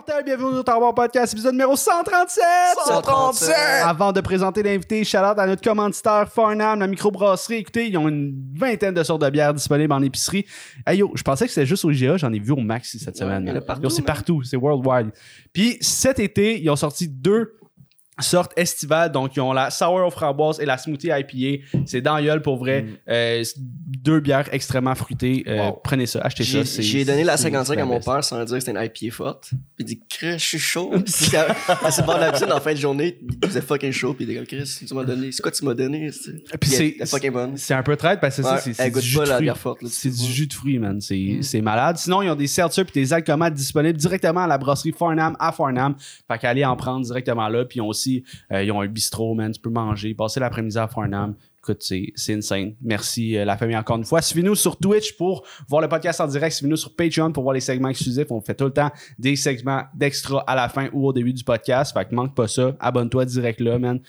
mortels, bienvenue au Tower Podcast, épisode numéro 137! 137! Avant de présenter l'invité, shout out à notre commanditaire Farnham, la microbrasserie. Écoutez, ils ont une vingtaine de sortes de bières disponibles en épicerie. Hey yo, je pensais que c'était juste au IGA, j'en ai vu au max cette semaine. c'est partout, c'est worldwide. Puis cet été, ils ont sorti deux sortes estivales. Donc, ils ont la Sour aux framboises et la Smoothie IPA. C'est dans gueule pour vrai. Euh, c'est deux bières extrêmement fruitées. Euh, Mm. Wow. Prenez ça, achetez ça. J'ai donné la c'est 55 à mon père sans dire que c'était une IPA forte. Puis il dit, Chris, je suis chaud. À bord de la piscine, en fin de journée, il faisait fucking chaud. Puis il dit, Chris, tu m'as donné. C'est quoi tu m'as donné? c'est- Puis c'est- fucking bonne. C'est un peu traite parce que Ouais, c'est du jus de forte, là, du jus de fruits, man. C'est Mm. c'est malade. Sinon, ils ont des seltzers puis des alcomates disponibles directement à la brasserie Farnham à Farnham. Fait qu'allez en prendre directement là. Puis ils ont aussi euh, ils ont un bistrot, man. Tu peux manger, passer l'après-midi à Farnham. Écoute, c'est insane. Merci euh, la famille encore une fois. Suivez-nous sur Twitch pour voir le podcast en direct. Suivez-nous sur Patreon pour voir les segments exclusifs. On fait tout le temps des segments d'extra à la fin ou au début du podcast. Fait que manque pas ça. Abonne-toi direct là, man.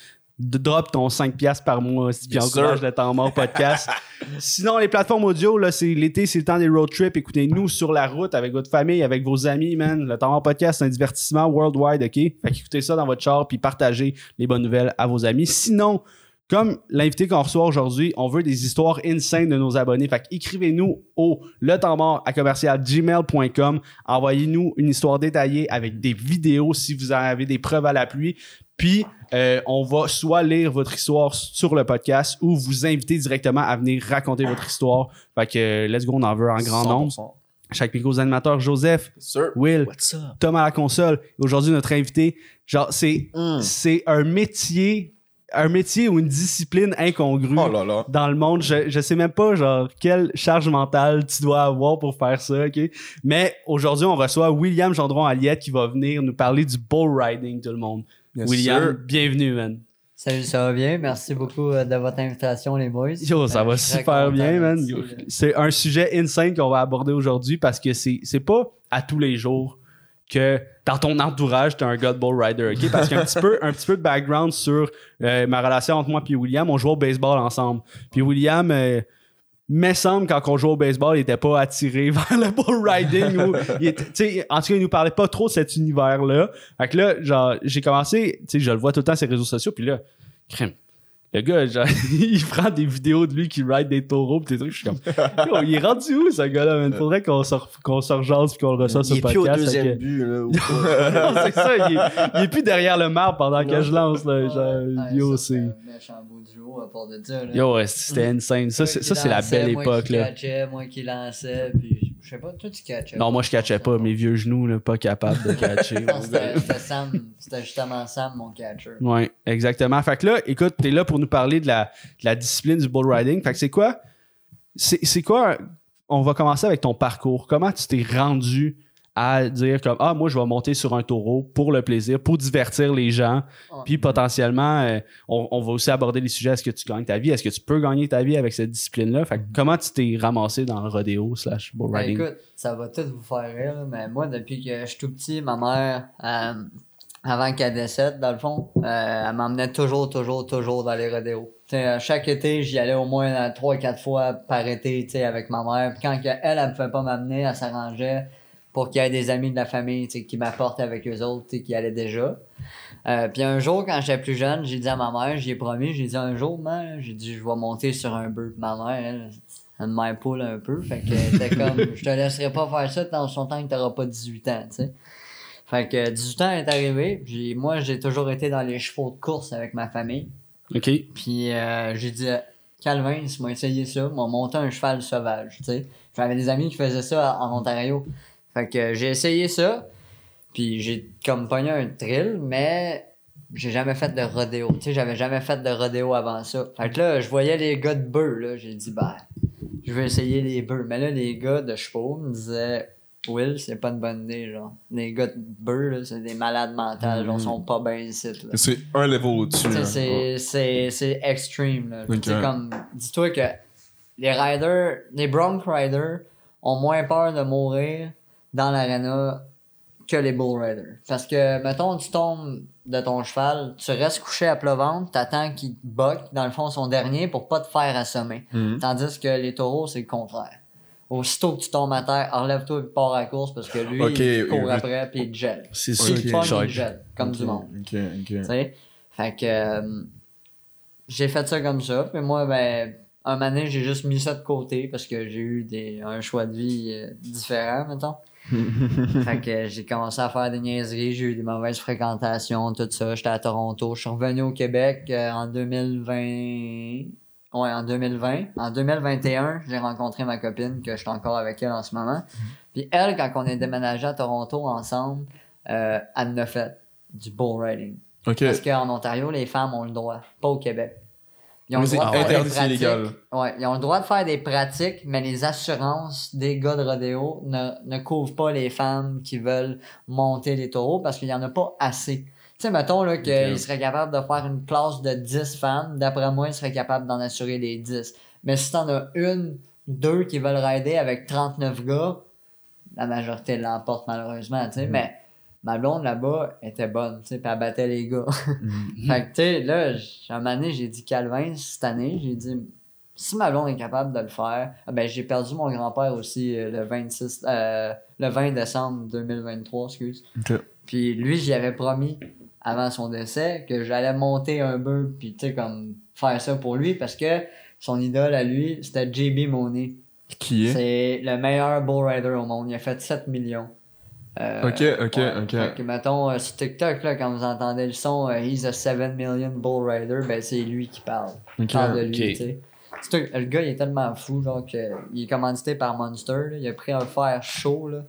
Drop ton 5$ piastres par mois si tu sir. le temps mort podcast. Sinon, les plateformes audio, là, c'est l'été, c'est le temps des road trips. Écoutez-nous sur la route avec votre famille, avec vos amis, man. Le temps mort podcast, c'est un divertissement worldwide, OK? Fait qu'écoutez ça dans votre char puis partagez les bonnes nouvelles à vos amis. Sinon, comme l'invité qu'on reçoit aujourd'hui, on veut des histoires insane de nos abonnés. Fait qu'écrivez-nous au le temps mort à commercial gmail.com. Envoyez-nous une histoire détaillée avec des vidéos si vous avez des preuves à l'appui. Puis, euh, on va soit lire votre histoire sur le podcast ou vous inviter directement à venir raconter votre histoire. Fait que, let's go, on en veut en grand nombre. 100%. Chaque micro animateurs, Joseph. Will, What's up? Tom à la console. Aujourd'hui, notre invité, genre, c'est Mm. c'est un métier, un métier ou une discipline incongrue Oh là là. dans le monde. Je, je sais même pas, genre, quelle charge mentale tu dois avoir pour faire ça, OK? Mais aujourd'hui, on reçoit William Gendron-Aliette qui va venir nous parler du bull riding, tout le monde. Bien William, sûr. bienvenue, man. Salut, ça va bien? Merci beaucoup euh, de votre invitation, les boys. Yo, ça Euh, va super bien, man. là. C'est un sujet insane qu'on va aborder aujourd'hui parce que c'est c'est pas à tous les jours que dans ton entourage, t'es un gars de bull rider, OK? Parce qu'un petit peu, un petit peu de background sur euh, ma relation entre moi et William, on jouait au baseball ensemble. Puis William, euh, me semble, quand on jouait au baseball, il était pas attiré vers le bull riding. ou, il était- en tout cas, il nous parlait pas trop de cet univers-là. Fait que là, genre, j'ai commencé, tu sais, je le vois tout le temps sur les réseaux sociaux, puis là, crème. Le gars, genre, il prend des vidéos de lui qui ride des taureaux pis des trucs. Je suis comme, Yo, il est rendu où, ce gars-là, man? Faudrait qu'on se, re- qu'on se rejase pis qu'on le reçoive sur Il le est plus au podcast. deuxième que- but, là. ou non, c'est ça, il est, il est plus derrière le marbre pendant que je lance, là. Genre, Ouais, yo, ça, c'est. un méchant beau duo à part de ça. Là. Yo, ouais, c'était insane. Ça, c'est, ça, c'est la belle moi époque, qui là. catchais, moi qui lançais, puis sais pas, toi tu catchais. Non, moi, je catchais pas. Mes vieux genoux, là, pas capables de catcher. C'était Sam, c'était justement Sam, mon catcher. Ouais, exactement. Fait que là, écoute, t'es là pour nous parler de la, de la discipline du bull riding. Fait que c'est quoi? C'est quoi? On va commencer avec ton parcours. Comment tu t'es rendu à dire comme Ah, moi, je vais monter sur un taureau pour le plaisir, pour divertir les gens. Ah. Puis potentiellement, euh, on, on va aussi aborder les sujets. Est-ce que tu gagnes ta vie? Est-ce que tu peux gagner ta vie avec cette discipline-là? Fait que comment tu t'es ramassé dans le rodéo slash bull Ben, riding? écoute, ça va tout vous faire rire, là, mais moi, depuis que je suis tout petit, ma mère, euh, avant qu'elle décède, dans le fond, euh, elle m'emmenait toujours, toujours, toujours dans les rodéos. Chaque été, j'y allais au moins 3-4 fois par été, avec ma mère. Puis quand elle, elle ne pouvait pas m'amener, elle s'arrangeait pour qu'il y ait des amis de la famille, qui m'apportent avec eux autres, qui allaient déjà. Euh, puis un jour, quand j'étais plus jeune, j'ai dit à ma mère, j'ai promis, j'ai dit un jour, j'ai dit, je vais monter sur un bœuf. Ma mère, elle, elle me m'épaule un peu. Fait que c'était comme, je te laisserai pas faire ça dans son temps que t'auras pas 18 ans, tu sais. Fait que 18 ans est arrivé. J'ai, moi, j'ai toujours été dans les chevaux de course avec ma famille. OK. Puis euh, j'ai dit, Calvin, il m'a essayé ça, m'a monté un cheval sauvage, tu sais. J'avais des amis qui faisaient ça en Ontario. Fait que j'ai essayé ça. Puis j'ai comme pogné un thrill, mais j'ai jamais fait de rodéo. Tu sais, j'avais jamais fait de rodéo avant ça. Fait que là, je voyais les gars de bœufs, là. J'ai dit, bah, je vais essayer les bœufs. Mais là, les gars de chevaux me disaient, Will, c'est pas une bonne idée, genre. Les gars de bœufs, là, c'est des malades mentales, genre, sont pas bien ici, là. C'est un level au-dessus. C'est- c'est c'est extreme. Là. Ok. Tu sais, comme, dis-toi que les riders, les Bronc Riders ont moins peur de mourir dans l'arena que les Bull Riders. Parce que, mettons, tu tombes de ton cheval, tu restes couché à plat ventre, t'attends qu'il te boque, dans le fond, son dernier, pour pas te faire assommer. Mhm. Tandis que les taureaux, c'est le contraire. aussitôt que tu tombes à terre, enlève-toi et pars à la course parce que lui, il court oui. après puis il te gèle. C'est te gèle, comme Ok, du monde. Tu sais? Fait que euh, j'ai fait ça comme ça. Puis moi, ben, un donné, j'ai juste mis ça de côté parce que j'ai eu des, un choix de vie euh, différent, mettons. fait que j'ai commencé à faire des niaiseries, j'ai eu des mauvaises fréquentations, tout ça. J'étais à Toronto. Je suis revenu au Québec euh, en 2020. Ouais, en 2020. En 2021, j'ai rencontré ma copine, que je suis encore avec elle en ce moment. Puis elle, quand on est déménagé à Toronto ensemble, euh, elle en a fait du bull riding. Parce qu'en Ontario, les femmes ont le droit, pas au Québec. Ils ont le droit de faire des pratiques. illégal. Ouais, ils ont le droit de faire des pratiques, mais les assurances des gars de rodéo ne, ne couvrent pas les femmes qui veulent monter les taureaux parce qu'il y en a pas assez. Tu sais, mettons là, qu'ils seraient capables de faire une classe de 10 femmes, d'après moi, ils seraient capables d'en assurer les 10. Mais si t'en as une, deux qui veulent rider avec 39 gars, la majorité l'emporte malheureusement, tu sais, mais ma blonde là-bas était bonne, tu sais, puis elle battait les gars. fait que, tu sais, là, à un moment donné, j'ai dit Calvin, cette année, j'ai dit, si ma blonde est capable de le faire, ah ben, j'ai perdu mon grand-père aussi euh, le 26, euh, le 20 décembre 2023, excuse. Ok. Puis lui, j'y avais promis avant son décès que j'allais monter un bœuf, puis tu sais, comme faire ça pour lui parce que son idole à lui, c'était JB Monet. Qui est? C'est le meilleur bull rider au monde. Il a fait 7 millions. Euh, Ok, ok, ok. Fait que, mettons, euh, sur TikTok, là, quand vous entendez le son, euh, He's a 7 million bull rider, ben c'est lui qui parle. Parle de lui, tu sais. Le gars, il est tellement fou, genre, que, il est commandité par Monster, là. Il a pris un fer chaud, là.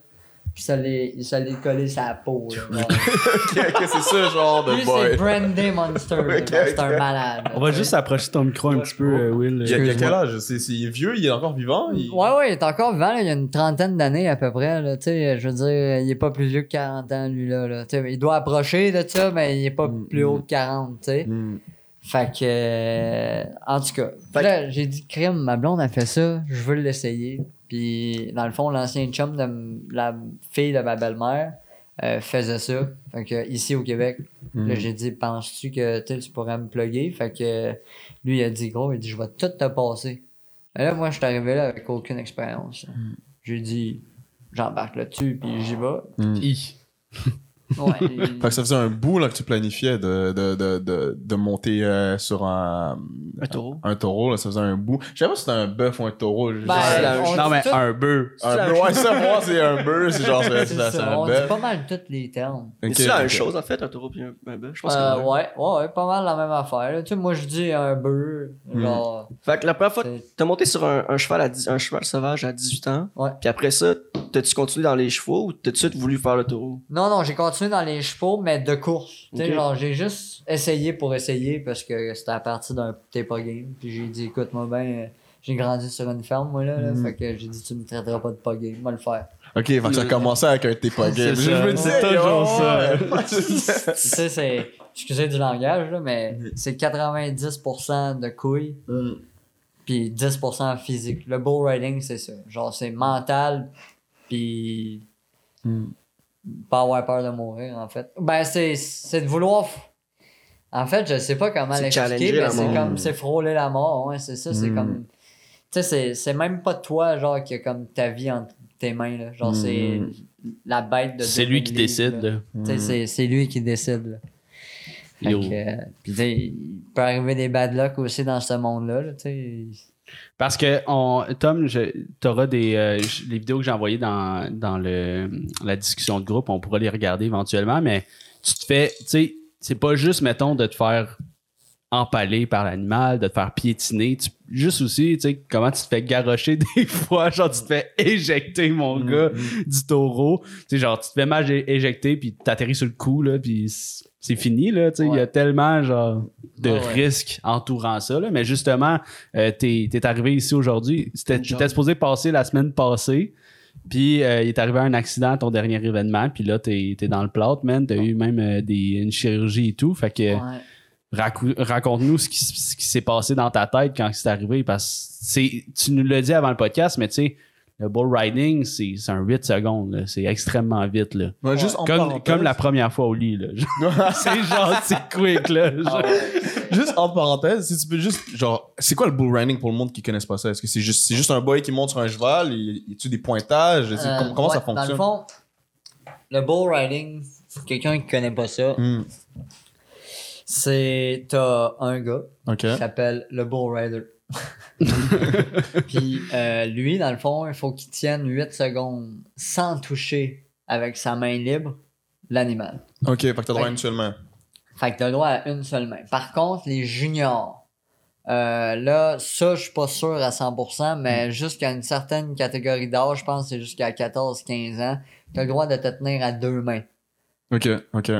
Puis ça l'est collé sa peau, là. genre. ok, ok, c'est ça, genre de Lui, boy. c'est Brandy Monster, C'est un malade. On va juste approcher ton micro un petit peu, euh, Will. Il y a, il y a Excuse-moi. quel âge C'est c'est vieux, il est encore vivant il- Ouais, ouais, il est encore vivant, là, il y a une trentaine d'années à peu près. Là, tu sais, je veux dire, il est pas plus vieux que 40 ans, lui. Là, là. Tu sais, Il doit approcher de ça, mais il est pas Mm, plus haut mm. que 40. tu sais. Hmm. Fait que. euh, en tout cas, Fait que- là, j'ai dit, crime, ma blonde a fait ça, je veux l'essayer. Puis, dans le fond, l'ancien chum de la fille de ma belle-mère euh, faisait ça. Fait que, ici au Québec, Hmm. Là, j'ai dit, penses-tu que tu pourrais me plugger? Fait que lui, il a dit, gros, il dit, je vais tout te passer. Mais là, moi, je suis arrivé là avec aucune expérience. J'ai dit, j'embarque là-dessus, puis j'y vais. Hmm. Hi. Ouais, Fait que ça faisait un bout là, que tu planifiais de, de, de, de, de monter euh, sur un, Un taureau. un taureau. Là, ça faisait un bout. Je sais pas si c'était un bœuf ou un taureau. Ben, Non, mais tout- un bœuf. un bœuf. Ouais, ça, moi, c'est un bœuf. C'est genre, c'est un on dit bœuf. pas mal tous les termes. Mais Ok, c'est la même chose, en fait, un taureau puis un, un bœuf. Je pense Euh, que ouais, ouais, ouais, pas mal la même affaire. là. Tu sais, moi, je dis un bœuf, Hmm. genre... Fait que la première fois t'as monté sur un, un cheval à un cheval sauvage à 18 ans, Ouais. puis après ça, t'as-tu continué dans les chevaux ou t'as tout de suite voulu faire le taureau? Non, non, j'ai continué dans les chevaux, mais de course. Genre, j'ai juste essayé pour essayer parce que c'était à partir d'un t'es pas game. Puis j'ai dit, écoute, moi, ben, j'ai grandi sur une ferme, moi, là. là. Mhm. Fait que j'ai dit, tu me traiteras pas de pas game, moi le faire. Ok, fait que ça a commencé avec un t'es pas game. Je ça. me toujours ouais. tu sais, c'est. Excusez du langage, là, mais c'est 90% de couilles, Hmm. puis 10% physique. Le bull riding, c'est ça. Genre, c'est mental, puis Hmm. Pas avoir peur de mourir, en fait. Ben, c'est, c'est de vouloir. En fait, je sais pas comment l'expliquer, mais c'est comme. C'est frôler la mort, ouais, c'est ça. C'est Hmm. comme. Tu sais, c'est, c'est même pas toi, genre, qui a comme ta vie entre tes mains, là. Genre, c'est Hmm. la bête de. C'est 2000 lui qui décide. là. sais, c'est, c'est lui qui décide, là. Fait que, euh, pis tu sais, il peut arriver des bad luck aussi dans ce monde-là, là, tu sais. Parce que, on, Tom, tu auras des euh, les vidéos que j'ai envoyées dans, dans le, la discussion de groupe. On pourra les regarder éventuellement, mais tu te fais, tu sais, c'est pas juste, mettons, de te faire empaler par l'animal, de te faire piétiner. Tu- juste aussi, tu sais, comment tu te fais garrocher des fois. Genre, tu te fais éjecter, mon gars, du taureau. Tu sais, genre, tu te fais mal éjecter, puis t'atterris sur le cou, là, puis c'est fini, là. Tu sais, il y a tellement, genre, de Ouais, ouais. risques entourant ça, là. Mais justement, euh, t'es es arrivé ici aujourd'hui. C'était- supposé passer la semaine passée. Puis euh, il est arrivé un accident à ton dernier événement. Puis là, t'es es dans le plâtre, man. T'as eu même euh, des, une chirurgie et tout. Fait que raconte-nous ce qui, qui s'est passé dans ta tête quand c'est arrivé. Parce que tu nous l'as dit avant le podcast, mais tu sais, le bull riding, c'est un 8 secondes. C'est extrêmement vite. Là. Ouais, juste en Comme, parenthèse- comme la première fois au lit. Là. c'est genre, c'est quick. Là. Genre- Juste en parenthèse, si tu peux juste, genre, c'est quoi le bull riding pour le monde qui connaisse pas ça? Est-ce que c'est juste, c'est juste un boy qui monte sur un cheval? Il a-tu des pointages? C'est- Euh, comment comment ça fonctionne? Dans le fond, le bull riding, pour quelqu'un qui connaît pas ça, Hmm, c'est t'as un gars qui s'appelle le bull rider. Puis euh, lui, dans le fond, il faut qu'il tienne 8 secondes sans toucher avec sa main libre l'animal. Ok, fait que t'as droit à une seule main. Fait que t'as le droit à une seule main. Par contre, les juniors, euh, là, ça, je suis pas sûr à 100%, mais jusqu'à une certaine catégorie d'âge, je pense que c'est jusqu'à 14-15 ans, t'as le droit de te tenir à deux mains. Ok, ok.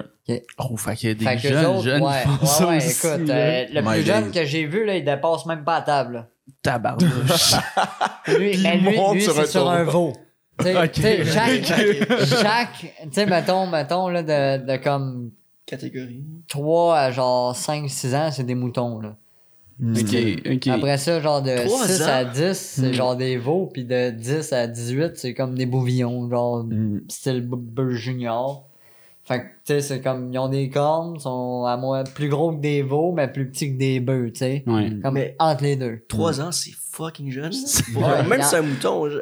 Oh, fait qu'il y a des Fait que jeunes, autres, jeunes ouais, qui font ouais, ça ouais, aussi, écoute, euh, le My plus jeune que j'ai vu, là, il dépasse même pas la table. Tabarnouche. Lui, mais il lui, lui, sur c'est un sur un veau. Tu sais, Ok. tu sais, Jacques, Jacques, tu sais, mettons, mettons, là, de, de comme Catégorie. 3 à genre 5, 6 ans, c'est des moutons, là. ok, ok. Après ça, genre de Trois 6 ans? à 10, c'est genre des veaux, puis de 10 à 18, c'est comme des bouvillons, genre Hmm. style junior. Fait que, tu sais, c'est comme, ils ont des cornes, sont à moins plus gros que des veaux, mais plus petits que des bœufs, tu sais. Ouais. Comme Mais- entre les deux. 3 ans, c'est fucking jeune. Pour- Ouais, même si c'est un mouton, je-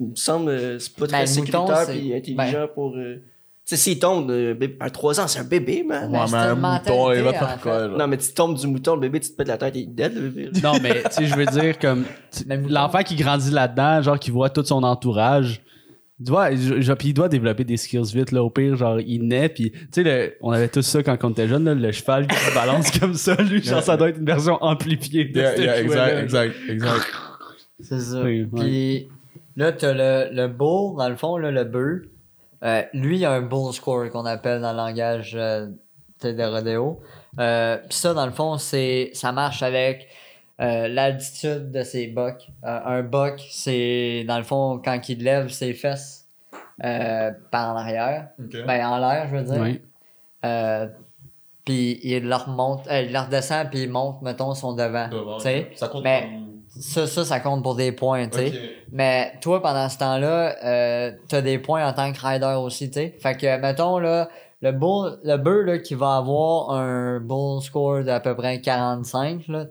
il me semble euh, c'est pas Ben, très le mouton, sécuritaire c'est- et intelligent pour. euh, Tu sais, s'il tombe, euh, bébé- à 3 ans, c'est un bébé, man. Ben, Ouais, c'est mais un une mouton, il va faire quoi, genre? Non, mais tu tombes du mouton, le bébé, tu te pètes la tête, il est dead, le bébé. là. Non, mais tu sais, je veux dire, comme tu- Mais mouton. l'enfant qui grandit là-dedans, genre qui voit tout son entourage, puis il doit développer des skills vite, là, au pire, genre il naît, puis tu sais, on avait tous ça quand on était jeune, là, le cheval qui se balance comme ça, lui, genre ça doit être une version amplifiée de Yeah, ce yeah, jouet-là. exact, exact, exact. C'est ça. Oui, ouais. Puis là, t'as le, le bull, dans le fond, là, le bœuf. Euh, lui, il a un bull score qu'on appelle dans le langage euh, de rodéo. Euh, Puis ça, dans le fond, c'est ça marche avec euh, l'altitude de ses bocs. Euh, un boc, c'est dans le fond quand il lève ses fesses euh, par en arrière. Ben, en l'air, je veux dire. Euh, puis il leur remonte, euh, il leur redescend, puis il monte, mettons, son devant. Devant. tu sais. Ça compte Mais- comme- Ça, ça, ça compte pour des points, tu sais. Mais toi, pendant ce temps-là, euh, t'as des points en tant que rider aussi, tu sais. Fait que, mettons, là, le bull, le bœuf, là, qui va avoir un bull score d'à peu près 45, là.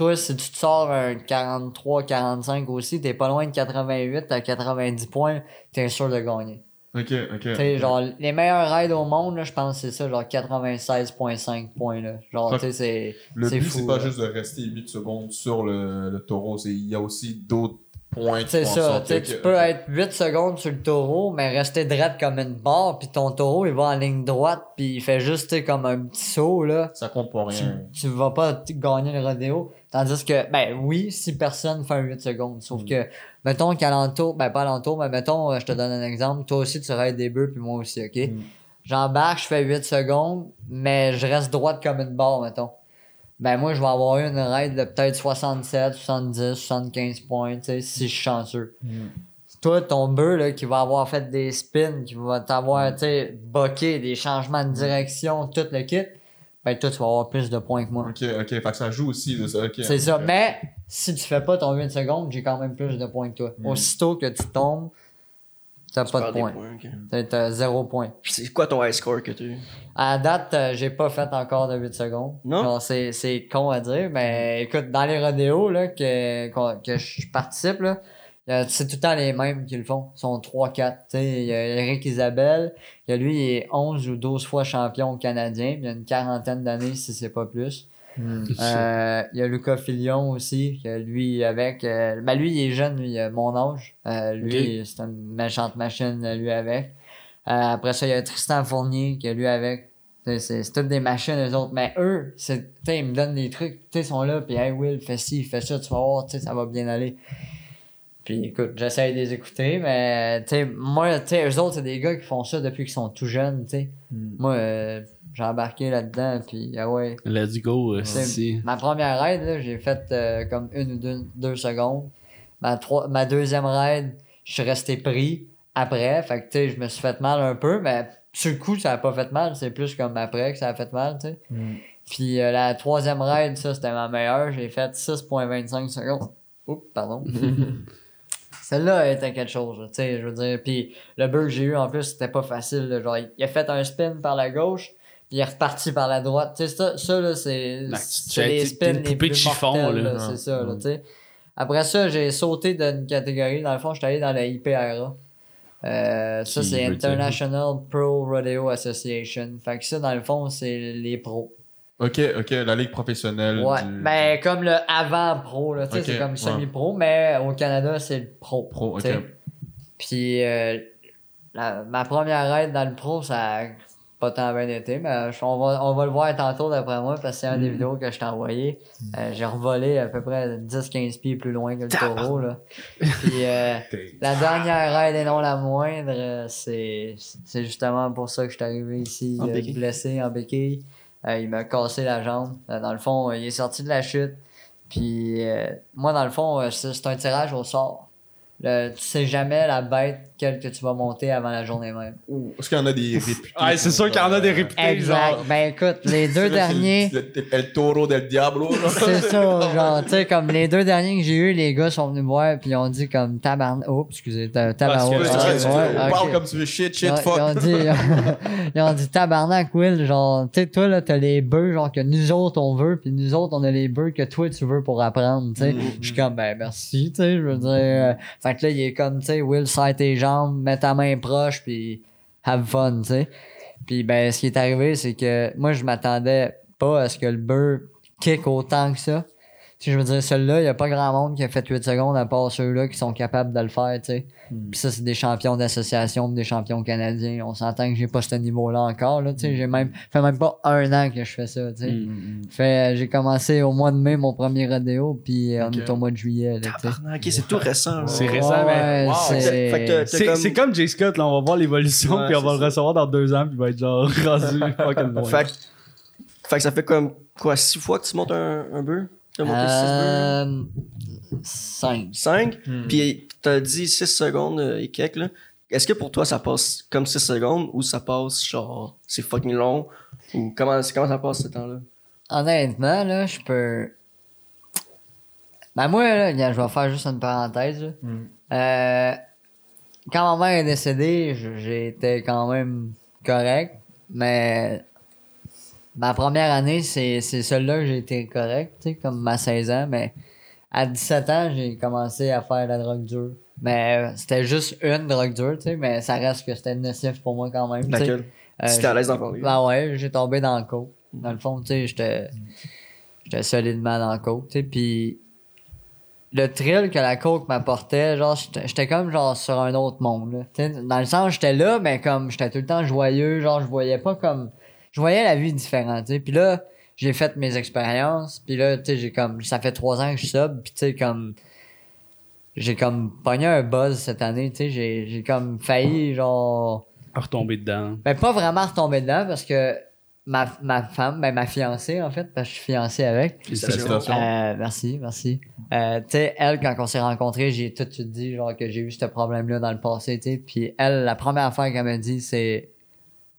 Toi, si tu te sors un 43-45 aussi, t'es pas loin de 88 à 90 points, t'es sûr de gagner. Ok, ok. Tu sais, genre, les meilleurs rides au monde, là, je pense que c'est ça, genre 96,5 points, là. Genre, tu sais, c'est. Le c'est but, fou, c'est pas là. juste de rester 8 secondes sur le, le taureau, c'est- il y a aussi d'autres points qui C'est ça, tu sais, que- tu peux être 8 secondes sur le taureau, mais rester droite comme une barre, puis ton taureau, il va en ligne droite, puis il fait juste, tu sais, comme un petit saut, là. Ça compte pour Tu, rien. tu vas pas gagner le rodéo. Tandis que, ben oui, si personne fait un 8 secondes. Mm. Sauf que, mettons qu'alentour, ben pas alentour, mais mettons, euh, je te donne un exemple. Toi aussi, tu raides des bœufs, puis moi aussi, OK? Mm. J'embarque, je fais 8 secondes, mais je reste droite comme une barre, mettons. Ben moi, je vais avoir une raid de peut-être 67, 70, 75 points, tu sais, si je suis chanceux. Toi, ton bœuf, là, qui va avoir fait des spins, qui va t'avoir, tu sais, boqué, des changements de direction, tout le kit, ben toi, tu vas avoir plus de points que moi. Ok, ok, fait que ça joue aussi de ça. ok. C'est ça. Mais si tu fais pas ton 8 secondes, j'ai quand même plus de points que toi. Mm. Aussitôt que tu tombes, t'as Tu pas de points. points. T'as- zéro point. Puis C'est quoi ton high score que tu as eu? À la date, euh, j'ai pas fait encore de 8 secondes. Non? Genre, c'est, c'est con à dire, mais écoute, dans les rodéos là, que, que je participe, là, c'est tout le temps les mêmes qui le font. Ils sont 3-4. Tu sais, Il y a Eric Isabelle, il y a lui, il est 11 ou 12 fois champion canadien. Il y a une quarantaine d'années, si c'est pas plus. Euh, il y a Lucas Filion aussi, que lui avec. euh, ben lui, il est jeune, lui, il a mon âge. Euh, lui, c'est une méchante machine, euh, lui avec. Euh, après ça, il y a Tristan Fournier, que lui avec. C'est toutes des machines, eux autres. Mais eux, ils me donnent des trucs. Tu sais, ils sont là, puis hey Will, fais ci, fais ça, tu vas voir, ça va bien aller. Puis écoute, j'essaie de les écouter, mais tu sais, moi, tu sais, eux autres, c'est des gars qui font ça depuis qu'ils sont tout jeunes, tu sais. Moi, euh, j'ai embarqué là-dedans, puis ah ouais. Let's go, euh, C'est- si. Ma première raid, là, j'ai fait euh, comme une ou deux, deux secondes. Ma, trois, ma deuxième raid, je suis resté pris après. Fait que, tu sais, je me suis fait mal un peu, mais sur le coup, ça a pas fait mal. C'est plus comme après que ça a fait mal, tu sais. Puis euh, la troisième raid, ça, c'était ma meilleure. J'ai fait 6.25 secondes. Oups, pardon. celle-là était quelque chose, tu sais, je veux dire. Puis le bug que j'ai eu, en plus, c'était pas facile. là. Genre, il a fait un spin par la gauche, puis il est reparti par la droite. Tu sais, ça, ça, là, c'est c'est les spins les poupée de plus chiffon, mortels, là. là, c'est ça, là, tu sais. Après ça, j'ai sauté d'une catégorie. Dans le fond, j'étais allé dans la IPRA. Euh, ça, c'est? International Pro Rodeo Association. Fait que ça, dans le fond, c'est les pros. Ok, ok, la ligue professionnelle. Ouais, du- ben comme le avant-pro, là, tu sais, c'est comme ouais. semi-pro, mais au Canada, c'est le pro. Pro, ok. Puis euh, la- ma première aide dans le pro, ça a pas tant bien été, mais je- on va, on va le voir tantôt d'après moi, parce que c'est un Mm. des vidéos que je t'ai envoyé. Euh, J'ai revolé à peu près 10-15 pieds plus loin que le taureau, là. Puis euh, la dernière aide et non la moindre, euh, c'est c'est justement pour ça que je suis arrivé ici, En euh, blessé en béquille. Euh, il m'a cassé la jambe. Euh, dans le fond, euh, il est sorti de la chute. Puis moi, dans le fond, c'est un tirage au sort. Le, tu sais jamais la bête quelle que tu vas monter avant la journée même. Ouh, Est-ce qu'il y en a des réputés? Ouais, c'est sûr qu'il y en a des réputés, Exact. genre. Ben écoute, les deux C'est le- derniers. Le, el taureau del diablo, là. C'est ça, genre, tu sais, comme les deux derniers que j'ai eu, les gars sont venus me voir, puis ils ont dit comme tabarn... Oh, excusez, ta- tabarnak. Parce que- Ouais, Ouais, tu- ouais, on ok. parle comme tu veux, shit, shit, Ils ont- fuck. Ils ont dit, ils ont dit tabarnak, Will, genre, tu sais, toi, là, t'as les bœufs, genre, que nous autres, on veut, puis nous autres, on a les bœufs que toi, tu veux pour apprendre, tu sais. Je suis comme, ben, merci, tu sais, je veux dire. euh, fait là, il est comme, tu sais, Will, serre tes jambes, mets ta main proche, puis have fun, tu sais. Puis, ben, ce qui est arrivé, c'est que moi, je m'attendais pas à ce que le bœuf kick autant que ça. Tu sais, je veux dire, celui-là, il n'y a pas grand monde qui a fait 8 secondes à part ceux-là qui sont capables de le faire, tu sais. Puis ça, c'est des champions d'association, des champions canadiens. On s'entend que j'ai pas ce niveau-là encore, là, tu sais. J'ai même, fait même pas un an que je fais ça, tu sais. Mm. Fait, euh, j'ai commencé au mois de mai mon premier rodéo, puis euh, on est au mois de juillet, là, tu sais. Tabarnak, ok, c'est tout récent. C'est récent, mais- Wow. c'est- comme- comme Jay Scott, là, on va voir l'évolution, Ouais, puis on va le recevoir dans deux ans, puis il va être genre rendu fucking loin. Fait, que- fait que ça fait comme quoi, six fois que tu montes un, un bœuf? Tu as monté six bœufs? Euh, 5. 5, Hmm. puis t'as dit 6 secondes euh, et quelques, là. Est-ce que pour toi, ça passe comme 6 secondes ou ça passe genre, c'est fucking long? Ou comment, comment ça passe ce temps-là? Honnêtement, là, je peux. Ben, moi, là, je vais faire juste une parenthèse. là. Mm. Euh, quand ma mère est décédée, j- j'ai été quand même correct, mais ma première année, c'est c'est celle-là que j'ai été correct, tu sais, comme ma 16 ans, mais à 17 ans, j'ai commencé à faire la drogue dure. Mais euh, c'était juste une drogue dure, tu sais, mais ça reste que c'était nocif pour moi quand même. Laquelle? Euh, si t'es à l'aise d'en parler. ben ouais, j'ai tombé dans le coke. Dans le fond, tu sais, j'étais j'étais solidement dans le coke, tu sais, puis le thrill que la coke m'apportait, genre, j'étais j'étais comme genre sur un autre monde, là. Tu sais, dans le sens, j'étais là, mais comme j'étais tout le temps joyeux, genre, je voyais pas comme... Je voyais la vie différente, tu sais, puis là, j'ai fait mes expériences, puis là, tu sais, j'ai comme... Ça fait trois ans que je sub, puis tu sais, comme... J'ai comme pogné un buzz cette année, tu sais, j'ai j'ai comme failli, genre... À retomber dedans. Ben, pas vraiment retomber dedans parce que ma, ma femme, ben, ma fiancée, en fait, parce que je suis fiancé avec. Félicitations. Euh, merci, merci. Euh, tu sais, elle, quand on s'est rencontrés, j'ai tout de suite dit, genre, que j'ai eu ce problème-là dans le passé, tu sais. Puis elle, la première affaire qu'elle m'a dit, c'est,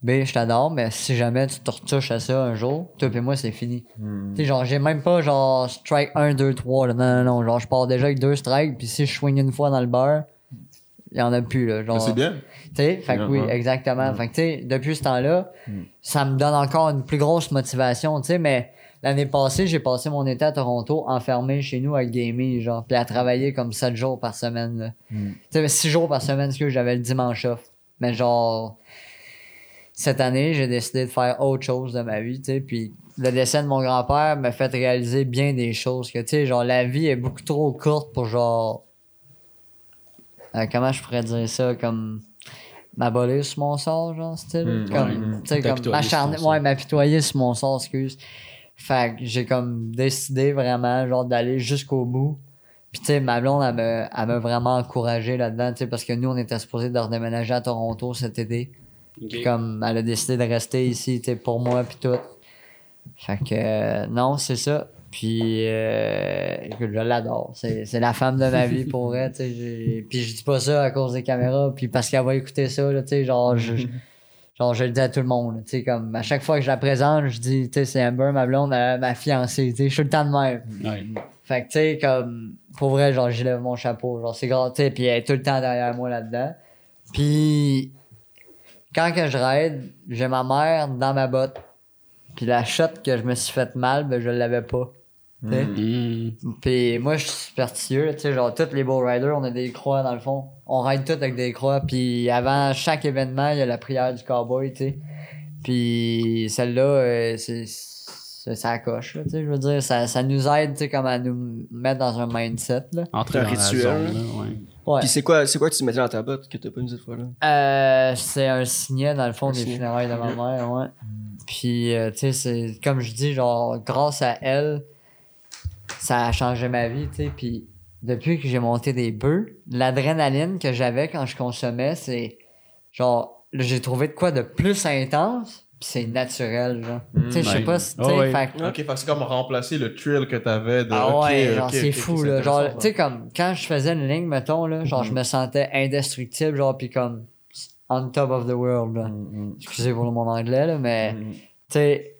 B, je t'adore, mais si jamais tu te retouches à ça un jour, toi et moi, c'est fini. Hmm. Tu sais, genre, j'ai même pas, genre, strike 1, 2, 3, là. Non, non, non. Genre, je pars déjà avec deux strikes, puis si je swing une fois dans le beurre, il y en a plus, là. Genre, C'est bien. tu sais, fait que oui, exactement. Fait que tu sais, depuis ce temps-là, Mm. ça me donne encore une plus grosse motivation, tu sais, mais l'année passée, j'ai passé mon été à Toronto enfermé chez nous à gamer, genre, puis à travailler comme 7 jours par semaine, là. Tu sais, 6 jours par semaine, parce que j'avais le dimanche off. Mais genre, cette année, j'ai décidé de faire autre chose de ma vie, tu sais, puis le décès de mon grand-père m'a fait réaliser bien des choses, que tu sais, genre, la vie est beaucoup trop courte pour genre, euh, comment je pourrais dire ça, comme m'abolir sur mon sort, genre, style. Mm, comme, ouais, mm. tu sais, comme m'acharner, ouais, m'apitoyer sur mon sort, excuse. Fait que j'ai comme décidé vraiment, genre, d'aller jusqu'au bout. Puis, tu sais, ma blonde, elle m'a vraiment encouragé là-dedans, tu sais, parce que nous, on était supposés de redéménager à Toronto cet été. Puis comme elle a décidé de rester ici, tu pour moi, puis tout. Fait que, euh, non, c'est ça. Puis, euh, je l'adore. C'est, la femme de ma vie pour elle, Puis je dis pas ça à cause des caméras, puis parce qu'elle va écouter ça, là, tu sais, genre, je, genre, je le dis à tout le monde, tu sais, comme, à chaque fois que je la présente, je dis, tu sais, c'est Amber, ma blonde, euh, ma fiancée, tu sais, je suis le temps de même. Ouais. Fait que, tu sais, comme, pour vrai, genre, j'y lève mon chapeau. Genre, c'est grave, tu sais, puis elle est tout le temps derrière moi là-dedans. Puis, quand que je raide, j'ai ma mère dans ma botte. Puis la shot que je me suis fait mal, ben, je l'avais pas. sais? Mm. Puis moi, je suis superstitieux, tu sais, genre, tous les beaux riders, on a des croix dans le fond. On ride tous avec des croix. Puis avant chaque événement, il y a la prière du cowboy, tu sais. Puis celle-là, euh, c'est ça coche, là, tu sais, je veux dire, ça, ça nous aide, tu sais, comme à nous mettre dans un mindset, là. Entrer Un dans la rituel. zone, là, ouais. Ouais. Puis c'est quoi, c'est quoi que tu mettais dans ta botte que t'as pas mis cette fois-là? Euh, c'est un signet, dans le fond, Un des signet. funérailles de ma mère, ouais. Puis, euh, tu sais, c'est comme je dis, genre, grâce à elle, ça a changé ma vie, tu sais. Puis, depuis que j'ai monté des bœufs, l'adrénaline que j'avais quand je consommais, c'est genre, j'ai trouvé de quoi de plus intense, c'est naturel, genre. tu sais, je sais ouais. pas si, tu Oh, sais, ouais. fait Ok, fait c'est comme remplacer le thrill que t'avais de. ah ouais, genre, c'est fou, là. Genre, tu sais, comme, quand je faisais une ligne, mettons, là, genre, je me sentais indestructible, genre, puis comme, on top of the world, là. Mm, Excusez pour mon anglais, là, mais, mm, mm. tu sais,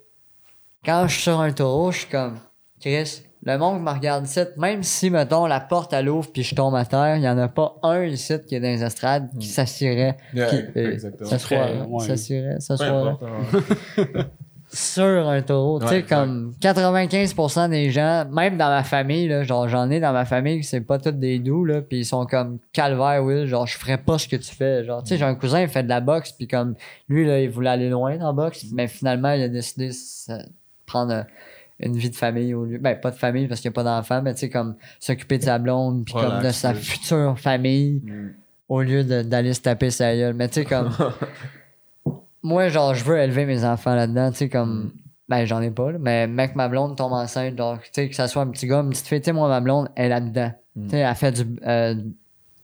quand je suis sur un taureau, je suis comme, Chris, le monde me regarde ici, même si, mettons, la porte elle ouvre puis je tombe à terre, il y en a pas un ici qui est dans les estrades qui s'assierait, Yeah, qui euh, exactement. s'asseoirait, Ouais. s'asseoirait importe, hein. sur un taureau. tu sais, Ouais, comme 95% des gens, même dans ma famille, là, genre j'en ai dans ma famille, c'est pas tous des doux, là, puis ils sont comme calvaire, Will, genre je ferais pas ce que tu fais. Genre, tu sais, j'ai un cousin, il fait de la boxe, puis comme lui, là, il voulait aller loin dans la boxe, mais finalement, il a décidé de prendre euh, une vie de famille au lieu. Ben, pas de famille parce qu'il n'y a pas d'enfant, mais tu sais, comme s'occuper de sa blonde, puis comme de sa future famille Mm. au lieu d'aller se taper sa gueule. Mais tu sais, comme. moi, genre, je veux élever mes enfants là-dedans, tu sais, comme. Ben, j'en ai pas, là, mais mec, ma blonde tombe enceinte, genre, tu sais, que ça soit un petit gars, une petite fille, tu sais, moi, ma blonde, elle est là-dedans. Tu sais, elle fait du. Euh,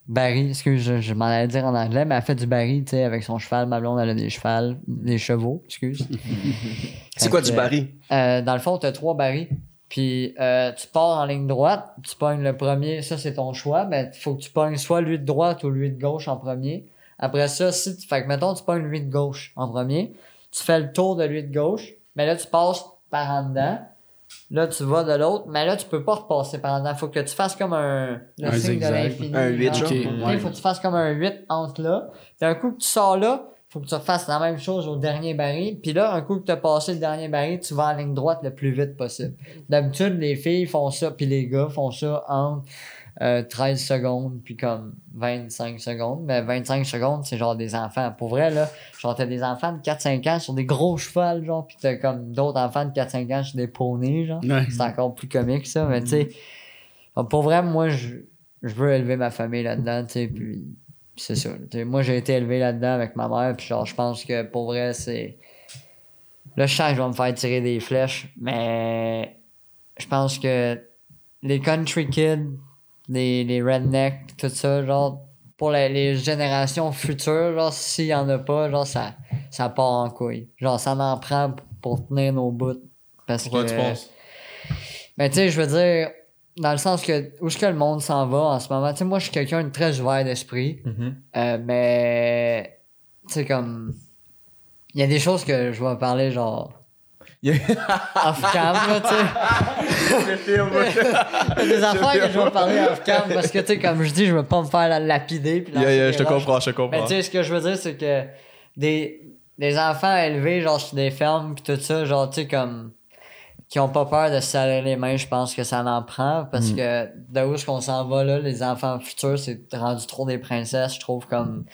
baril, excuse, je, je m'en allais dire en anglais, mais elle fait du baril, tu sais, avec son cheval. Ma blonde, elle a des chevals, des chevaux, excuse. C'est quoi du baril? euh, dans le fond, tu as trois barils. Puis euh, tu pars en ligne droite, tu pognes le premier, ça c'est ton choix, mais il faut que tu pognes soit lui de droite ou lui de gauche en premier. Après ça, si tu. Fait que mettons, tu pognes lui de gauche en premier, tu fais le tour de lui de gauche, mais là tu passes par en dedans. Là, tu vas de l'autre, mais là, tu peux pas repasser par dedans. Faut que tu fasses comme un, le Un signe de l'infini. Un huit, genre. genre. Tu sais, Ouais. Faut que tu fasses comme un 8 entre là. Puis un coup que tu sors là, faut que tu fasses la même chose au dernier baril. Puis là, un coup que tu as passé le dernier baril, tu vas en ligne droite le plus vite possible. D'habitude, les filles font ça, puis les gars font ça entre euh, 13 secondes, puis comme 25 secondes. Mais 25 secondes, c'est genre des enfants. Pour vrai, là, genre t'as des enfants de 4-5 ans sur des gros chevals, genre, puis t'as comme d'autres enfants de 4-5 ans sur des poneys, genre. Ouais. C'est encore plus comique, ça. Mais tu sais, pour vrai, moi, je, je veux élever ma famille là-dedans, tu sais, puis c'est ça. moi, j'ai été élevé là-dedans avec ma mère, puis genre, je pense que pour vrai, c'est. Là, je sens que je vais me faire tirer des flèches, mais je pense que les country kids, les, les rednecks, tout ça, genre, pour les, les générations futures, genre, s'il y en a pas, genre, ça, ça part en couille. Genre, ça m'en prend pour tenir nos bouts. Parce Pourquoi que. tu penses? Mais tu sais, je veux dire, dans le sens que où est-ce que le monde s'en va en ce moment? Tu sais, moi, je suis quelqu'un de très ouvert d'esprit, euh, mais tu sais, comme. Il y a des choses que je vais parler, genre. Off-cam, tu sais. Y a des affaires que je vais parler off-cam parce que, tu sais, comme je dis, je veux pas me faire la lapider. puis Yeah, je te comprends, je te Mais comprends. tu sais, ce que je veux dire, c'est que des, des enfants élevés, genre, sur des fermes, pis tout ça, genre, tu sais, comme, qui ont pas peur de se salir les mains, je pense que ça en prend, parce que de où est-ce qu'on s'en va, là, les enfants futurs, c'est rendu trop des princesses, je trouve, comme,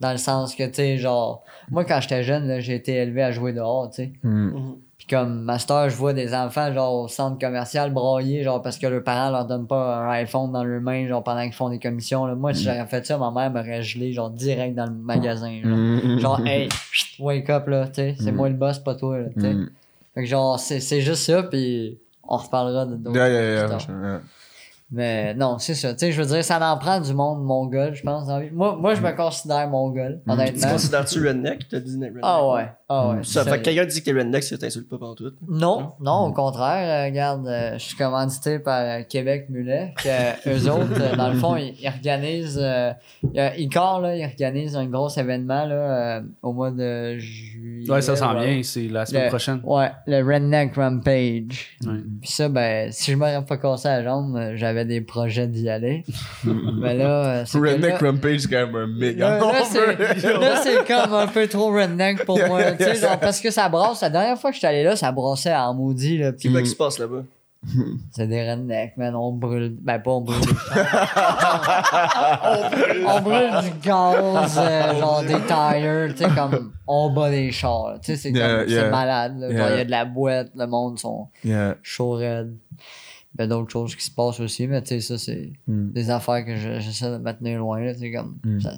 dans le sens que, tu sais, genre, moi, quand j'étais jeune, là, j'ai été élevé à jouer dehors, tu sais. Mhm. Puis comme master, je vois des enfants genre au centre commercial broyer genre parce que leurs parents leur donnent pas un iPhone dans leurs mains genre pendant qu'ils font des commissions là. Moi si j'aurais fait ça, ma mère m'aurait gelé genre direct dans le magasin. Genre, Mm. Genre, hey, chut, wake up là, tu sais, c'est moi le boss, pas toi là, tu. Mm. Fait que genre c'est c'est juste ça puis on reparlera de d'autres Yeah, yeah. Mais non, c'est ça. Tu sais, je veux dire, ça en prend du monde mongol, je pense. Moi, moi, je me considère mongol, Tu honnêtement. considères-tu redneck? T'as dit redneck. Ah ouais. Ah ouais. Ça fait que quelqu'un dit que t'es redneck, ça t'insulte pas pendant tout. Non, non, au contraire. euh, regarde, euh, je suis commandité par euh, Québec Mulet. Que eux autres, dans le fond, ils, ils organisent. Euh, Icor, là, ils organisent un gros événement là, euh, au mois de juillet. Ouais, ça s'en ouais. vient, c'est la semaine Le- prochaine. Ouais, le Redneck Rampage. Ouais. Puis ça, ben, si je m'aurais pas cassé la jambe, j'avais des projets d'y aller. Mais là, Redneck là- Rampage, c'est quand même un méga là, c'est comme un peu trop redneck pour moi. Tu sais, genre, parce que ça brasse. La dernière fois que j'étais allé là, ça brassait en maudit. Là, C'est puis quoi qui se passe là-bas? c'est des rednecks, man. On brûle. Ben, pas on brûle. on brûle du gaz, euh, genre des tires. Tu sais, comme on bat des chars. Tu sais, c'est Yeah, comme. yeah. C'est malade. là. Il y a de la boîte, le monde sont chaud raide. Il y a d'autres choses qui se passent aussi, mais tu sais, ça, c'est Mm. des affaires que je- j'essaie de me tenir loin. Tu sais, comme. Mm. ça-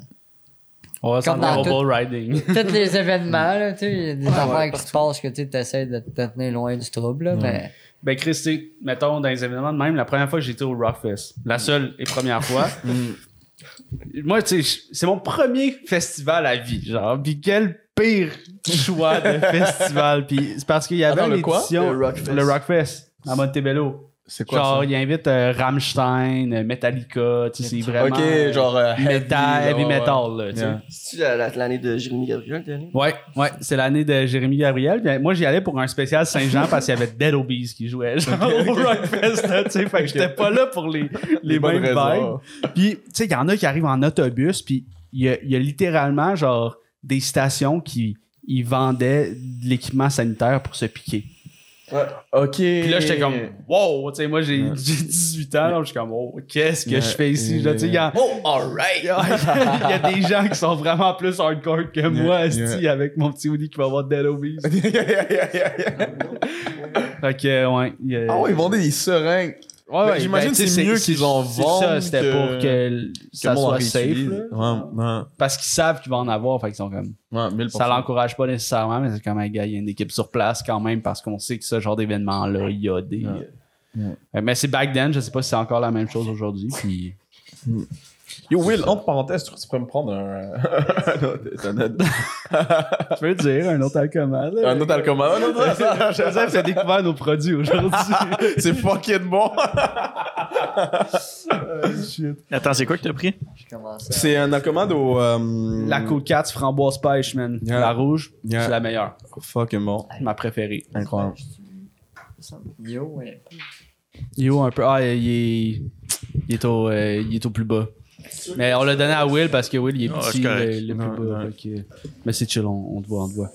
On va s'en aller au bull riding. tous les événements, là, tu sais, il y a des affaires ouais, qui se passent que tu essaies de te tenir loin du trouble, là, mais. Ben, Chris, tu sais, mettons, dans les événements de même, la première fois que j'étais au Rockfest, la seule et première fois, moi, tu sais, c'est mon premier festival à vie, genre, pis quel pire choix de festival, pis c'est parce qu'il y avait Attends, le quoi? l'édition... Le Rockfest. Le Rockfest, à Montebello. C'est quoi Genre, ça? il invite euh, Rammstein, euh, Metallica, tu sais, c'est vraiment... Ok, genre euh, heavy, metal, heavy là, ouais. metal, là, tu sais. Yeah. C'est-tu la- la- l'année de Jérémy Gabriel? Ouais, ouais, c'est l'année de Jérémy Gabriel. Puis, moi, j'y allais pour un spécial Saint-Jean parce qu'il y avait Dead Obies qui jouait genre, au Rockfest, là, tu sais. Fait que j'étais pas là pour les, les, Les bonnes mêmes raisons. vibes. Puis, tu sais, il y en a qui arrivent en autobus, puis il y a, il y a littéralement, genre, des stations qui ils vendaient de l'équipement sanitaire pour se piquer. Ok. Puis là, j'étais comme, wow, tu sais, moi, j'ai j'ai 18 ans, là, je suis comme, oh, qu'est-ce que Ouais. je fais ici? Là, tu sais, il y a- Oh, alright! il y a des gens qui sont vraiment plus hardcore que moi, yeah. avec mon petit hoodie qui va avoir Dead Obies. Yeah, yeah, yeah, yeah, yeah. Fait que, ouais. a- Ah ouais, ils vendaient des seringues. Ouais, ouais, j'imagine tu sais, c'est mieux qu'ils en vendent ça, c'était que- pour que ça monde en soit safe. Ouais. Parce qu'ils savent qu'ils vont en avoir, fait qu'ils sont comme. Ouais, 1000%. Ça l'encourage pas nécessairement, mais c'est comme un gars, il y a une équipe sur place quand même parce qu'on sait que ce genre d'événement-là, il y a des. Euh, euh, Mais c'est back then, je sais pas si c'est encore la même chose aujourd'hui. Puis. Yo, Will, entre parenthèses, tu tu peux me prendre un. un autre- Tu peux dire, un autre alcoman. là. un autre alcool. Un autre- Joseph s'est découvert nos produits aujourd'hui. C'est fucking bon. Attends, c'est quoi que t'as pris? À... C'est un alcool au. euh, La Cool 4 framboise pêche, man. Yeah. La rouge, Yeah. c'est la meilleure. Fucking bon. Ma préférée. Incroyable. Yo, ouais. Yo, un peu. Ah, il est, il est, au, euh, il est au plus bas. Mais on l'a donné à Will parce que Will, il est Ah, petit, c'est correct. le, le plus bas. fait que- Mais c'est chill, on, on te voit, on te voit.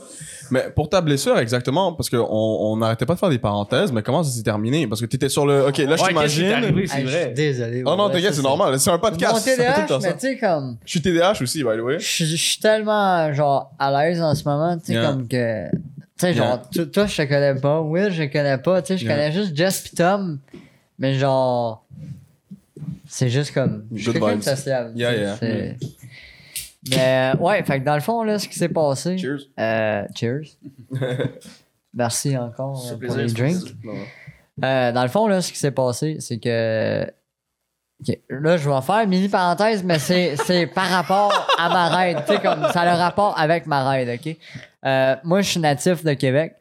Mais pour ta blessure, exactement, parce qu'on on n'arrêtait pas de faire des parenthèses, mais comment ça s'est terminé? Parce que t'étais sur le. Ok, là, je Ouais, qu'est-ce qui t'est t'imagine. arrivé, c'est vrai. désolé. Oh non, t'inquiète, c'est normal. C'est un podcast. Mon ça fait tout le TDAH, temps ça. mais tu sais, comme. Je suis TDAH aussi, by the way. Je suis- je suis tellement, genre, à l'aise en ce moment, tu sais, Yeah. comme que. Tu sais, Yeah. genre, toi, je te connais pas. Will, je te connais pas. Tu sais, je Yeah. connais juste Jess pis Tom. Mais genre. C'est juste comme. Je suis quelqu'un de. Yeah, yeah. c'est- Mais, ouais, fait que dans le fond, là, ce qui s'est passé. Cheers. Euh, cheers. Merci encore Ça euh, pour plaisir, les drinks. plaisir. Euh, dans le fond, là, ce qui s'est passé, c'est que. Là, je vais faire une mini parenthèse, mais c'est c'est par rapport à ma raid. Tu sais, comme ça a le rapport avec ma raid, OK? Moi, je suis natif de Québec.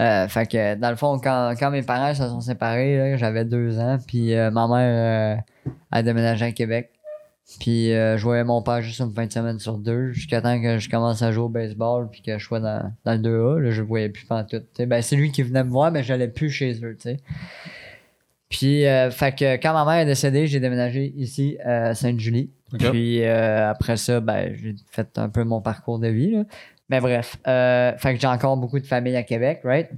Euh, fait que, dans le fond, quand, quand mes parents se sont séparés, là, j'avais deux ans, puis euh, ma mère euh, a déménagé à Québec. Puis je voyais mon père juste une fin de semaine sur deux, jusqu'à temps que je commence à jouer au baseball, puis que je sois dans, dans le 2A. Là, je le voyais plus tu sais. Ben, c'est lui qui venait me voir, mais j'allais plus chez eux, tu sais. Puis, fait que quand ma mère est décédée, j'ai déménagé ici à Sainte-Julie. Puis après ça, ben, j'ai fait un peu mon parcours de vie. Là. Mais bref, euh, fait que j'ai encore beaucoup de famille à Québec, right?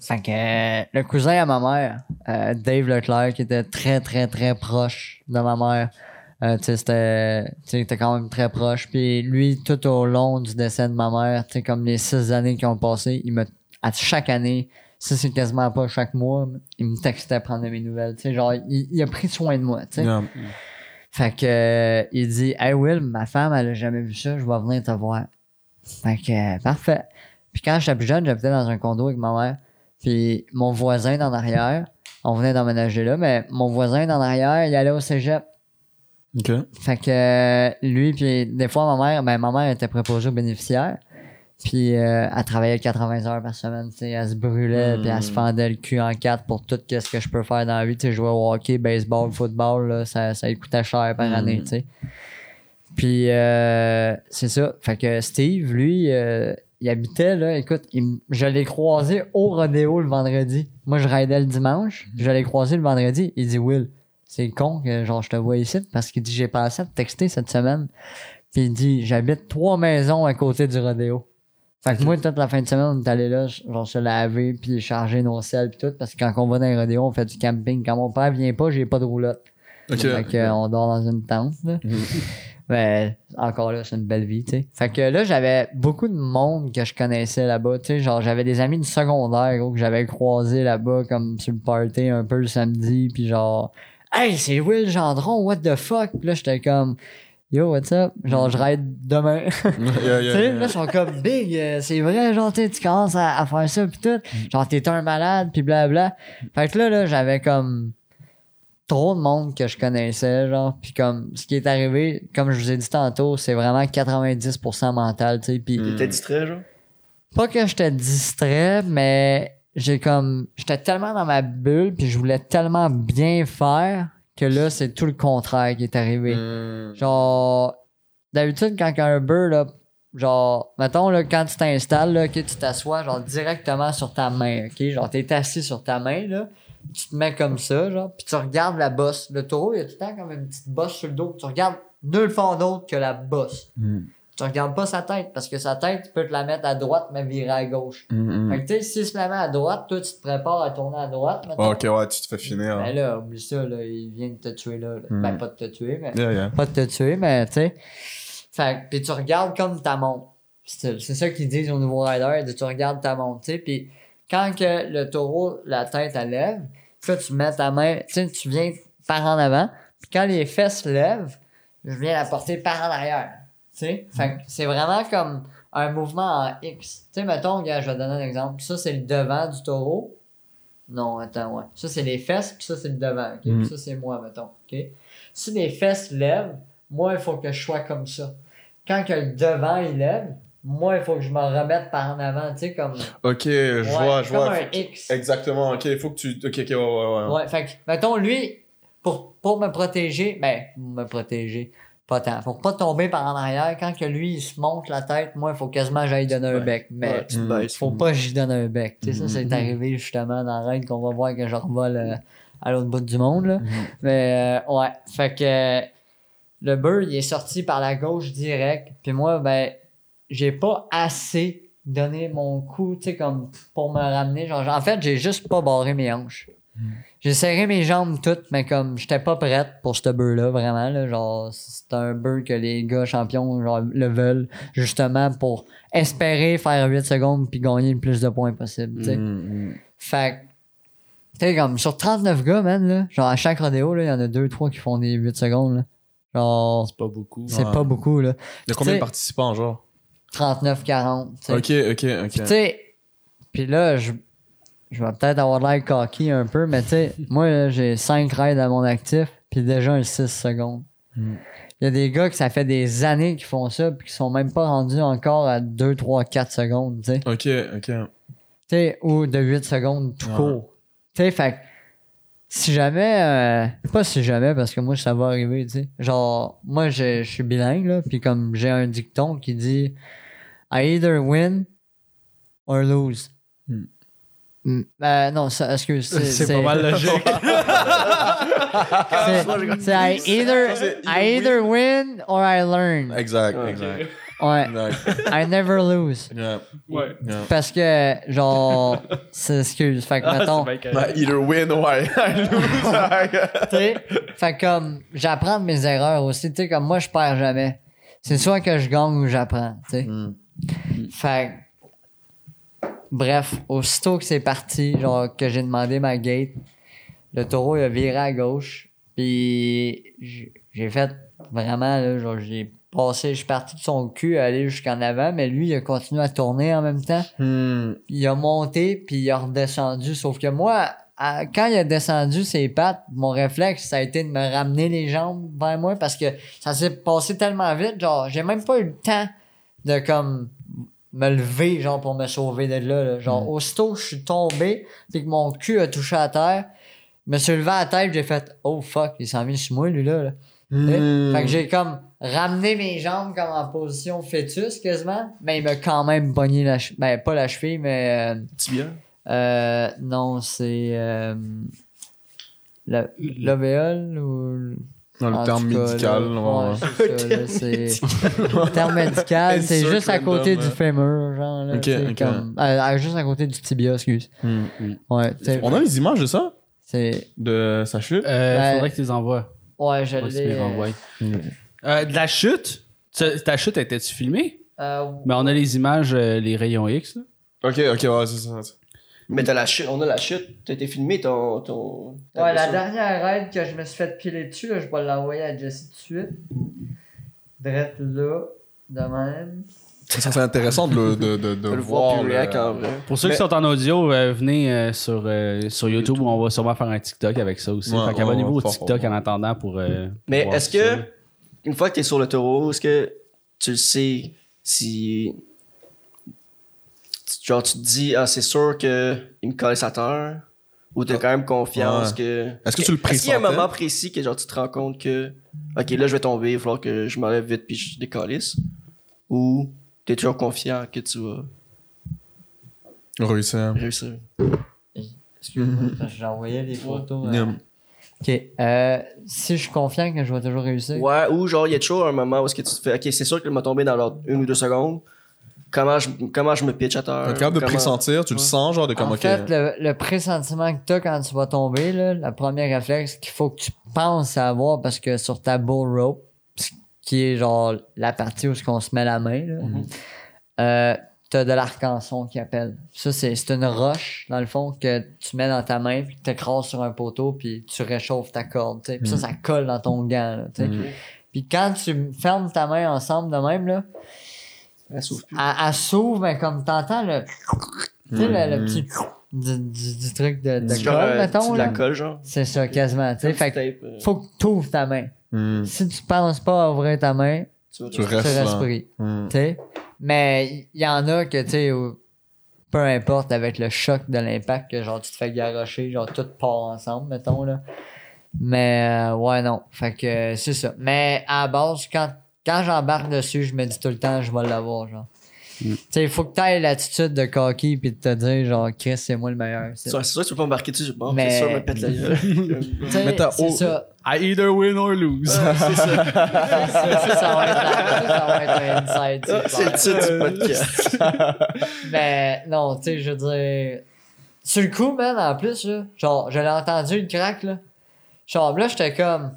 Fait que euh, le cousin à ma mère, euh, Dave Leclerc, qui était très, très, très proche de ma mère. Euh, tu sais, c'était, quand même très proche. Puis lui, tout au long du décès de ma mère, tu sais, comme les six années qui ont passé, il me, à chaque année, ça c'est quasiment pas chaque mois, il me textait prendre de mes nouvelles. Tu sais, genre, il, il a pris soin de moi, tu sais. Yeah. Fait que euh, il dit Hey Will, ma femme, elle a jamais vu ça, je vais venir te voir. Fait que euh, parfait. Puis quand j'étais plus jeune, j'habitais dans un condo avec ma mère. Puis mon voisin d'en arrière, on venait d'emménager là, mais mon voisin d'en arrière, il allait au cégep. Ok. Fait que euh, lui, puis des fois, ma mère, ben, ma mère était préposée aux bénéficiaires. Puis euh, elle travaillait 80 heures par semaine, tu sais, elle se brûlait, puis elle se fendait le cul en quatre pour tout ce que je peux faire dans la vie, tu sais, jouer au hockey, baseball, football, là, ça, ça lui coûtait cher par année, tu sais. Puis euh, c'est ça, fait que Steve, lui, euh, il habitait là, écoute, il je l'ai croisé au rodéo le vendredi. Moi, je raidais le dimanche, je l'ai croisé le vendredi, il dit Will, c'est con que genre je te vois ici parce qu'il dit j'ai passé à te texter cette semaine. Puis il dit j'habite trois maisons à côté du rodéo. Fait que moi, toute la fin de semaine, on est allé là, genre se laver, puis charger nos selles, puis tout, parce que quand on va dans les rodéos, on fait du camping. Quand mon père vient pas, j'ai pas de roulotte. Fait que, euh, on dort dans une tente. Là. Mais encore là, c'est une belle vie, tu sais. Fait que là, j'avais beaucoup de monde que je connaissais là-bas, tu sais. Genre, j'avais des amis du secondaire, gros, que j'avais croisés là-bas, comme sur le party un peu le samedi, puis genre, hey, c'est Will Gendron, what the fuck? Puis là, j'étais comme, yo, what's up? Genre, je ride demain. Yeah, yeah, Tu sais, yeah. là, ils sont comme big, euh, c'est vrai, genre, tu sais, tu commences à, à faire ça, pis tout. Genre, t'es un malade, pis blabla. Fait que là, là, j'avais comme trop de monde que je connaissais, genre, pis comme, ce qui est arrivé, comme je vous ai dit tantôt, c'est vraiment 90% mental, tu sais, pis T'étais distrait, genre? pas que j'étais distrait, mais j'ai comme, j'étais tellement dans ma bulle, puis je voulais tellement bien faire, que là, c'est tout le contraire qui est arrivé. Hmm. Genre, d'habitude, quand il y a un beurre, là, genre, mettons, là, quand tu t'installes, là, ok, tu t'assois, genre, directement sur ta main, ok? Genre, t'es assis sur ta main, là, tu te mets comme ça, genre, puis tu regardes la bosse. Le taureau, il y a tout le temps comme une petite bosse sur le dos, tu regardes nulle part d'autre que la bosse. Mm. Tu regardes pas sa tête, parce que sa tête, tu peux te la mettre à droite, mais virer à gauche. Mm, mm. Fait que, tu sais, si se la met à droite, toi, tu te prépares à tourner à droite, mettons. Ok, ouais, tu te fais finir. Ben là, oublie ça, là, il vient de te tuer là. là. Mm. Ben, pas de te tuer, mais Yeah, yeah. pas de te tuer, mais tu sais. Fait que- puis tu regardes comme ta montre. C'est ça qu'ils disent au nouveau rider, ils disent, tu regardes ta montre, tu sais. Puis quand que le taureau, la tête, elle lève, puis là, tu mets ta main, tu sais, tu viens par en avant. Puis quand les fesses lèvent, je viens la porter par en arrière. Tu sais? Fait que c'est vraiment comme un mouvement en X. Tu sais, mettons, gars, je vais te donner un exemple. Ça, c'est le devant du taureau. Non, attends, ouais. Ça, c'est les fesses, puis ça, c'est le devant. ok? Mm. Puis ça, c'est moi, mettons. ok? Si les fesses lèvent, moi, il faut que je sois comme ça. Quand que le devant, il lève, moi, il faut que je me remette par en avant, tu sais, comme... Ok, je Ouais, vois, je comme vois. un Faut- X. Exactement, ok, il faut que tu. Ok, ok, ouais, ouais, ouais. Ouais, fait que, mettons, lui, pour, pour me protéger, ben, me protéger, pas tant. Pour pas tomber par en arrière, quand que lui, il se monte la tête, moi, il faut quasiment que j'aille donner un Ouais. bec. Mais Ouais, faut pas que j'y donne un bec. Tu sais, ça, c'est arrivé justement dans la règle qu'on va voir que je revole euh, à l'autre bout du monde, là. Mhm. Mais, euh, ouais. Fait que euh, le beurre, il est sorti par la gauche direct. Puis moi, ben, j'ai pas assez donné mon coup, tu sais, comme pour me ramener. Genre, en fait, j'ai juste pas barré mes hanches. J'ai serré mes jambes toutes, mais comme j'étais pas prête pour ce beurre-là, vraiment. Là, genre, c'est un beurre que les gars champions genre, le veulent, justement pour espérer faire 8 secondes puis gagner le plus de points possible. tu sais. Mm, mm. Fait que, tu sais, comme sur 39 gars, man, là, genre à chaque rodéo, là, il y en a 2-3 qui font des 8 secondes. Là. Genre, C'est pas beaucoup. c'est Ouais. pas beaucoup, là. Il y a combien de participants, genre? 39-40. tu sais. Ok, ok, ok. tu sais, puis là, je, je vais peut-être avoir l'air cocky un peu, mais tu sais, moi, j'ai 5 raids à mon actif, puis déjà un 6 secondes. Mm. Il y a des gars que ça fait des années qu'ils font ça, puis qui sont même pas rendus encore à 2, 3, 4 secondes, tu sais. Ok, ok. Tu sais, ou de 8 secondes tout Ouais. court. Tu sais, fait si jamais, euh, pas si jamais, parce que moi, ça va arriver, tu sais. Genre, moi, je je suis bilingue, là, puis comme j'ai un dicton qui dit I either win or lose. Hmm. Euh, non, ça, excuse. C'est pas mal logique. C'est c'est I either, I either win or I learn. Exact, exact. Ouais. I never lose. Yeah, ouais. yeah. Parce que, genre, c'est excuse. Fait que, mettons, C'est bien Bah, either win or I lose. tu sais, fait que comme j'apprends de mes erreurs aussi, tu sais, comme moi je perds jamais. C'est soit que je gagne ou j'apprends, tu sais. Mm. Fait que, bref, aussitôt que c'est parti, genre que j'ai demandé ma gate, le taureau il a viré à gauche, puis j'ai j'ai fait vraiment là, genre j'ai passé, je suis parti de son cul aller jusqu'en avant, mais lui il a continué à tourner en même temps. Hmm. Il a monté, puis il a redescendu. Sauf que moi, à- quand il a descendu ses pattes, mon réflexe, ça a été de me ramener les jambes vers moi parce que ça s'est passé tellement vite. Genre, j'ai même pas eu le temps de comme me lever, genre, pour me sauver de là. là. Genre, aussitôt que je suis tombé, puis que mon cul a touché à terre, je me suis levé à la tête, j'ai fait, oh fuck, il s'en vient sur moi, lui, là. là. Hmm. Fait que j'ai comme ramené mes jambes comme en position fœtus quasiment, mais il m'a quand même pogné la cheville. Ben, pas la cheville, mais. euh, Tibia. euh, non, c'est. Euh, l'alvéole ou. Dans le terme médical. là, ouais. ouais, c'est ça, là, c'est. le terme médical, c'est juste à côté du ouais. fémur, genre. Là, comme- euh, euh, juste à côté du tibia, excuse. Hmm. Ouais, tu sais, On a les images de ça? C'est. De sa chute? Euh, Ouais. Faudrait que tu les envoies. Ouais, je Ouais, les renvoies. Hmm. Euh, de la chute, tu- ta chute était-tu filmée? euh, Mais on a les images, euh, les rayons X. là. Ok, ok, ouais, c'est ça. Mais t'as la chute, on a la chute. T'as été filmé ton. ton ta Ouais, la blessure. dernière raid que je me suis fait piler dessus, là, je vais l'envoyer à Jesse tout de suite. Drette là, de même. Ça serait intéressant de le, de, de, de De le voir voir. plus le- react en vrai. Pour ceux Mais- qui sont en audio, euh, venez euh, sur, euh, sur YouTube où on va sûrement faire un TikTok avec ça aussi. Ouais, fait qu'abonnez-vous ouais, au fort, TikTok fort, en attendant pour. euh, Mais voir est-ce ça. que, une fois que t'es sur le taureau, est-ce que tu le sais si. Genre, tu te dis, ah, c'est sûr qu'il me colle sa terre? Ou t'as quand même confiance Ouais. que. Est-ce que tu le Est-ce qu'il y a un pressentais? moment précis que genre tu te rends compte que ok là je vais tomber, il va falloir que je m'enlève vite puis je décalisse ou t'es toujours confiant que tu vas Réussir. réussir? Excuse-moi, j'envoyais des photos. euh. Ok. Euh, si je suis confiant que je vais toujours réussir. Ouais, ou genre il y a toujours un moment où est-ce que tu te fais ok c'est sûr qu'il m'a tombé dans l'ordre une ou deux secondes. Comment je, comment je me pitch à terre? T'es capable de comment- pressentir, tu le sens, genre de comme, en fait, le, le pressentiment que tu as quand tu vas tomber, là, la première réflexe qu'il faut que tu penses à avoir parce que sur ta bull rope, qui est genre la partie où on se met la main, là, Mhm. euh, t'as de l'arcançon qui appelle. Ça, c'est c'est une roche, dans le fond, que tu mets dans ta main, puis que tu écrases sur un poteau, puis tu réchauffes ta corde. tu sais. Puis ça, Mhm. ça colle dans ton gant. là, tu sais. Mhm. Puis quand tu fermes ta main ensemble de même, là, Elle s'ouvre elle, mais comme t'entends le, tu sais, le, le Mhm. petit du, du- du truc de, de genre, colle, euh, mettons. de la là. colle genre. C'est ça, quasiment. tu sais. Fait tape, euh, faut que tu ouvres ta main. Si tu penses pas à ouvrir ta main, tu Tu restes restes pris. Tu sais. Mais il y en a que, tu sais, peu importe, avec le choc de l'impact, que genre tu te fais garrocher, genre tout part ensemble, mettons, là. Mais euh, ouais, non. Fait que c'est ça. Mais à la base, quand, quand j'embarque dessus, je me dis tout le temps, je vais l'avoir, genre. Mm. Il faut que tu aies l'attitude de cocky puis de te dire, genre, Chris, c'est moi le meilleur. C'est C'est sûr que tu peux pas embarquer dessus. Bon, Mais- c'est sûr, me pète la gueule. Mais t'as c'est au- ça. I either win or lose. ça, ça, ça va être la- ça, ça va être un inside. Ah, c'est c'est le titre du podcast. Mais non, tu sais, je veux dire. Sur le coup, man, en plus, là, genre, je l'ai entendu le crack, là. Genre, là, j'étais comme.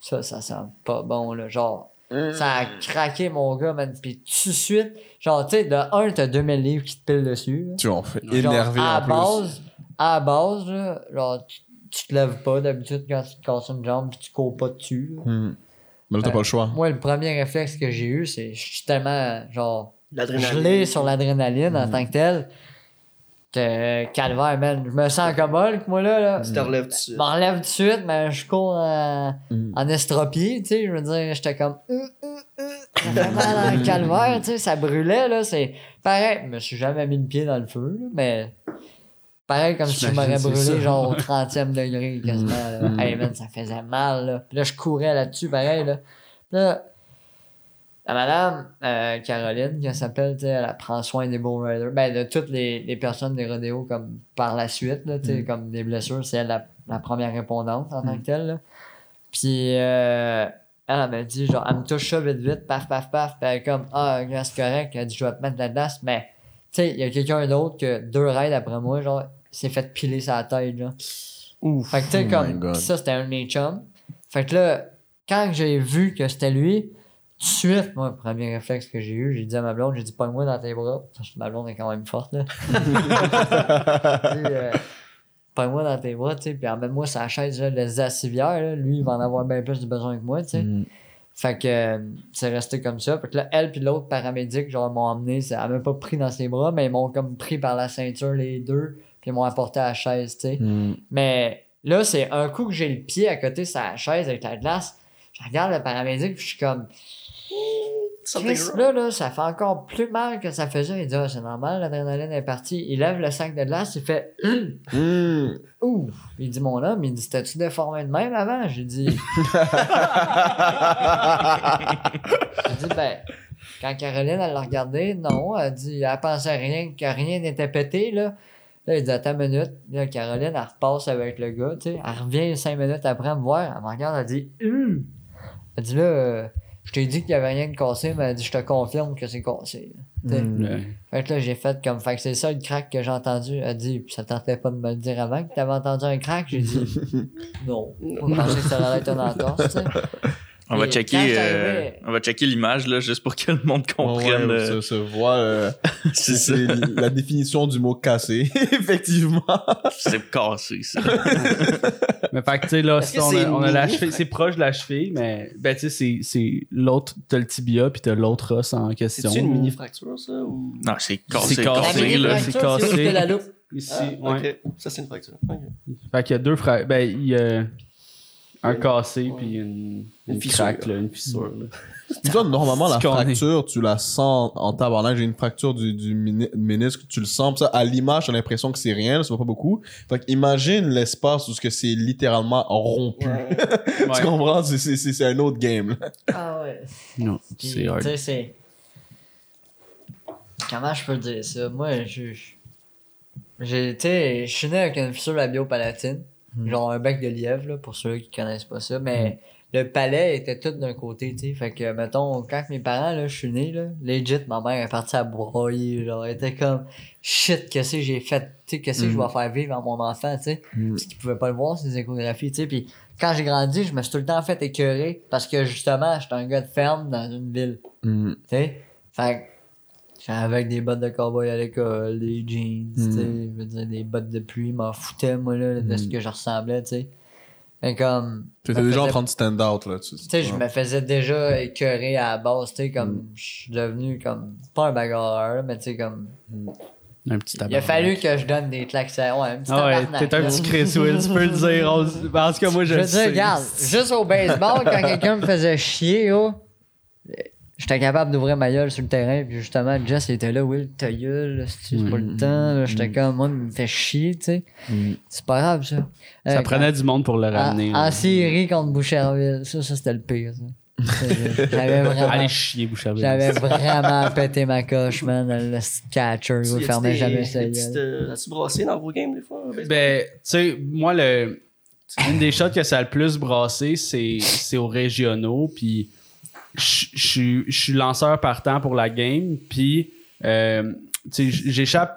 Ça, ça sent pas bon, là. Genre, ça a craqué, mon gars, man. Puis tout de suite, genre, tu sais, de un, t'as 2000 livres qui te pilent dessus. là. Tu en fais Genre, énervé à en plus. base, à la base, là, genre, tu, tu te lèves pas d'habitude quand tu te casses une jambe puis tu cours pas dessus. là. Hmm. Mais là, t'as Euh, pas le choix. Moi, le premier réflexe que j'ai eu, c'est je suis tellement, genre, gelé sur l'adrénaline en tant que tel. Que calvaire, man. Je me sens comme Hulk, moi, là. là. Tu te relèves dessus. Je m'en relève tout de suite, mais je cours en, Mhm. en estropié, tu sais. Je veux dire, j'étais comme. Euh, euh, euh. Ça fait mal dans le calvaire, tu sais. Ça brûlait, là. C'est pareil. Je me suis jamais mis le pied dans le feu, là, mais. Pareil comme si je m'aurais brûlé, ça. genre au 30e degré, quasiment. Là. Mhm. Hey, man, ça faisait mal, là. Puis là, je courais là-dessus, pareil, là. Puis là, la madame euh, Caroline, qui s'appelle, tu sais, elle prend soin des Bull Riders. Ben, de toutes les, les personnes des rodéos, comme par la suite, là, tu sais, comme des blessures, c'est elle la, la première répondante en tant que telle. là. Puis, euh, elle, elle m'a dit, genre, elle me touche ça vite, vite, paf, paf, paf. Puis elle est comme, ah, c'est correct. Elle dit, je vais te mettre de la glace. Mais, tu sais, il y a quelqu'un d'autre que deux raids après moi, genre, s'est fait piler sa tête, genre. Ouf. Fait que, tu sais, Oh comme, ça, c'était un de mes chums. Fait que là, quand j'ai vu que c'était lui, de suite, moi, le premier réflexe que j'ai eu, j'ai dit à ma blonde, j'ai dit, pas moi dans tes bras. Parce que ma blonde est quand même forte, là. J'ai dit, euh, Pogne-moi dans tes bras, tu sais, puis emmène-moi sa chaise, là, le Zacivière, là. Lui, il va en avoir bien plus de besoin que moi, tu sais. Hmm. Fait que euh, c'est resté comme ça. Fait que là, elle puis l'autre paramédic, genre, m'ont emmené, ça- elle m'a pas pris dans ses bras, mais ils m'ont comme pris par la ceinture, les deux, puis ils m'ont apporté à la chaise, tu sais. Mais là, c'est un coup que j'ai le pied à côté de sa chaise avec la glace. Je regarde le paramédic, puis je suis comme. Chris, là, là, ça fait encore plus mal que ça faisait. Il dit, ah, c'est normal, l'adrénaline est partie. Il lève le sac de glace, il fait, Hmm. ouh. Il dit, mon homme, il dit, t'as-tu déformé de même avant? J'ai dit, j'ai dit, ben, quand Caroline, elle l'a regardé, non, elle dit, elle pensait rien, que rien n'était pété, là. Là, il dit, attends une minute. Là, Caroline, elle repasse avec le gars, tu sais. Elle revient cinq minutes après me voir. Elle me regarde, elle dit, hum. Elle dit, là, euh, je t'ai dit qu'il y avait rien de cassé, mais elle dit, je te confirme que c'est cassé. Ouais. Fait que là, j'ai fait comme. Fait que c'est ça le crack que j'ai entendu. Elle dit, puis ça tentait pas de me le dire avant que t'avais entendu un crack. J'ai dit, non. On pensait que ça allait être une entorse, tu sais. On va checker, euh, on va checker l'image là, juste pour que le monde comprenne. Ouais, euh, se, se voit. euh, c'est ça. c'est la définition du mot cassé, effectivement. C'est cassé, ça. Mais fait que, tu sais, là, que on, c'est a, on a la cheville, c'est proche de la cheville, mais, ben, tu sais, c'est- c'est l'autre, t'as le tibia, puis t'as l'autre os en question. C'est-tu une mini fracture, ça? Ou... Non, c'est cassé, C'est cassé, là. c'est cassé. c'est. Ici, Ah, ouais. ok. Ça, c'est une fracture. Ok. Fait qu'il y a deux frères. Ben, il y a un cassé, puis une, Une une, fissure. craque, là, une fissure. là. Normalement, la C'est fracture, tu la sens en tabarnak. J'ai une fracture du, du ménisque, tu le sens. Puis ça, à l'image, t'as l'impression que c'est rien, va pas beaucoup. Fait que imagine l'espace où ce que c'est littéralement rompu. Ouais. tu Ouais. comprends? C'est- C'est c'est- c'est un autre game. là. Ah ouais. Non, c'est hard. Tu sais, c'est. Comment je peux dire ça? Moi, je. J'ai, tu sais, je suis né avec une fissure labiopalatine. Genre un bec de lièvre, là, pour ceux qui connaissent pas ça. Mais le palais était tout d'un côté, tu sais. Fait que, mettons, quand mes parents, là, je suis né, là, legit, ma mère est partie à broyer. Genre, elle était comme, shit, qu'est-ce que j'ai fait? Tu sais, qu'est-ce que je vais faire vivre à mon enfant, tu sais? Parce qu'ils pouvaient pas le voir, ces échographies, tu sais. Puis quand j'ai grandi, je me suis tout le temps fait écœurer parce que, justement, j'étais un gars de ferme dans une ville. Tu sais? Fait avec des bottes de cowboy à l'école, des jeans, tu sais, je veux dire, des bottes de pluie, m'en foutais, moi, là, de ce que je ressemblais, tu sais. Fait comme. T'étais déjà en train de stand out, là. Tu Tu sais, je me faisais déjà écœurer à la base, tu sais, comme, je suis devenu comme, pas un bagarreur, mais tu sais, comme, Un petit il a fallu que je donne des claques, à- ouais, un petit Ah ouais, tabarnak, t'es un petit Chris Will, tu peux le dire. on- tout cas, moi, je, Je le dire, regarde, juste au baseball, quand quelqu'un me faisait chier, oh, j'étais capable d'ouvrir ma gueule sur le terrain, puis justement, Jess était là, Will, ta gueule, là, c'est pas le temps, là. j'étais comme, moi, il me fait chier, tu sais. C'est pas grave, ça. Ça Euh, prenait du monde pour le en, ramener. en là. série contre Boucherville, ça, ça c'était le pire, ça. J'avais vraiment, Allez chier, Boucherville. j'avais vraiment pété ma coche, man, le catcher, fermait des- jamais gueule. euh, As-tu brassé dans vos games des fois? Ben, tu sais, moi, le, une des shots que ça a le plus brassé, c'est, c'est aux régionaux. Puis, je suis- je suis lanceur partant pour la game. Puis, euh, tu sais, j'échappe.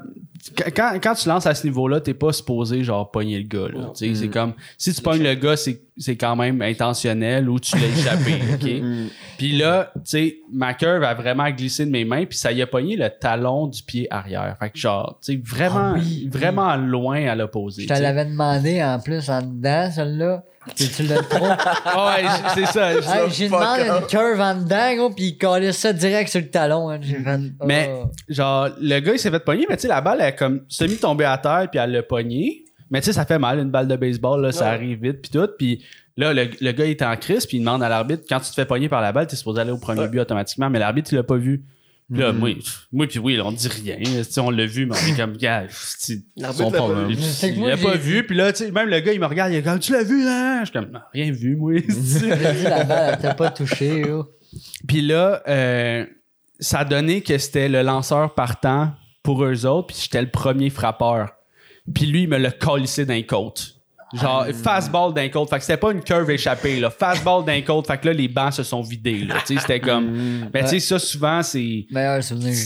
Quand, quand tu lances à ce niveau-là, t'es pas supposé, genre, pogner le gars. Là, Tu sais, C'est comme, si tu pognes le gars, c'est, c'est quand même intentionnel ou tu l'as échappé. OK? Puis là, tu sais, ma curve a vraiment glissé de mes mains, puis ça y a pogné le talon du pied arrière. Fait que genre, tu sais, vraiment, Ah oui, vraiment loin à l'opposé. Je te l'avais demandé en plus en dedans, celle-là. Tu l'as trop? Ah ouais, c'est ça. Hey, j'ai demandé une curve en dedans, gros, pis il collait ça direct sur le talon. hein. Mais- oh. Genre, le gars, il s'est fait pogner, mais tu sais, la balle, elle est comme semi-tombée à terre, puis elle l'a pogné. Mais tu sais, ça fait mal, une balle de baseball, là, ça arrive vite, puis tout. Puis là, le, le gars, il est en crise, puis il demande à l'arbitre, quand tu te fais pogner par la balle, t'es supposé aller au premier but automatiquement, mais l'arbitre, il l'a pas vu. Puis là, moi, moi, puis oui, là, on dit rien. Tu sais, on l'a vu, mais on est comme, gars, son problème? il l'a pas vu, puis là, tu sais, même le gars, il me regarde, il est comme, tu l'as vu, là? Je suis comme, Non, rien vu, moi. La balle, elle t'a pas touché. Puis là, euh, ça a donné que c'était le lanceur partant pour eux autres, puis j'étais le premier frappeur. Puis lui, il me l'a collissé d'un côte. Genre, fastball d'un côte. Fait que c'était pas une curve échappée, là. Fastball d'un côte. Fait que là, les bancs se sont vidés, là. Tu sais, c'était comme. Mais tu sais, ça, souvent, c'est. Meilleur souvenir que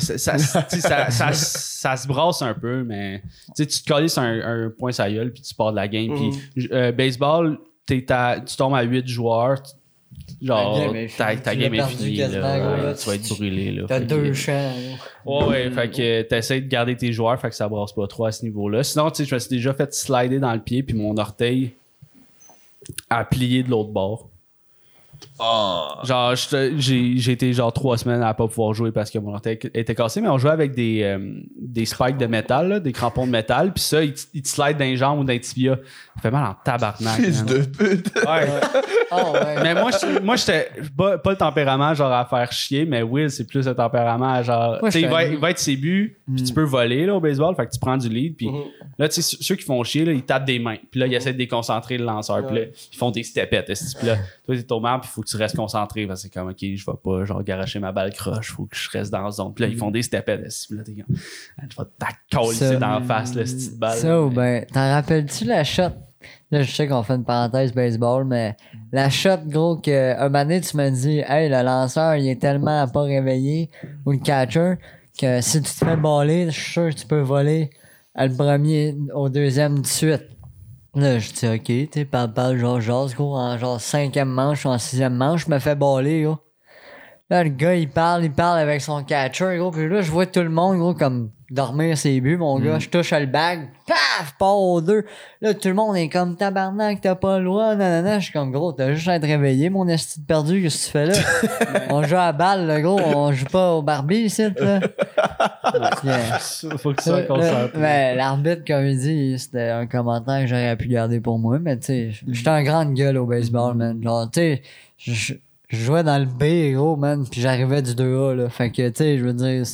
ça, ça, se brasse un peu, mais tu sais, tu te colles sur un, un point sa gueule, puis tu pars de la game. Puis euh, baseball, tu tombes à 8 joueurs. Genre, La game est ta, finie. ta Tu game l'as est perdu finie. quasiment, là. gros, Ouais, là. tu vas être brûlé. Là. T'as deux que- champs. Ouais, ouais. Fait que t'essaies de garder tes joueurs, fait que ça brasse pas trop à ce niveau-là. Sinon, tu sais, je me suis déjà fait slider dans le pied, puis mon orteil a plié de l'autre bord. Ah. Genre, j'étais- j'ai été genre trois semaines à pas pouvoir jouer parce que mon orteil était cassé, mais on jouait avec des, euh, des spikes de métal, là, des crampons de métal, puis ça, ils te ils te slide dans les jambes ou dans les tibias. Ça fait mal en tabarnak. Fils de pute. Ouais. Ah ouais. mais moi, j'étais- moi, j'étais pas, pas le tempérament genre à faire chier, mais Will, c'est plus le tempérament à genre. Sais, il va, il va être ses buts, puis tu peux voler là, au baseball, fait que tu prends du lead, puis là, tu sais, ceux- qui font chier, là, ils tapent des mains, puis là, ils essaient de déconcentrer le lanceur, puis là, ils font des stepettes, puis là, toi, t'es au marbre, puis il faut que tu restes concentré, parce que c'est comme, ok, je vais pas genre garocher ma balle croche, faut que je reste dans la zone, puis là, ils font des stepettes, esti. puis là, comme, Ah, je vais t'accoler dans la face, le petite balle. Ça ou ben, t'en rappelles-tu la shot? Là, je sais qu'on fait une parenthèse baseball, mais la shot, gros, que un moment donné, tu me dis, hey, le lanceur, il est tellement pas réveillé, ou le catcher, que si tu te fais baller, je suis sûr que tu peux voler le premier au deuxième de suite. Là, je dis, ok, tu sais, parle, genre, jase, gros, en genre cinquième manche ou en sixième manche, je me fais baller, gros. Là, le gars, il parle, il parle avec son catcher, gros. Puis là, je vois tout le monde, gros, comme dormir ses buts, mon gars. Je touche le bag, paf, part aux deux. Là, tout le monde est comme tabarnak, t'as pas le droit, nanana. Je suis comme, gros, t'as juste à être réveillé, mon esti de perdu, qu'est-ce que tu fais là? on joue à balle, là, gros, on joue pas au Barbie, ici, là. Faut que tu sois concentré. ben, l'arbitre, comme il dit, c'était un commentaire que j'aurais pu garder pour moi, mais tu sais, j'étais un grande gueule au baseball, man. Genre, tu sais, je jouais dans le B, gros, man, puis j'arrivais du 2A, là. Fait que, tu sais, je veux dire,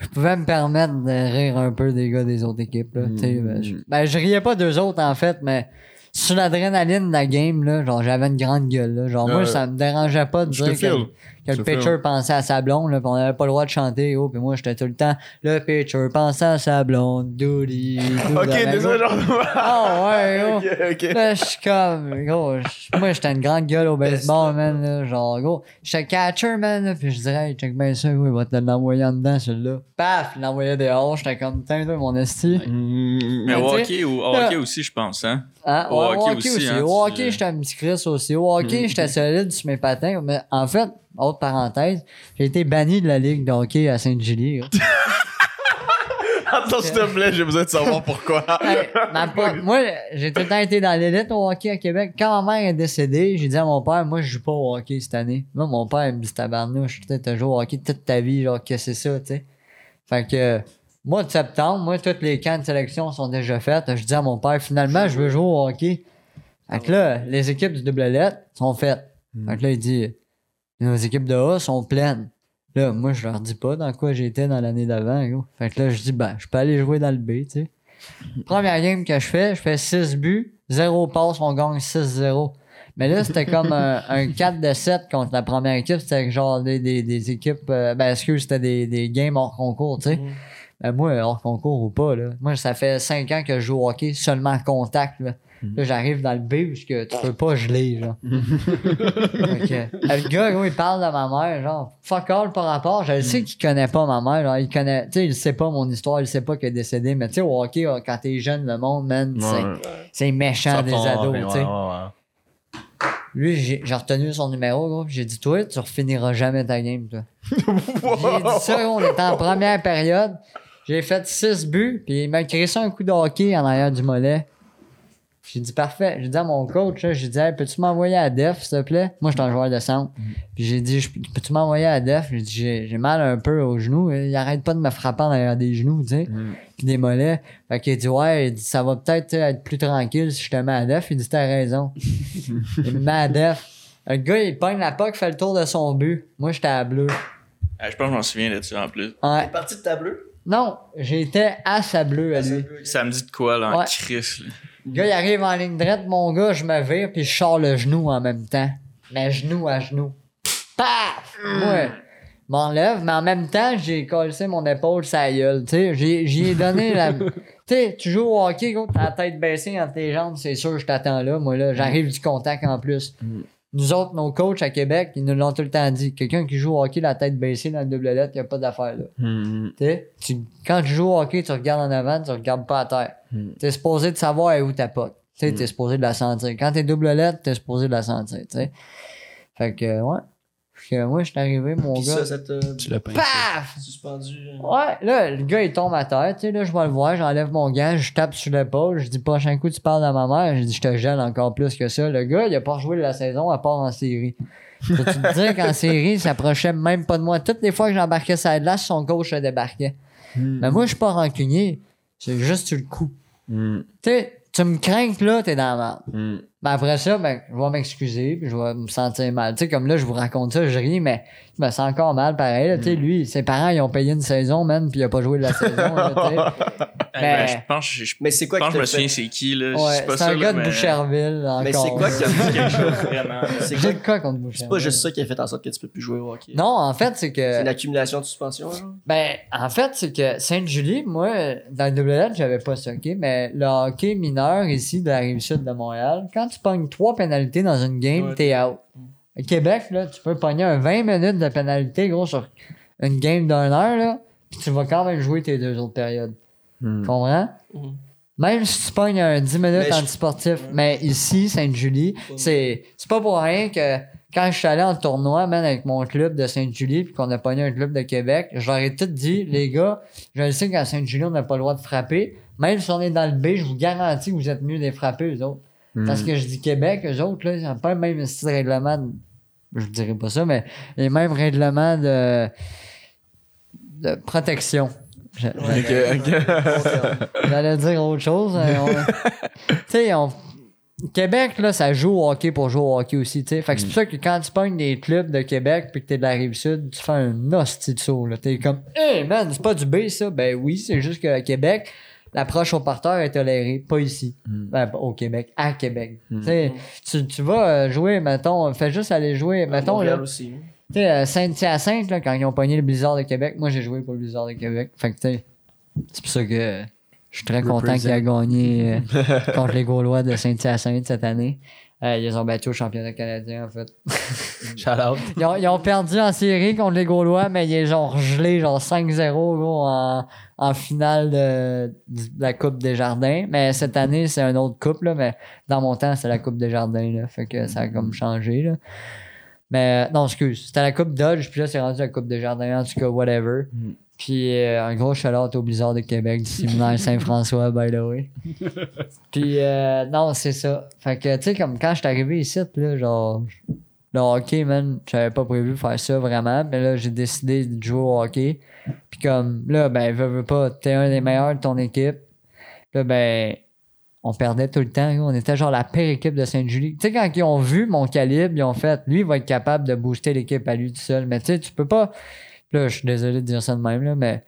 je pouvais me permettre de rire un peu des gars des autres équipes, là. tu sais, ben, je, ben, je riais pas d'eux autres, en fait, mais sur l'adrénaline de la game, là, genre, j'avais une grande gueule, là. Genre, moi, ça me dérangeait pas de Je dire te que, que le pitcher pensait à sa blonde, là, pis on avait pas le droit de chanter, gros, puis moi, j'étais tout le temps, le pitcher pensait à sa blonde, doody, Ok, désolé, genre. Ah ouais, gros. ok, ok. Là, je suis comme, gros, moi, j'étais une grande gueule au baseball, man, là, genre, gros, j'étais catcher, man, là, pis je dirais, hey, check bien ça, oui, il va te l'envoyer en dedans, celui-là. Paf, il l'envoyait dehors, j'étais comme, tiens, toi, mon esti. Mm, Mais au Mais sais, hockey, ou, au hockey aussi, je pense, hein. Hein? Au hockey aussi, hein, Au tu- hockey, j'étais un petit Chris aussi. Au hockey, j'étais solide sur mes patins. Mais en fait, autre parenthèse, j'ai été banni de la ligue de hockey à gros. Attends, s'il te plaît, j'ai besoin de savoir pourquoi. Hey, ma po- moi, j'ai tout le temps été dans l'élite au hockey à Québec. Quand ma mère est décédée, j'ai dit à mon père, moi, je joue pas au hockey cette année. Moi, mon père, il me dit, tabarnouche, tu as joué au hockey toute ta vie, genre, que c'est ça, tu sais? Fait que, mois de septembre, moi, toutes les camps de sélection sont déjà faites. Je dis à mon père, finalement, je veux jouer au hockey. Fait que là, les équipes du double lettre sont faites. Fait que là, il dit, nos équipes de A sont pleines. Là, moi, je leur dis pas dans quoi j'étais dans l'année d'avant, gros. Fait que là, je dis, ben, je peux aller jouer dans le B, tu sais. Première game que je fais, je fais 6 buts, 0 passes, on gagne 6-0. Mais là, c'était comme un, un 4 de 7 contre la première équipe. C'était genre des, des, des équipes. euh, ben, excuse, c'était des, des games hors concours, tu sais. Ben, moi, hors concours ou pas, là. Moi, ça fait 5 ans que je joue au hockey seulement en contact, là. Là, j'arrive dans le B parce que tu peux pas geler, genre. Euh, le gars, gros, il parle de ma mère, genre, fuck all par rapport. Je le sais qu'il connaît pas ma mère, genre, il connaît, tu sais, il sait pas mon histoire, il sait pas qu'elle est décédée, mais tu sais, au hockey, quand t'es jeune, le monde, man, c'est- c'est méchant Ça des ados, tu sais. ouais, ouais. Lui, j'ai j'ai retenu son numéro, gros. pis J'ai dit, toi, tu refiniras jamais ta game, toi. J'ai dit ça, gros, on était en première période. J'ai fait 6 buts, puis il m'a créé ça un coup de hockey en arrière du mollet. J'ai dit, parfait. J'ai dit à mon coach, j'ai dit, hey, peux-tu m'envoyer à Def, s'il te plaît? Moi, j'étais un joueur de centre. Puis j'ai dit, peux-tu m'envoyer à Def? J'ai dit, j'ai mal un peu au genou. Il arrête pas de me frapper en arrière des genoux, tu sais. Puis des mollets. Fait qu'il dit, ouais, il dit, ça va peut-être être plus tranquille si je te mets à Def. Il dit, t'as raison. il me met à Def. Le gars, il pogne la POC, fait le tour de son but. Moi, j'étais à bleu. Ah, je pense que je m'en souviens de ça en plus. Ouais. parti de ta bleue? Non, j'étais à sa bleue à lui. Ça me dit de quoi, là, en Ouais. crise, là. Le gars, il arrive en ligne droite, mon gars, je me vire, puis je sors le genou en même temps. Mais genou à genou. Paf! Ouais. M'enlève, mais en même temps, j'ai collé mon épaule sa gueule, tu sais. J'ai- J'y ai donné la... tu sais, tu joues au hockey, gros, t'as la tête baissée entre tes jambes, c'est sûr, je t'attends là. Moi, là, j'arrive du contact en plus. Nous autres, nos coachs à Québec, ils nous l'ont tout le temps dit. Quelqu'un qui joue au hockey, la tête baissée dans le double lettre, y a pas d'affaire, là. Mm, Tu tu- quand tu joues au hockey, tu regardes en avant, tu regardes pas à terre. Mm. T'es supposé de savoir où ta pote. Tu sais, t'es supposé de la sentir. Quand t'es double lettre, t'es supposé de la sentir, tu sais. Fait que, ouais. Moi, je suis arrivé, mon Puis gars. ça, ça t'a Tu l'as pas Paf! suspendu. Ouais, là, le gars, il tombe à terre, tu sais, là, je vais le voir, j'enlève mon gant, je tape sur l'épaule, je dis, prochain coup, tu parles à ma mère, je dis, je te gèle encore plus que ça. Le gars, il a pas rejoué la saison à part en série. Peux-tu te dire qu'en série, il s'approchait même pas de moi? Toutes les fois que j'embarquais la glace, son coach se débarquait. Mais moi, je suis pas rancunier. C'est juste sur le coup. Hmm. Tu sais, tu me crains que là, t'es dans la merde. Hmm. Ben après ça, ben, je vais m'excuser, puis je vais me sentir mal. Tu sais, comme là, je vous raconte ça, je ris, mais je me sens encore mal pareil. là. Tu sais, lui, ses parents, ils ont payé une saison, man, puis il a pas joué de la saison. là, Mais- ben, je pense, je, je Mais c'est quoi pense qui que je me souviens c'est qui, là. Ouais, c'est un gars de mais- Boucherville, encore. Mais c'est quoi qui a fait quelque chose? Vraiment. C'est J'ai quoi- contre Boucherville? C'est pas juste ça qui a fait en sorte que tu peux plus jouer au hockey. Non, en fait, c'est que... C'est une accumulation de suspension, genre? Ben, en fait, c'est que Sainte-Julie, moi, dans le WL, j'avais pas ça, OK? Mais le hockey mineur ici de la rive sud de Montréal, quand tu pognes trois pénalités dans une game, Ouais. t'es out. Au Québec, là, tu peux pogner un 20 minutes de pénalité, gros, sur une game d'une heure, là, puis tu vas quand même jouer tes deux autres périodes. Hmm. Tu comprends? Mhm. Même si tu pognes un 10 minutes Mais je- antisportif. Mais ici, Sainte-Julie, c'est c'est pas pour rien que quand je suis allé en tournoi, man, avec mon club de Sainte-Julie, puis qu'on a pogné un club de Québec, je leur ai tout dit, les gars, je le sais qu'à Sainte-Julie, on n'a pas le droit de frapper. Même si on est dans le B, je vous garantis que vous êtes mieux de les frapper, eux autres. Parce que je dis Québec, eux autres, là, ils n'ont pas le même style de règlement. de- Je dirais pas ça, mais les mêmes règlements de, de protection. J'allais dire autre chose. tu sais, on- Québec, là, ça joue au hockey pour jouer au hockey aussi, tu sais. Fait que c'est pour ça que quand tu pognes des clubs de Québec puis que t'es de la Rive-Sud, tu fais un hostie de saut. T'es comme, hey man, c'est pas du B, ça. Ben oui, c'est juste qu'à Québec, l'approche au parterre est tolérée. Pas ici. Ben, pas au Québec, à Québec. Tu sais, tu, tu vas euh, jouer, mettons, fais juste aller jouer, mettons, là. aussi. Tu sais, euh, Saint-Hyacinthe, quand ils ont pogné le Blizzard de Québec, moi j'ai joué pour le Blizzard de Québec. Fait que, tu sais, c'est pour ça que je suis très content qu'il a gagné euh, contre les Gaulois de Saint-Hyacinthe cette année. Euh, ils les ont battus au championnat canadien, en fait. Ils ont, ils ont perdu en série contre les Gaulois, mais ils ont gelés genre 5-0 gros, en, en finale de, de la Coupe des Jardins. Mais cette année, c'est une autre coupe, là, mais dans mon temps, c'est la Coupe des Jardins. Là, fait que ça a comme changé. Là. Mais euh, non, excuse, c'était la Coupe Dodge, puis là, c'est rendu la Coupe des Jardins, en tout cas, whatever. Puis euh, un gros shout au Blizzard de Québec, du séminaire Saint-François, by the way. Puis euh, non, c'est ça. Fait que, tu sais, comme quand je suis arrivé ici, là, genre, le hockey, man, j'avais pas prévu faire ça vraiment. Mais là, j'ai décidé de jouer au hockey. Puis comme, là, ben, veux, veux pas, t'es un des meilleurs de ton équipe. Là, ben, on perdait tout le temps. On était genre la pire équipe de Sainte-Julie. Tu sais, quand ils ont vu mon calibre, ils ont fait, lui, il va être capable de booster l'équipe à lui tout seul. Mais tu sais, tu peux pas. Là, je suis désolé de dire ça de même, là, mais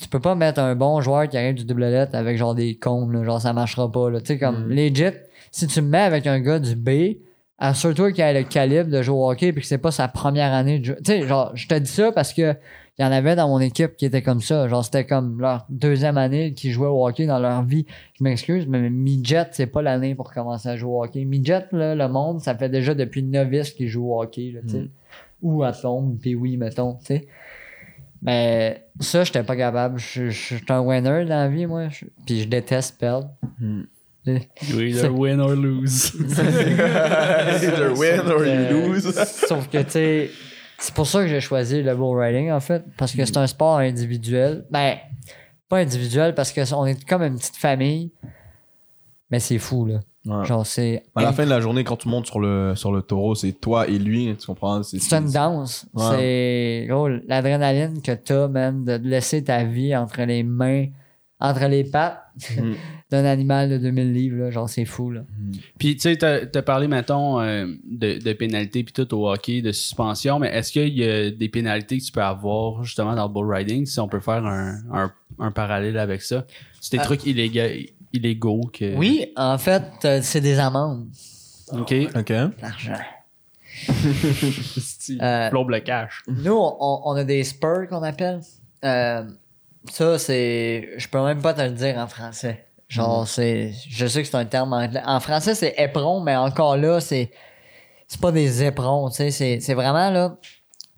tu peux pas mettre un bon joueur qui arrive du double lettre avec genre des cons, là, genre ça marchera pas. Là. Tu sais, comme legit, si tu me mets avec un gars du B, assure-toi qu'il a le calibre de jouer au hockey puis que c'est pas sa première année de jeu. Tu sais, genre, je te dis ça parce que il y en avait dans mon équipe qui étaient comme ça. Genre, c'était comme leur deuxième année qui jouaient au hockey dans leur vie. Je m'excuse, mais midget, c'est pas l'année pour commencer à jouer au hockey. Midget, là, le monde, ça fait déjà depuis novice qu'ils jouent au hockey, là, tu sais. Ou à tombe, puis oui, mettons, tu sais. Mais ça, j'étais pas capable. Je suis un winner dans la vie, moi. Puis je déteste perdre. You either win or lose. Either win or you Euh, lose. Sauf que, tu sais, c'est pour ça que j'ai choisi le bull riding, en fait. Parce que c'est un sport individuel. Ben, pas individuel, parce qu'on est comme une petite famille. Mais c'est fou, là. Ouais. Genre, c'est. À la fin de la journée, quand tu montes sur le, sur le taureau, c'est toi et lui, tu comprends? C'est une danse. Ouais. C'est gros, l'adrénaline que t'as, man, de laisser ta vie entre les mains, entre les pattes Mm. d'un animal de 2000 livres, là. Genre, c'est fou, là. Puis, tu sais, t'as as parlé, mettons, euh, de, de pénalités puis tout au hockey, de suspension, mais est-ce qu'il y a des pénalités que tu peux avoir justement dans le bull riding, si on peut faire un, un, un parallèle avec ça? C'est des Ah. trucs illégaux, illégaux que... Oui, en fait, euh, c'est des amendes. OK. Ok. L'argent. Euh, Plombe le cash. Nous, on, on a des spurs qu'on appelle. Euh, ça, c'est. Je peux même pas te le dire en français. Genre, c'est. Je sais que c'est un terme anglais. En français, c'est éperon, mais encore là, c'est. C'est pas des éperons, tu sais. C'est c'est vraiment là.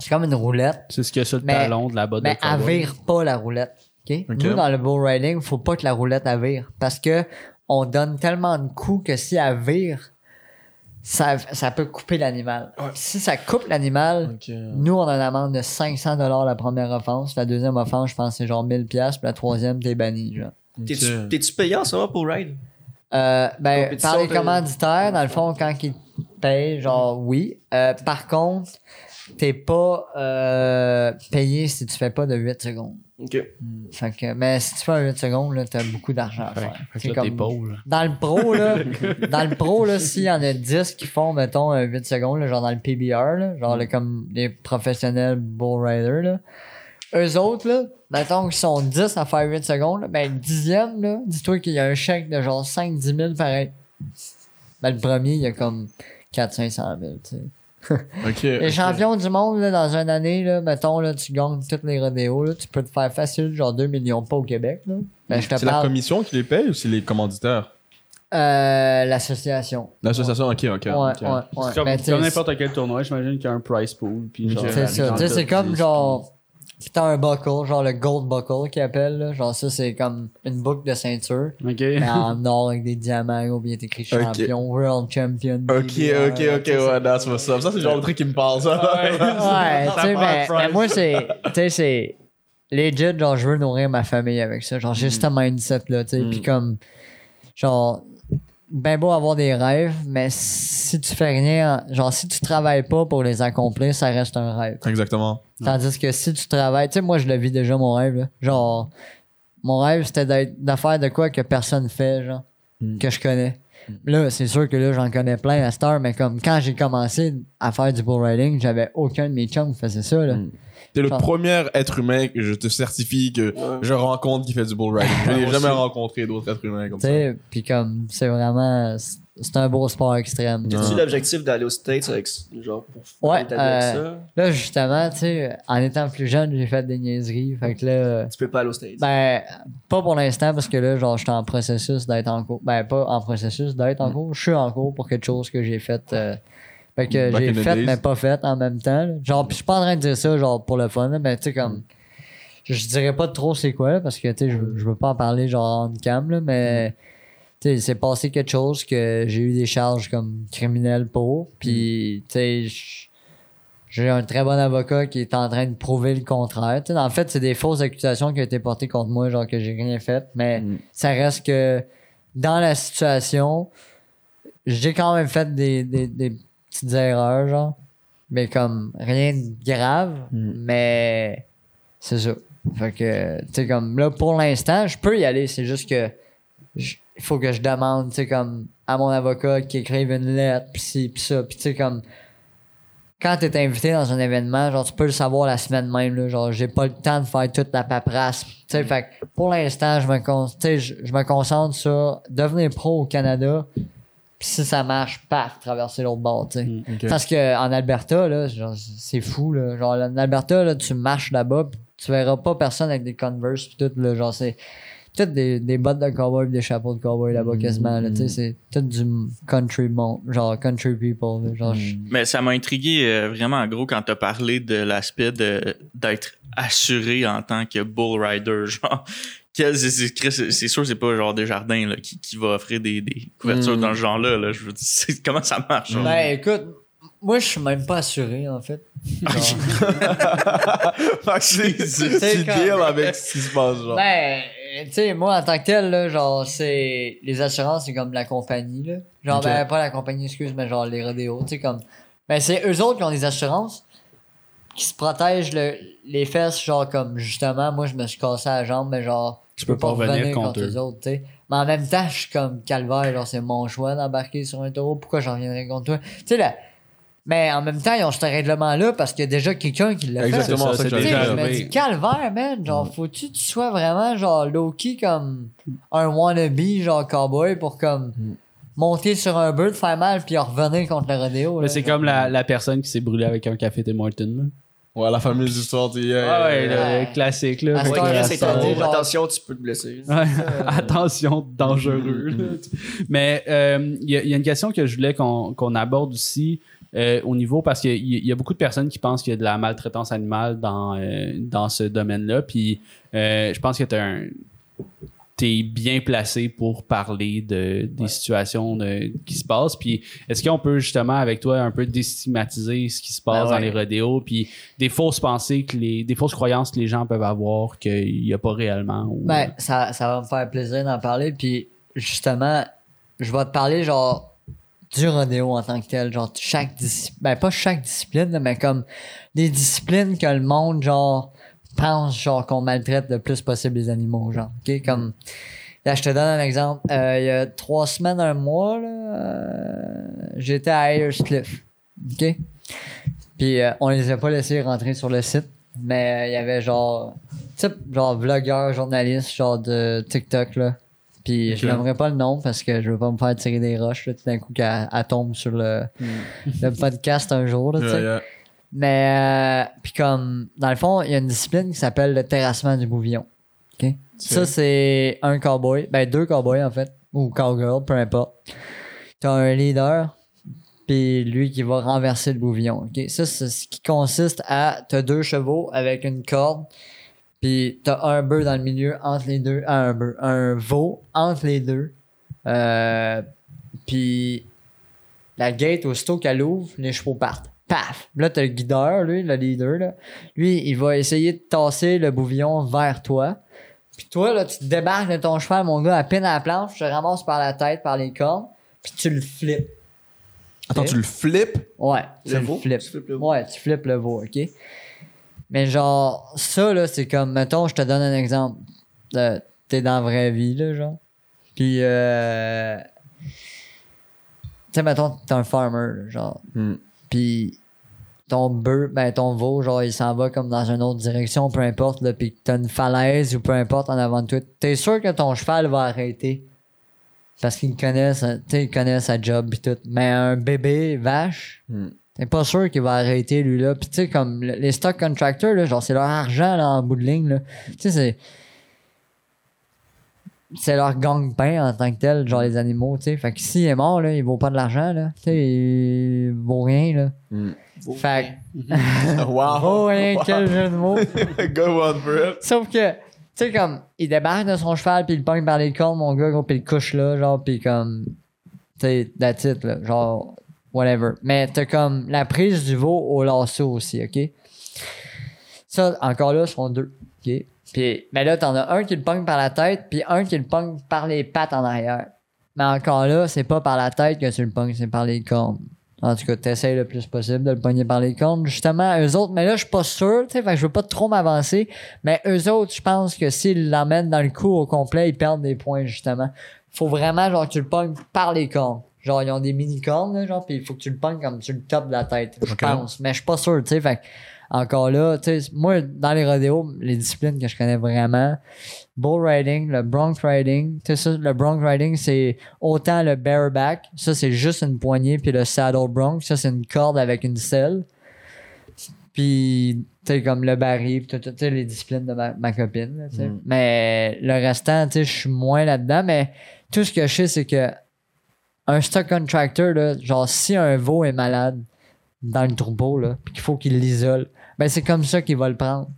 C'est comme une roulette. C'est ce qu'il y a sur le Mais- talon de la botte Mais elle cowboy. vire pas la roulette. Nous, dans le bull riding, faut pas que la roulette elle vire. Parce que on donne tellement de coups que si elle vire, ça, ça peut couper l'animal. Si ça coupe l'animal, nous, on a une amende de 500 la première offense. La deuxième offense, je pense, c'est genre 1000 pièces Puis la troisième, t'es banni. Genre. T'es-tu payant moment pour Ride? Euh, ben, par les commanditaires, dans le fond, quand ils payent, genre, oui. Euh, par contre, t'es pas euh, payé si tu fais pas de 8 secondes. Ok. Fait que, mais si tu fais un 8 secondes, là, t'as beaucoup d'argent à faire. fait C'est que là, t'es comme- pauvre. là. Dans le pro, là, dans le pro, là, s'il y en a 10 qui font, mettons, un 8 secondes, là, genre dans le PBR, là, genre là, comme les professionnels bull riders, là, eux autres, là, mettons qu'ils sont 10 à faire 8 secondes, là, ben le dixième, là, dis-toi qu'il y a un chèque de genre 5-10 000 pareil. Ben le premier, il y a comme 400-500 000, tu sais. Les champions du monde, là, dans une année, là, mettons, là, tu gagnes toutes les rodéos, là, tu peux te faire facile, genre 2 millions, pas au Québec, là. Ben, C'est la commission qui les paye ou c'est les commanditaires? Euh, l'association. L'association, ok, ok. Ouais, ok. ouais, ouais. C'est comme, comme n'importe quel tournoi, j'imagine qu'il y a un price pool. Puis. C'est ça. C'est comme genre. Si t'as un buckle, genre le gold buckle qu'ils appellent, là, genre ça, c'est comme une boucle de ceinture, 10. Ok. mais en or avec des diamants, ou bien Ok. champion, world champion. Ok, BBR, ok, ok, ouais, that's what's up. Ça, c'est le genre de truc qui me parle, ça. Ouais, tu sais, mais, moi, c'est. Tu sais, c'est. Legit, genre, je veux nourrir ma famille avec ça. Genre, j'ai ce mindset-là, tu sais. Mm. Puis comme. Genre. Ben beau avoir des rêves, mais si tu fais rien, genre, si tu travailles pas pour les accomplir, ça reste un rêve. Exactement. Tandis que si tu travailles, tu sais, moi, je le vis déjà, mon rêve. là. Genre, mon rêve, c'était d'être- de faire de quoi que personne fait, genre, Mm. que je connais. Là, c'est sûr que là, j'en connais plein à heure, mais comme quand j'ai commencé à faire du bull riding, j'avais aucun de mes chums qui faisait ça, là. Mm. T'es le premier être humain que je te certifie que Ouais. je rencontre qui fait du bull riding. Je n'ai jamais rencontré d'autres êtres humains comme Tu ça. sais, puis comme, c'est vraiment, c'est- un beau sport extrême. Ouais. As-tu l'objectif d'aller aux States avec, genre, pour Ouais, faire avec euh, ça? Là, justement, tu sais, en étant plus jeune, j'ai fait des niaiseries. Fait que là, Tu peux pas aller aux States. Ben, pas pour l'instant parce que là, genre, je suis en processus d'être en cours. Ben, pas en processus d'être en cours. Je suis en cours pour quelque chose que j'ai fait. euh, fait que Back j'ai fait, mais pas fait en même temps. là. Genre, puis je suis pas en train de dire ça, genre, pour le fun, là, mais tu sais, comme. Je, je dirais pas trop c'est quoi, là, parce que, tu sais, je, je veux pas en parler, genre, en cam, là, mais. Tu sais, c'est passé quelque chose que j'ai eu des charges comme criminelles pour. Puis, tu sais, j'ai un très bon avocat qui est en train de prouver le contraire. Tu sais, en fait, c'est des fausses accusations qui ont été portées contre moi, genre que j'ai rien fait. Mais Mm. ça reste que dans la situation, j'ai quand même fait des, des, des petites erreurs, genre. Mais comme rien de grave, Mm. mais c'est ça. Fait que, tu sais, comme là, pour l'instant, je peux y aller. C'est juste que il faut que je demande, tu sais, comme à mon avocat qui écrive une lettre, pis ci, pis ça. Pis tu sais, comme quand t'es invité dans un événement, genre, tu peux le savoir la semaine même, là. Genre, j'ai pas le temps de faire toute la paperasse. Tu sais, fait que pour l'instant, je me, con- je me concentre sur devenir pro au Canada. Puis si ça marche, paf, traverser l'autre bord, tu sais. Ok. Parce que en Alberta, là, genre, c'est fou, là. Genre, en Alberta, là, tu marches là-bas, pis tu verras pas personne avec des Converse pis tout, là. Genre, c'est tout des, des bottes de cowboy des chapeaux de cowboy là-bas quasiment, là. Tu sais, c'est tout du country mon, genre country people, là. Genre, je- Mais ça m'a intrigué euh, vraiment gros quand t'as parlé de l'aspect de- d'être assuré en tant que bull rider. Genre, c'est- sûr c'est pas genre Desjardins là, qui, qui va offrir des, des couvertures dans ce genre-là. Là. Je veux dire, c'est- comment ça marche? genre? Ben, écoute, moi, je suis même pas assuré, en fait. Que c'est- tu deals avec ce qui se passe, genre. Ben, tu sais, moi, en tant que tel, là, genre, c'est. Les assurances, c'est comme la compagnie, là. Genre, ben, pas la compagnie, excuse, mais genre les rodéos, tu sais, comme. Ben, c'est eux autres qui ont des assurances qui se protègent le- les fesses, genre, comme, justement, moi, je me suis cassé la jambe, mais genre, je peux pas revenir contre eux autres, tu sais. Mais en même temps, je suis comme calvaire, genre, c'est mon choix d'embarquer sur un taureau, pourquoi j'en reviendrais contre toi? Tu sais, là. Mais en même temps, ils ont ce règlement-là parce qu'il y a déjà quelqu'un qui l'a fait. Exactement, C'est ça, ça, que Tu je me dis, calvaire, man. Genre, faut-tu que tu sois vraiment, genre, low-key comme un wannabe, genre, cowboy pour comme monter sur un bird, faire mal, puis revenir contre le rodéo. C'est comme la, la personne qui s'est brûlée avec un café Tim Hortons. Ouais, la fameuse histoire, sais. Ah ouais, ouais. le classique. Là. À c'est genre- Attention, tu peux te blesser. Ouais, Attention, dangereux. là. Mais euh, il y, a- il y a une question que je voulais qu'on qu'on aborde aussi euh, au niveau, parce qu'il y, y a beaucoup de personnes qui pensent qu'il y a de la maltraitance animale dans, euh, dans ce domaine-là. Puis euh, je pense que tu as un, t'es bien placé pour parler de, des situations de- qui se passent. Puis est-ce qu'on peut justement avec toi un peu déstigmatiser ce qui se passe Ah ouais. dans les rodéos, puis des fausses pensées que les, des fausses croyances que les gens peuvent avoir qu'il n'y a pas réellement. ou- Ben, ça, ça va me faire plaisir d'en parler. Puis, justement, je vais te parler, genre, du rodéo en tant que tel. Genre, chaque discipline. Ben, pas chaque discipline, mais comme des disciplines que le monde, genre, pense, genre, qu'on maltraite le plus possible les animaux, genre. OK? Comme. Là, je te donne un exemple. Euh, il y a trois semaines, un mois, là, euh, j'étais à Ayers Cliff. OK? Puis, euh, on les a pas laissés rentrer sur le site. Mais il y avait genre type genre vlogueur, journaliste, genre de TikTok là. Puis je n'aimerais pas le nom parce que je veux pas me faire tirer des roches là, tout d'un coup qu'elle elle tombe sur le, le podcast un jour là, tu sais. Yeah, yeah. Mais euh, puis comme dans le fond, il y a une discipline qui s'appelle le terrassement du bouvillon. Ça c'est un cowboy, ben deux cowboys en fait ou cowgirl, peu importe. T'as un leader puis lui qui va renverser le bouvillon. Ça, c'est ce qui consiste à t'as deux chevaux avec une corde, puis t'as un bœuf dans le milieu entre les deux, un bœuf, un veau entre les deux. Euh, puis la gate, aussitôt qu'elle ouvre, les chevaux partent. Paf! Là, t'as le guideur, lui, le leader, là. Lui, il va essayer de tasser le bouvillon vers toi. Puis toi, là, tu te débarques de ton cheval, mon gars, à peine à la planche, tu te ramasses par la tête, par les cornes, puis tu le flippes. Attends, tu le flippes? Ouais, tu Le le veau? flippes. Tu flippes le veau. Ouais, tu flippes le veau, ok? Mais genre, ça, là, c'est comme, mettons, je te donne un exemple. Euh, T'es dans la vraie vie, là, genre. Puis, euh... Tu sais, mettons, t'es un farmer, là, genre. Hmm. Puis, ton bœuf, ben, ton veau, genre, il s'en va comme dans une autre direction, peu importe, là, puis que t'as une falaise ou peu importe en avant de toi. T'es sûr que ton cheval va arrêter? Parce qu'il connaît, sa- sais, il connaît sa job pis tout. Mais un bébé vache, Hmm. t'es pas sûr qu'il va arrêter lui là. Puis tu sais, comme le- les stock contractors, là, genre c'est leur argent là, en bout de ligne. Là. Tu sais, c'est. C'est leur gang-pain en tant que tel, genre les animaux, tu sais. Fait que s'il est mort, là, il vaut pas de l'argent, là. Tu sais, il vaut rien, là. Veau. Fait wow! vaut rien, quel jeu de mots. Go on for it! Sauf que, tu sais, comme, il débarque de son cheval, puis il pogne par les cornes, mon gars, gros, puis il le couche là, genre, puis comme, tu sais, that's it, là, genre, whatever. Mais t'as comme la prise du veau au lasso aussi, OK? Ça, encore là, sont deux, OK? Puis, mais là, t'en as un qui le pogne par la tête, puis un qui le pogne par les pattes en arrière. Mais encore là, c'est pas par la tête que tu le pognes, c'est par les cornes. En tout cas, t'essayes le plus possible de le pogner par les cornes. Justement, eux autres, mais là, je suis pas sûr, tu sais, je veux pas trop m'avancer. Mais eux autres, je pense que s'ils l'emmènent dans le coup au complet, ils perdent des points, justement. Faut vraiment, genre, que tu le pognes par les cornes. Genre, ils ont des mini-cornes, là, genre, puis il faut que tu le pognes comme sur le top de la tête, je pense. Mais je suis pas sûr, tu sais, fait encore là, tu sais, moi, dans les rodéos, les disciplines que je connais vraiment, bull riding, le bronc riding, tu sais, ça, le bronc riding, c'est autant le bareback, ça, c'est juste une poignée, puis le saddle bronc, ça, c'est une corde avec une selle. Puis, tu sais, comme le baril, tu sais, les disciplines de ma, ma copine, là, tu sais. Mm. Mais le restant, tu sais, je suis moins là-dedans, mais tout ce que je sais, c'est que un stock contractor, là, genre, si un veau est malade dans le troupeau, là, puis qu'il faut qu'il l'isole, ben c'est comme ça qu'il va le prendre.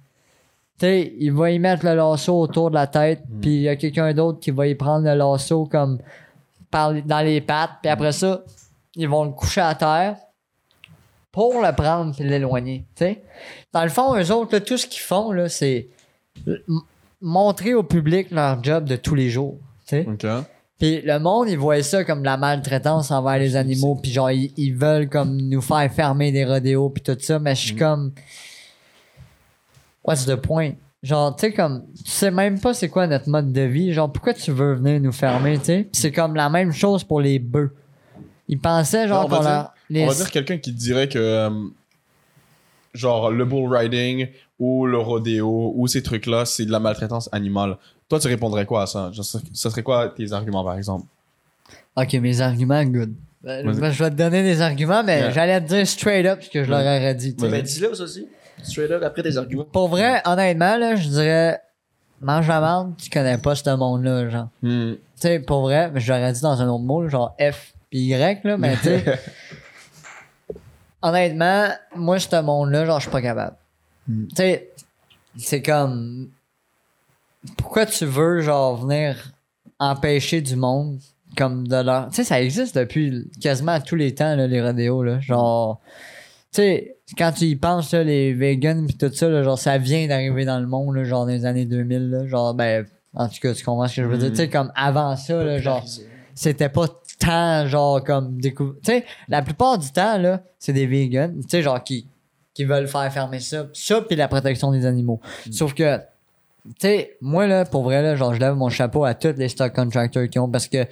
Tu sais, il va y mettre le lasso autour de la tête, puis il y a quelqu'un d'autre qui va y prendre le lasso comme par, dans les pattes, puis après ça, ils vont le coucher à terre pour le prendre puis l'éloigner. Dans le fond, eux autres, là, tout ce qu'ils font, là, c'est montrer au public leur job de tous les jours. Puis le monde, ils voient ça comme de la maltraitance envers les animaux, puis genre, ils, ils veulent comme nous faire fermer des rodéos, puis tout ça, mais je suis comme. What's the point? Genre, tu sais, comme, tu sais même pas c'est quoi notre mode de vie. Genre, pourquoi tu veux venir nous fermer, tu sais? Puis c'est comme la même chose pour les bœufs. Ils pensaient, genre, qu'on dire- leur. les- On va dire quelqu'un qui dirait que, euh, genre, le bull riding ou le rodéo ou ces trucs-là, c'est de la maltraitance animale. Toi, tu répondrais quoi à ça? Ça serait quoi tes arguments, par exemple? Ok, mes arguments, good. Ben, ben, je vais te donner des arguments, mais Yeah. j'allais te dire straight up ce que je leur aurais dit. tu sais. Mais dis-le ça aussi. Straight up après tes arguments. Pour vrai, honnêtement, là, je dirais, mange la merde, tu connais pas ce monde-là, genre. Hmm. Tu sais, pour vrai, mais je l'aurais dit dans un autre mot, genre F puis Y, là, mais tu sais. honnêtement, moi, ce monde-là, genre, je suis pas capable. Hmm. Tu sais, c'est comme. Pourquoi tu veux, genre, venir empêcher du monde comme de leur. Tu sais, ça existe depuis quasiment tous les temps, là, les rodéos, là. Genre. Tu sais, quand tu y penses, là, les vegans pis tout ça, là, genre, ça vient d'arriver dans le monde, là, genre, dans les années 2000, là. Genre, ben, en tout cas, tu comprends ce que je veux dire? Tu sais, comme avant ça, là, genre, c'était pas tant, genre, comme décou- Tu sais, la plupart du temps, là, c'est des vegans, tu sais, genre, qui, qui veulent faire fermer ça. Ça, puis la protection des animaux. Sauf que, tu sais, moi, là, pour vrai, là, genre, je lève mon chapeau à tous les stock contractors qui ont parce que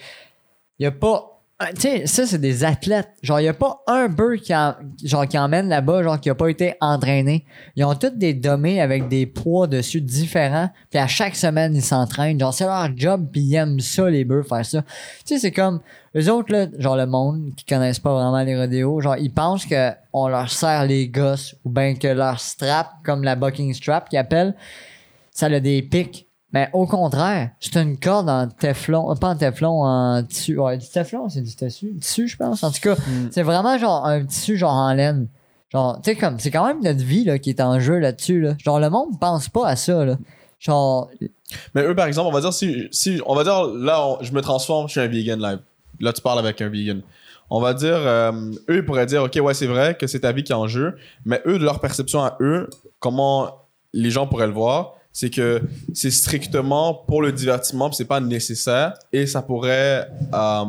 y a pas. Tu sais, ça, c'est des athlètes. Genre, y a pas un bœuf qui, qui emmène là-bas, genre, qui a pas été entraîné. Ils ont tous des dommés avec des poids dessus différents. Puis à chaque semaine, ils s'entraînent. Genre, c'est leur job, puis ils aiment ça, les bœufs, faire ça. Tu sais, c'est comme. Eux autres, là, genre, le monde, qui connaissent pas vraiment les rodéos, genre, ils pensent que on leur serre les gosses ou bien que leur strap, comme la bucking strap qu'ils appellent, ça a des pics. Mais au contraire, c'est une corde en téflon, euh, pas en téflon, en tissu. Ouais, du téflon, c'est du tissu, tissu, je pense. En tout cas, c'est vraiment genre un tissu genre en laine. Genre, tu sais, comme, c'est quand même notre vie là, qui est en jeu là-dessus. Là. Genre, le monde pense pas à ça. Là. Genre, Mais eux, par exemple, on va dire, si, si on va dire, là, on- je me transforme, je suis un vegan live. Là, tu parles avec un vegan. On va dire, euh, eux, ils pourraient dire, OK, ouais, c'est vrai que c'est ta vie qui est en jeu, mais eux, de leur perception à eux, comment les gens pourraient le voir, c'est que c'est strictement pour le divertissement, puis c'est pas nécessaire, et ça pourrait euh,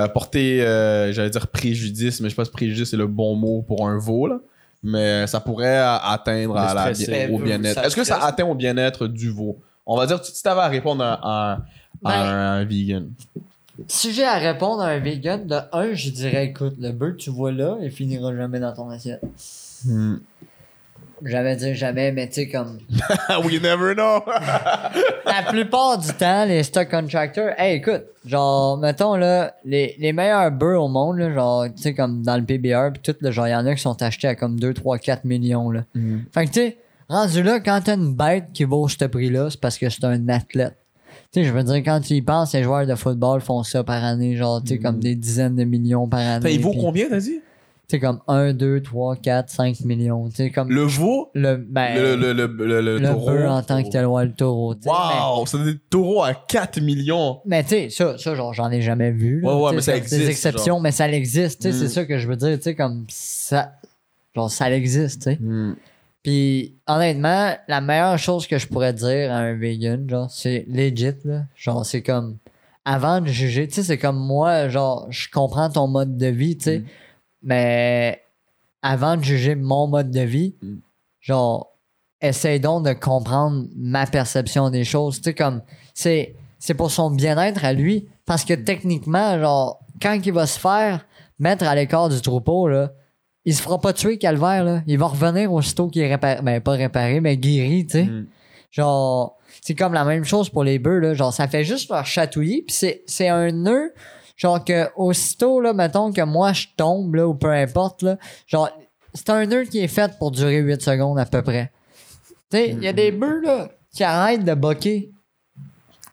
euh, porter, euh, j'allais dire préjudice, mais je sais pas si préjudice c'est le bon mot pour un veau, là. Mais ça pourrait a- atteindre à la- stresser. au bien-être. Est-ce que ça atteint au bien-être du veau? On va dire, si tu avais à répondre à, à- à Ben, un vegan. si j'ai à répondre à un vegan, de un, je dirais, écoute, le bœuf que tu vois là, il finira jamais dans ton assiette. Hmm. Jamais dire jamais, mais tu sais, comme. We never know! la plupart du temps, les stock contractors, hey, écoute, genre, mettons, là, les, les meilleurs bœufs au monde, là, genre, tu sais, comme dans le PBR, pis tout, là, genre, il y en a qui sont achetés à comme 2, 3, 4 millions, là. Fait que, tu sais, rendu là, quand t'as une bête qui vaut ce prix-là, c'est parce que c'est un athlète. Tu sais, je veux dire, quand tu y penses, les joueurs de football font ça par année, genre, tu sais, comme des dizaines de millions par année. il vaut combien, t'as dit? Sais, comme 1, 2, 3, 4, 5 millions. Tu sais, comme Le veau? le, ben, Le, le, le, le, le le taureau? bœuf en tant que tel, ouais, le taureau. tu sais, mais- Wow! C'est des taureaux à 4 millions! Mais tu sais, ça, ça, genre, j'en ai jamais vu. Là, Ouais, ouais, Tu sais, mais ça c'est existe, Des exceptions, mais ça existe. tu sais, Mm. C'est ça que je veux dire. Tu sais, comme ça. Genre, ça existe, tu sais. Hmm. Puis, honnêtement, la meilleure chose que je pourrais dire à un vegan, genre, c'est legit, là. Genre, c'est comme. Avant de juger, tu sais, c'est comme moi, genre, je comprends ton mode de vie, tu sais. Mm. Mais avant de juger mon mode de vie, Mm. genre, essaye donc de comprendre ma perception des choses. Tu sais, comme, c'est, c'est pour son bien-être à lui. Parce que techniquement, genre, quand il va se faire mettre à l'écart du troupeau, là, il se fera pas tuer, Calvaire, là. Il va revenir aussitôt qu'il est réparé. Ben, pas réparé, mais guéri, tu sais. Mm. Genre, c'est comme la même chose pour les bœufs, là. Genre, ça fait juste leur chatouiller, puis c'est, c'est un nœud, genre que aussitôt, là, mettons que moi je tombe, là, ou peu importe, là, genre, c'est un nœud qui est fait pour durer 8 secondes à peu près. Tu sais, il y a des bœufs, là, qui arrêtent de boquer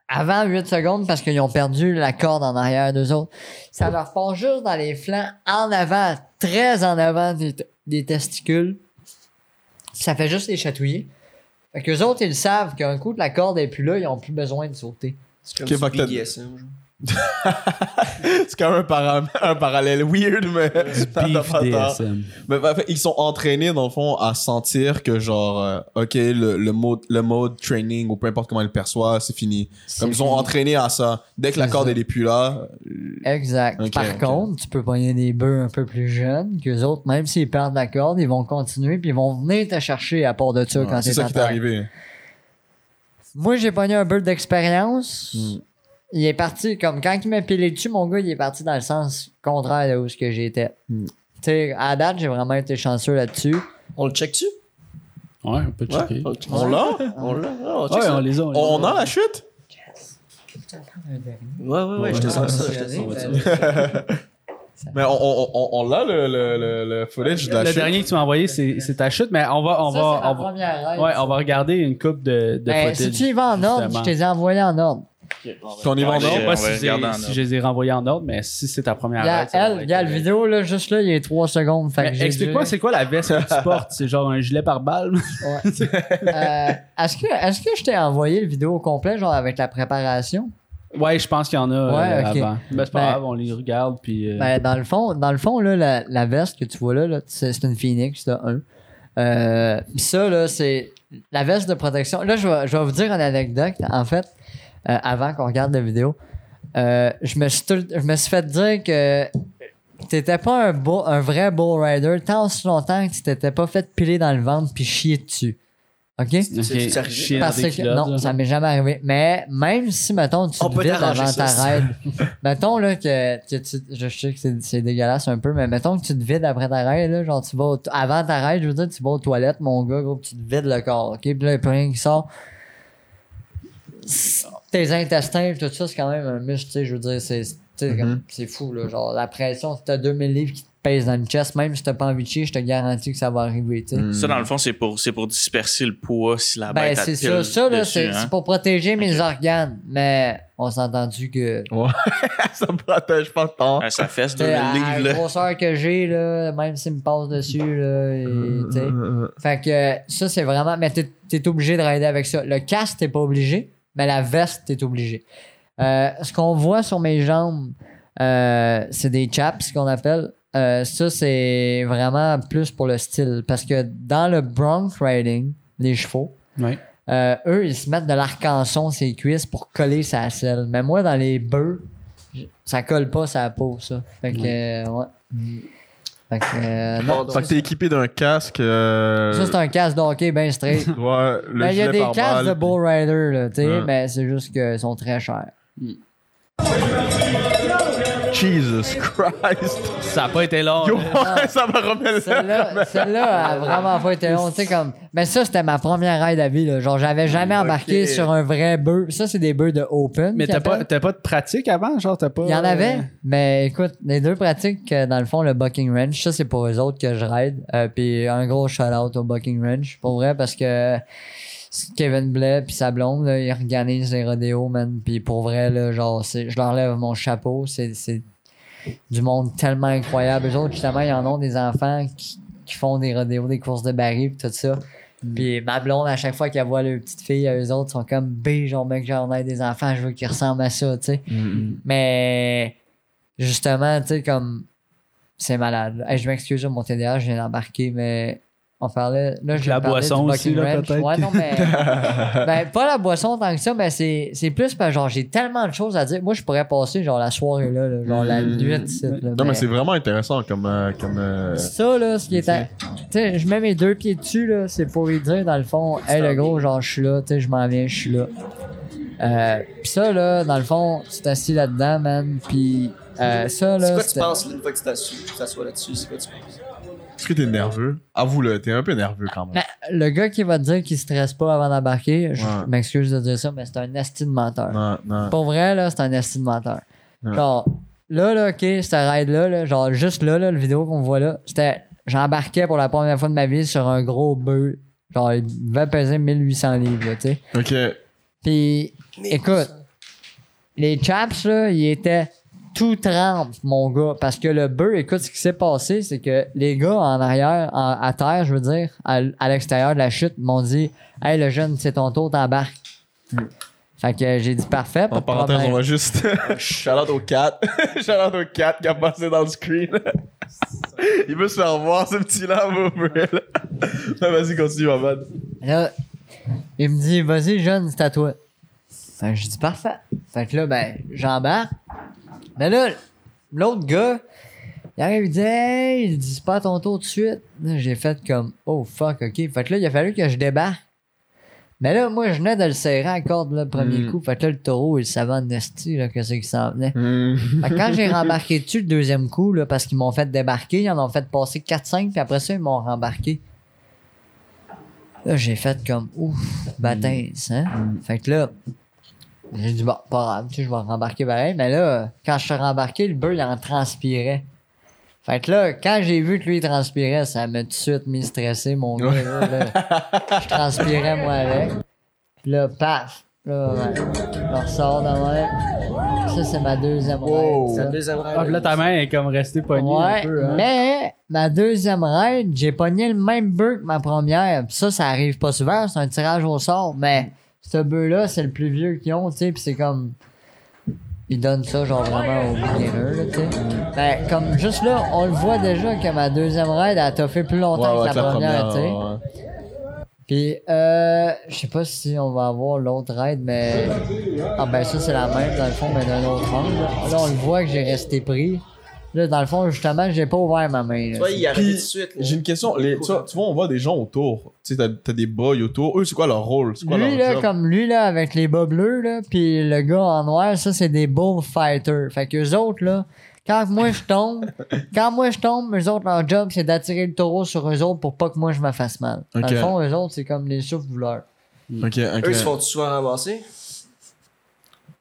avant 8 secondes parce qu'ils ont perdu la corde en arrière d'eux autres. Ça leur passe juste dans les flancs, en avant, très en avant des, des testicules. Ça fait juste les chatouiller. Fait qu'eux autres, ils savent qu'un coup de la corde est plus là, ils ont plus besoin de sauter. C'est comme Ok, du BDSM, genre. C'est quand même un, para- un parallèle weird, mais. DSM. Mais ils sont entraînés, dans le fond, à sentir que, genre, euh, OK, le, le, mode, le mode training, ou peu importe comment ils le perçoivent, c'est fini. Comme ils sont entraînés à ça. Dès que la corde, elle est plus là, Exact. Ok, Par contre, tu peux pogner des bœufs un peu plus jeunes, qu'eux autres, même s'ils perdent la corde, ils vont continuer, puis ils vont venir te chercher à part de ça quand c'est ça qui t'est arrivé. Moi, j'ai pogné un bœuf d'expérience. Mm. Il est parti, comme quand il m'a pilé dessus, mon gars, il est parti dans le sens contraire de où ce que j'étais. Mm. Tu sais, à date, j'ai vraiment été chanceux là-dessus. On le check-tu? Ouais, on peut Ouais. checker. On, le l'a? On l'a? Ah, on Ouais, on les a. on les On a la chute? Ouais, ouais, ouais, je te sens ça. Mais on, on, on, on l'a, le, le, le, le footage de la Le chute. dernier que tu m'as envoyé, c'est ta chute, mais on va, on ça, va, on va, ride, ouais, ça. on va regarder une coupe de, de Ben, footage. si tu y vas en ordre, je te les ai envoyés en ordre. Puis on y va en Ouais, Je sais pas si, je les ai renvoyés en ordre, mais si c'est ta première ça elle, va regarde être- le vidéo, là, juste là, il y a 3 secondes. Fait Mais que j'ai Explique-moi, dû- c'est quoi la veste que tu portes? C'est genre un gilet par balle? Ouais. Euh, est-ce que, est-ce que je t'ai envoyé le vidéo au complet, genre avec la préparation? ouais, je pense qu'il y en a euh, Ouais, ok. avant. Ben, c'est pas Ben- grave, on les regarde, puis... euh, Ben, dans le fond, dans le fond là, la, la veste que tu vois là, là, c'est c'est une Phoenix, là, un. Euh, pis ça, là, c'est la veste de protection. Là, je vais, je vais vous dire une anecdote. En fait, euh, avant qu'on regarde la vidéo, euh, je, me suis tout- je me suis fait dire que t'étais pas un, vrai bull rider tant aussi longtemps que tu t'étais pas fait piler dans le ventre puis chier dessus. OK? dans Parce des que culottes, non, là. ça m'est jamais arrivé. Mais même si, mettons, tu On te vides avant ta raid, mettons là que, que tu, je sais que c'est, dégueulasse un peu, mais mettons que tu te vides après ta raid, là, genre tu vas au- avant ta raid, je veux dire, tu vas aux toilettes, mon gars, gros, tu te vides le corps, ok? Puis là, il n'y a plus rien qui sort. Tes intestins, tout ça, c'est quand même un muscle, tu sais, je veux dire, c'est, c'est fou, là. Genre, la pression, si t'as 2000 livres qui te pèsent dans le chest, même si t'as pas envie de chier, je te garantis que ça va arriver, tu sais. Mm. Ça, dans le fond, c'est pour, c'est pour disperser le poids si la Ben, bête c'est ça. Ça, là, dessus, c'est hein. c'est pour protéger mes organes. Mais on s'est entendu que. ça me protège pas tant. Ah, ça fesse tu sais, 2000 à livres, la grosseur que j'ai, là, même s'il me passe dessus, là, et, tu sais. Fait que ça, c'est vraiment. Mais t'es es obligé de rider avec ça. Le casque, t'es pas obligé, mais la veste, t'es obligé. Euh, ce qu'on voit sur mes jambes, euh, c'est des chaps qu'on appelle. Euh, ça, c'est vraiment plus pour le style. Parce que dans le bronc riding, les chevaux, eux, ils se mettent de l'arc-en-son ses cuisses pour coller sa selle. Mais moi, dans les bœufs, ça colle pas sa peau, ça. Fait que, ouais. Fait que, euh, non. Fait que t'es équipé d'un casque. euh, Ça, c'est un casque d'hockey bien straight. Ouais, le Ben, il y a des casques balle, de Bull Rider, là, tu sais, mais c'est juste qu'ils sont très chers. Jesus Christ. Ça a pas été long. Yo, là. ça m'a remis Celle-là, celle-là a vraiment pas été long, tu sais, comme. Mais ça, c'était ma première ride à vie, là. Genre, j'avais jamais embarqué sur un vrai bœuf. Ça, c'est des bœufs de open. Mais t'as pas, t'as pas de pratique avant? Genre, t'as pas... Il y en euh, avait, mais écoute, les deux pratiques, euh, dans le fond, le Bucking Ranch, ça c'est pour eux autres que je ride. Euh, puis un gros shout-out au Bucking Ranch, pour vrai, parce que Kevin Blais puis sa blonde, là, ils organisent les rodéos, man. Puis pour vrai, là, genre, je leur lève mon chapeau. C'est du monde tellement incroyable. Eux autres, justement, ils en ont des enfants qui, qui font des rodéos, des courses de barils, puis tout ça. Puis ma blonde, à chaque fois qu'elle voit leur petite fille, eux autres sont comme B, genre, mec, j'en ai des enfants, je veux qu'ils ressemblent à ça, tu sais. Mais justement, tu sais, comme c'est malade. Hey, je m'excuse, mon TDA, je viens d'embarquer, mais on parlait. Là, je La boisson du aussi, là, peut-être. Ouais, non, mais. ben, pas la boisson tant que ça, mais c'est c'est plus parce que genre, j'ai tellement de choses à dire. Moi, je pourrais passer genre la soirée là, là, genre la Mm. nuit, ici, là, Non, mais c'est vraiment intéressant comme. euh, comme euh, ça, là, ce qui est. à- Tu sais, je mets mes deux pieds dessus, là, c'est pour lui dire, dans le fond, hey, le gros, genre, je suis là, tu sais, je m'en viens, je suis là. Euh, pis ça, là, dans le fond, tu t'assis là-dedans, man, pis euh, ça, là. C'est quoi tu penses là, une fois que tu t'assois- tu t'assois là-dessus? C'est quoi tu penses? Est-ce que t'es nerveux? Avoue-le, t'es un peu nerveux quand même. Le gars qui va te dire qu'il stresse pas avant d'embarquer, je Ouais. m'excuse de dire ça, mais c'est un esti de menteur. Non, non. Pour vrai, là, c'est un esti de menteur. Ouais. Genre, là, là, ok, cette ride-là, là, genre, juste là, là, le vidéo qu'on voit là, c'était. J'embarquais pour la première fois de ma vie sur un gros bœuf. Genre, il devait peser 1800 livres, là, tu sais. Ok. Puis, écoute, les chaps, là, ils étaient tout trempes, mon gars. Parce que le bœuf, écoute, ce qui s'est passé, c'est que les gars en arrière, en- à terre, je veux dire, à, à l'extérieur de la chute, m'ont dit Hey, le jeune, c'est ton tour, t'embarques. Fait que j'ai dit parfait. En de parenthèse, problème. on va juste. Shout-out au 4. Shout-out au 4 qui a passé dans le screen. Il veut se faire voir, ce petit-là, mon frère. Ouais, Vas-y, continue, ma man. Là, il me dit, vas-y, jeune, c'est à toi. Fait que je dis, parfait. Fait que là, ben, j'embarque. Mais là, l'autre gars, il arrive, il dit, hey, il dit, c'est pas à ton tour tout de suite. Là, J'ai fait comme, oh fuck, ok. Fait que là, il a fallu que je débarque. Mais là, moi, je venais de le serrer à la corde, là, le premier Mm. coup. Fait que là, le taureau, il savait en esti, là, que c'est qui s'en venait. Hmm. Fait que quand j'ai rembarqué dessus le deuxième coup, là, parce qu'ils m'ont fait débarquer, ils en ont fait passer 4-5, puis après ça, ils m'ont rembarqué. Là, j'ai fait comme, ouf, baptême, hein? Fait que là, j'ai dit, bon, pas grave, tu sais, je vais rembarquer pareil. Mais là, quand je suis rembarqué, le beurre, il en transpirait. Fait que là, quand j'ai vu que lui, il transpirait, ça m'a tout de suite mis stressé, mon gars. Là, là. je transpirais, moi, avec. Puis là, paf. Là, ouais. Je ressors de même. Ça, c'est ma deuxième Wow. ride. Deuxième ride. Ah, puis là, ta main est comme restée pognée un Ouais, peu. Hein. mais ma deuxième ride, j'ai pogné le même bœuf que ma première. Pis ça, ça arrive pas souvent, c'est un tirage au sort. Mais ce bœuf-là, c'est le plus vieux qu'ils ont, tu sais, pis c'est comme. Ils donnent ça, genre vraiment aux beginners, là, tu sais. Ben, comme juste là, on le voit déjà que ma deuxième ride, elle t'a fait plus longtemps Ouais, que la première, tu sais. ouais. Puis, euh, je sais pas si on va avoir l'autre ride, mais. Ah, ben, ça, c'est la même, dans le fond, mais d'un autre angle. Là, on le voit que j'ai resté pris. Là, dans le fond, justement, j'ai pas ouvert ma main. là. Tu vois, il a arrêté Puis, tout de suite. J'ai une question. Les, tu, vois, tu vois, on voit des gens autour. Tu sais, t'as, t'as des boys autour. Eux, c'est quoi leur rôle? C'est quoi Lui, leur là, job? comme lui, là, avec les bas bleus, là, pis le gars en noir, ça, c'est des bullfighters. Fait que eux autres, là, quand moi je tombe, quand moi je tombe, eux autres, leur job, c'est d'attirer le taureau sur eux autres pour pas que moi je me fasse mal. Dans le fond, eux autres, c'est comme les souffles-voleurs. Ok, ok. Eux, ils se font souvent ramasser?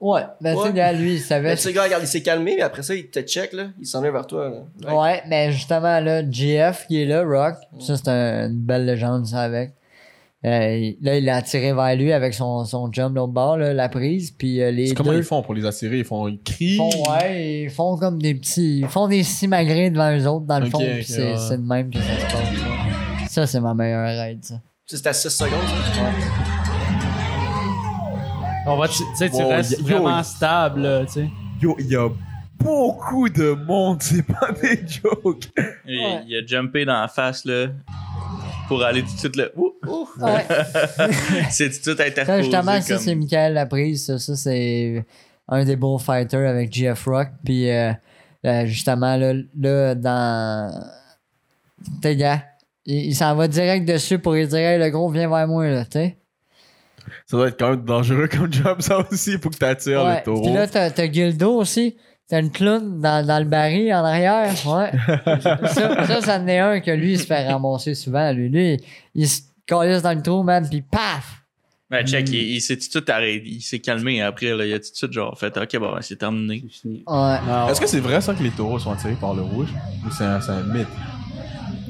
Ouais, ben, tu Ouais. sais, gars, lui, il savait. Sais, gars, regarde, il s'est calmé, mais après ça, il te check, là. Il s'en vient vers toi, là. Ouais, mais justement, là, GF qui est là, Rock, ça c'est un- une belle légende, ça, avec. Euh, là, il l'a attiré vers lui avec son, son jump l'autre bord, là, la prise, puis euh, les C'est comment deux ils font pour les attirer? Ils font, ils crient? font, ouais, ils font comme des petits, ils font des simagrées devant eux autres, dans le Ok, fond, ok, puis c'est ouais. c'est de même que ça se passe. ouais. Ça, c'est ma meilleure raid, ça. C'est à 6 secondes, ça? On va, tu sais, tu Wow, restes yo, vraiment yo. stable, là, tu sais. Yo, il y a beaucoup de monde. C'est pas des jokes. Il, Ouais. il a jumpé dans la face, là, pour aller tout de suite, là. Ouh, ouh. Ouais. c'est tout de suite Ça, interposé. justement, ça, c'est Michael Laprise. Ça, ça c'est un des bullfighters avec GF Rock. Puis, euh, euh, justement, là, là dans. T'es gars, il, il s'en va direct dessus pour lui dire Hey, le gros, viens vers moi, là, tu sais. Ça doit être quand même dangereux comme job, ça aussi. Faut que t'attires Ouais. le taureau. Puis là, t'as, t'as Gildo aussi. T'as une clown dans, dans le baril en arrière. Ouais. ça, ça, ça en est un que lui, il se fait ramasser souvent. Lui, lui il se calisse dans le trou, man, puis paf! Ben, check, il, il s'est tout de suite arrêté. Il s'est calmé après, là. Il a tout de suite, genre, fait, ok, bon, ben, c'est terminé. Ouais. Non, Est-ce que c'est vrai ça que les taureaux sont attirés par le rouge? Ou c'est un, c'est un mythe?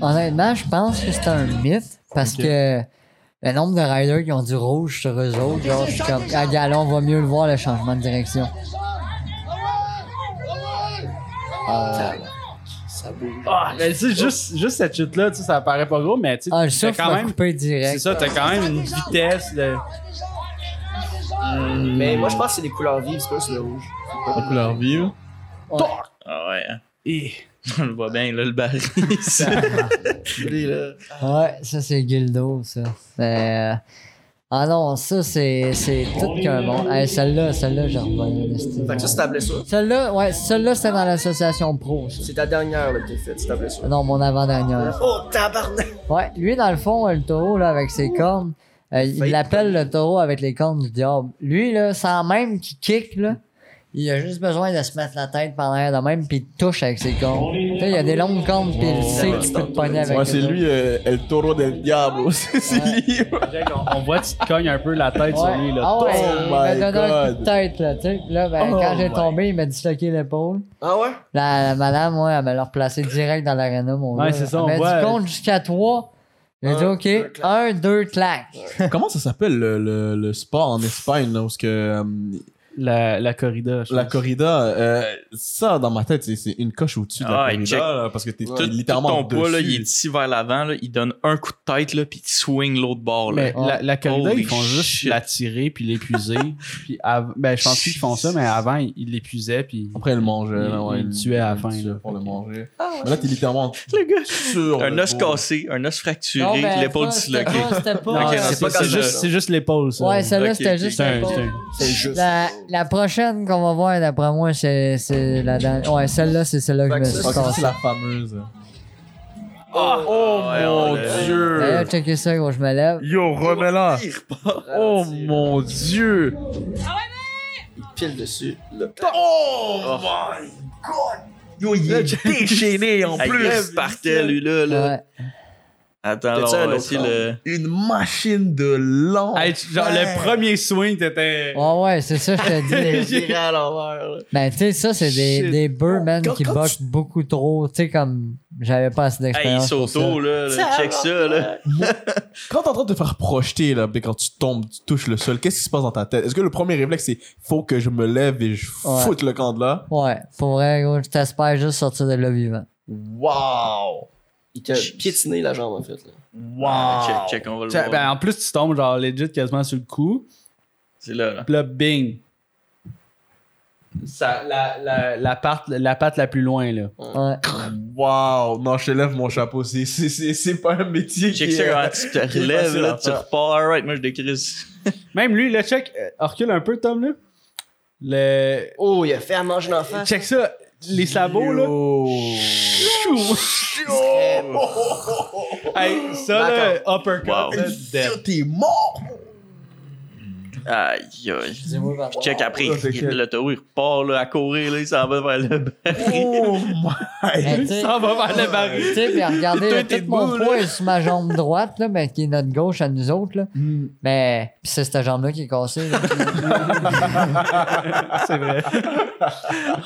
Honnêtement, je pense que c'est un mythe parce que le nombre de riders qui ont du rouge sur eux autres, genre, je suis comme, ah, là, on va mieux le voir, le changement de direction. Ça bouge. Ah, mais tu sais, juste, juste cette chute-là, tu sais, ça paraît pas gros, mais tu sais, Ah, t'as quand même. C'est direct. ça, t'as quand même une vitesse de. Mais moi, je pense que c'est des couleurs vives, c'est pas le rouge. La couleur vive. Ah ouais, hein. Et... On le voit bien, là, le baril. Lui, là. Ouais, ça, c'est Gildo, ça. Euh, Ah non, ça, c'est, c'est tout qu'un bon. Hey, celle-là, celle-là, j'ai revu. Fait que ça, c'est ta blessure. Celle-là, ouais, celle-là, c'était dans l'association pro, ça. C'est ta dernière, là, que t'es faite, c'est ta blessure. Non, mon avant-dernière. Oh, tabarnak! Ouais, lui, dans le fond, le taureau, là, avec ses cornes, euh, il l'appelle le taureau avec les cornes du diable. Lui, là, sans même qu'il kick, là, il a juste besoin de se mettre la tête par l'air de même, puis il te touche avec ses cornes. Tu sais, il a des longues cornes, puis il sait que tu peux te pogner avec Ouais, c'est lui, euh, El Taureau del Diablo. C'est Ouais. lui. On, on voit, tu te cognes un peu la tête sur lui, là. Ah ouais, Oh il m'a donné un coup de tête, là, tu sais. Là, ben, Oh quand j'ai tombé, il m'a disloqué l'épaule. Ah ouais? La, la madame, ouais, elle m'a l'a replacé direct dans l'aréna, mon Ouais, gars. c'est ça, Elle on m'a voit- dit compte jusqu'à 3. J'ai dit, Un, OK, un, deux, clac. Comment ça s'appelle le, le, le sport en Espagne, là, où ce que, euh, La, la corrida, je la pense. corrida, euh, ça, dans ma tête, c'est- une coche au-dessus de la Ah, corrida, check. là, parce que t'es littéralement tout ton poids, là, il est ici vers l'avant, là, il donne un coup de tête, là, puis il swing l'autre bord, là. Mais la, la corrida, Holy ils font juste shit. la tirer puis l'épuiser. puis av- ben, je pense qu'ils font ça, mais avant, ils ils l'épuisaient puis. Après, il mangeait, là, Il- ouais, il tuait à la fin, là. Pour le manger. Mais là, t'es littéralement Le gars. sur. Un le os cassé, un os fracturé, l'épaule disloquée. c'est juste, juste l'épaule, ça. Ouais, celle-là, c'était juste l'épaule. C'est juste. La, prochaine qu'on va voir, d'après moi, c'est c'est la dernière. Ouais, celle-là, c'est celle-là que je me suis c'est la fameuse. Oh, Oh mon dieu! D'ailleurs, checker ça, gros, je me lève. Yo, remets-la! Il. Oh mon dieu! Il pile dessus. Là. Oh my god! Yo, il est déchaîné en Il plus! partait, lui, là. là. Ouais. Attends, T'as-tu alors, un on va autre essayer le. Une machine de long. Hey, genre, le premier swing, t'étais. Ouais, ouais, c'est ça, je te dis. Viré à l'envers. là. Ben, tu sais, ça, c'est des, des man, Quand- qui boxent beaucoup trop. Tu sais, comme, j'avais pas assez Hey, d'expérience. pour ça. Soto, là, là, check ça, là. Quand t'es en train de te faire projeter, là, puis quand tu tombes, tu touches le sol, qu'est-ce qui se passe dans ta tête? Est-ce que le premier réflexe, c'est faut que je me lève et je Ouais. foute le camp de là? Ouais, pour vrai, gros, je t'espère juste sortir de là vivant. Wow! Il t'a piétiné la jambe, en fait. Là. Ah, Check, check, on va le voir. Ben, en plus, tu tombes, genre, legit quasiment sur le cou. C'est là, là. Puis là, bing. Ça, la, la, la, patte, la patte la plus loin, là. Ouais. Wow! Non, je te lève mon chapeau. C'est, c'est, c'est, c'est pas un métier Check qui ça est- quand tu te relèves, là, tu repars. Alright, moi je décrise. Même lui, là, check. euh, recule un peu, Tom, là. Le... Oh, il a fait à manger en face. Check ça. Les sabots, là. Yo. Ça, là, uppercut, Wow. là, dead. T'es mort! Aïe, aïe. Check après, c'est il, clair. le taureau, il repart là, à courir, là, il s'en va vers le baril. Oh my! tu sais- Ça va vers le Tu baril. sais, puis regardez, tout mon poids est sur ma jambe droite, là, mais qui est notre gauche à nous autres, là. Hmm, Mais, pis c'est cette jambe-là qui est cassée, là. C'est vrai.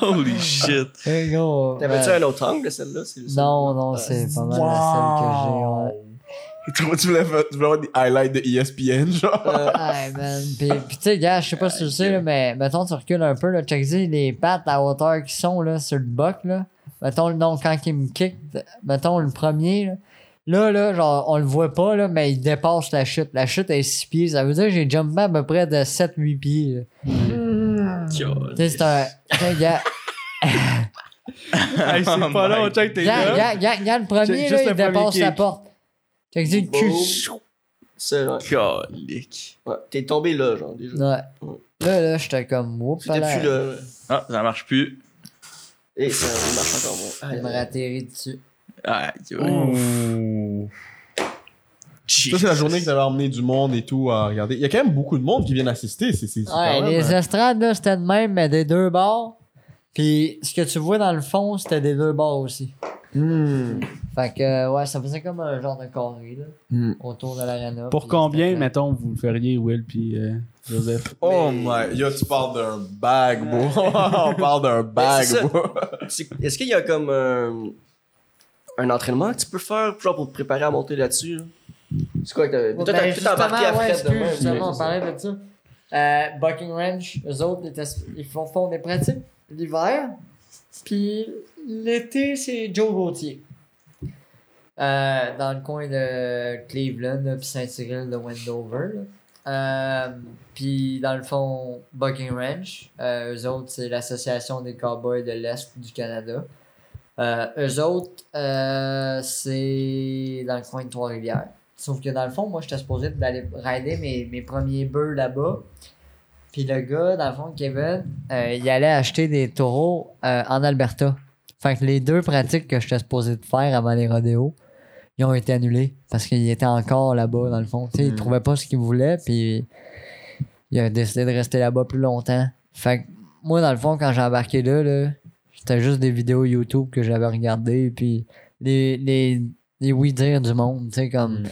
Holy shit. Hey, T'avais-tu ben, un autre angle de celle-là? Non, non, c'est pas mal la seule que j'ai, ouais. Tu, tu voulais, tu voulais avoir des highlights de ESPN, genre? Euh, Hey, man. Pis, pis tu sais, gars, je sais pas si tu le sais, là, mais mettons, tu recules un peu, là, check les pattes à hauteur qui sont, là, sur le buck, là. Mettons, non, quand il me kick, mettons, le premier, là. Là, là, genre, on le voit pas, là, mais il dépasse la chute. La chute est 6 pieds. Ça veut dire que j'ai jumpé à peu près de 7-8 pieds, là. Sais, c'est un. Gars, Hey, c'est pas long, check tes gars, gars. le premier, là, il dépasse la porte. Check le cul. Boom. Ça, ouais. Calique. Ouais, T'es tombé là, genre, déjà. Ouais. Là, là, j'étais comme, oups, T'étais là. plus là. Ah, ça marche plus. Et ça il marche encore moins. Il me ratterrit dessus. Aïe, aïe. Ouh. Ça, c'est la journée que t'avais emmené du monde et tout à regarder. Il y a quand même beaucoup de monde qui viennent assister. C'est, c'est, c'est Ouais, quand même, les hein. estrades, là, c'était de même, mais des deux bords. Puis ce que tu vois dans le fond, c'était des deux bords aussi. Hmm. Fait que, euh, ouais, ça faisait comme un genre de carré, là, Hmm. autour de l'arena. Pour combien, mettons, vous le feriez, Will puis euh, Joseph? Oh Mais- my, yo, tu parles d'un bag, bro. On parle d'un bag, bro. Est-ce qu'il y a comme un, un entraînement que tu peux faire genre, pour te préparer à monter là-dessus? là? C'est quoi que t'as. Ouais, Toi, t'as ben, tout embarqué à ouais, demain. justement, on parlait de ça. Euh, Bucking Ranch, eux autres, ils, tes- ils font, font des pratiques l'hiver. Puis l'été, c'est Joe Gauthier. Euh, dans le coin de Cleveland, puis Saint-Cyril de Wendover. Euh, puis dans le fond, Bucking Ranch, euh, eux autres, c'est l'association des cowboys de l'Est du Canada. Euh, eux autres, c'est dans le coin de Trois-Rivières. Sauf que dans le fond, moi, j'étais supposé d'aller rider mes, mes premiers bœufs là-bas. Puis le gars, dans le fond, Kevin, il allait acheter des taureaux en Alberta. Fait que les deux pratiques que j'étais supposé de faire avant les rodéos, ils ont été annulés parce qu'il était encore là-bas, dans le fond. Tu sais, il Mm. trouvait pas ce qu'il voulait, puis il a décidé de rester là-bas plus longtemps. Fait que moi, dans le fond, quand j'ai embarqué là, là c'était juste des vidéos YouTube que j'avais regardées, puis les, les, les oui-dire du monde, tu sais, comme Mm.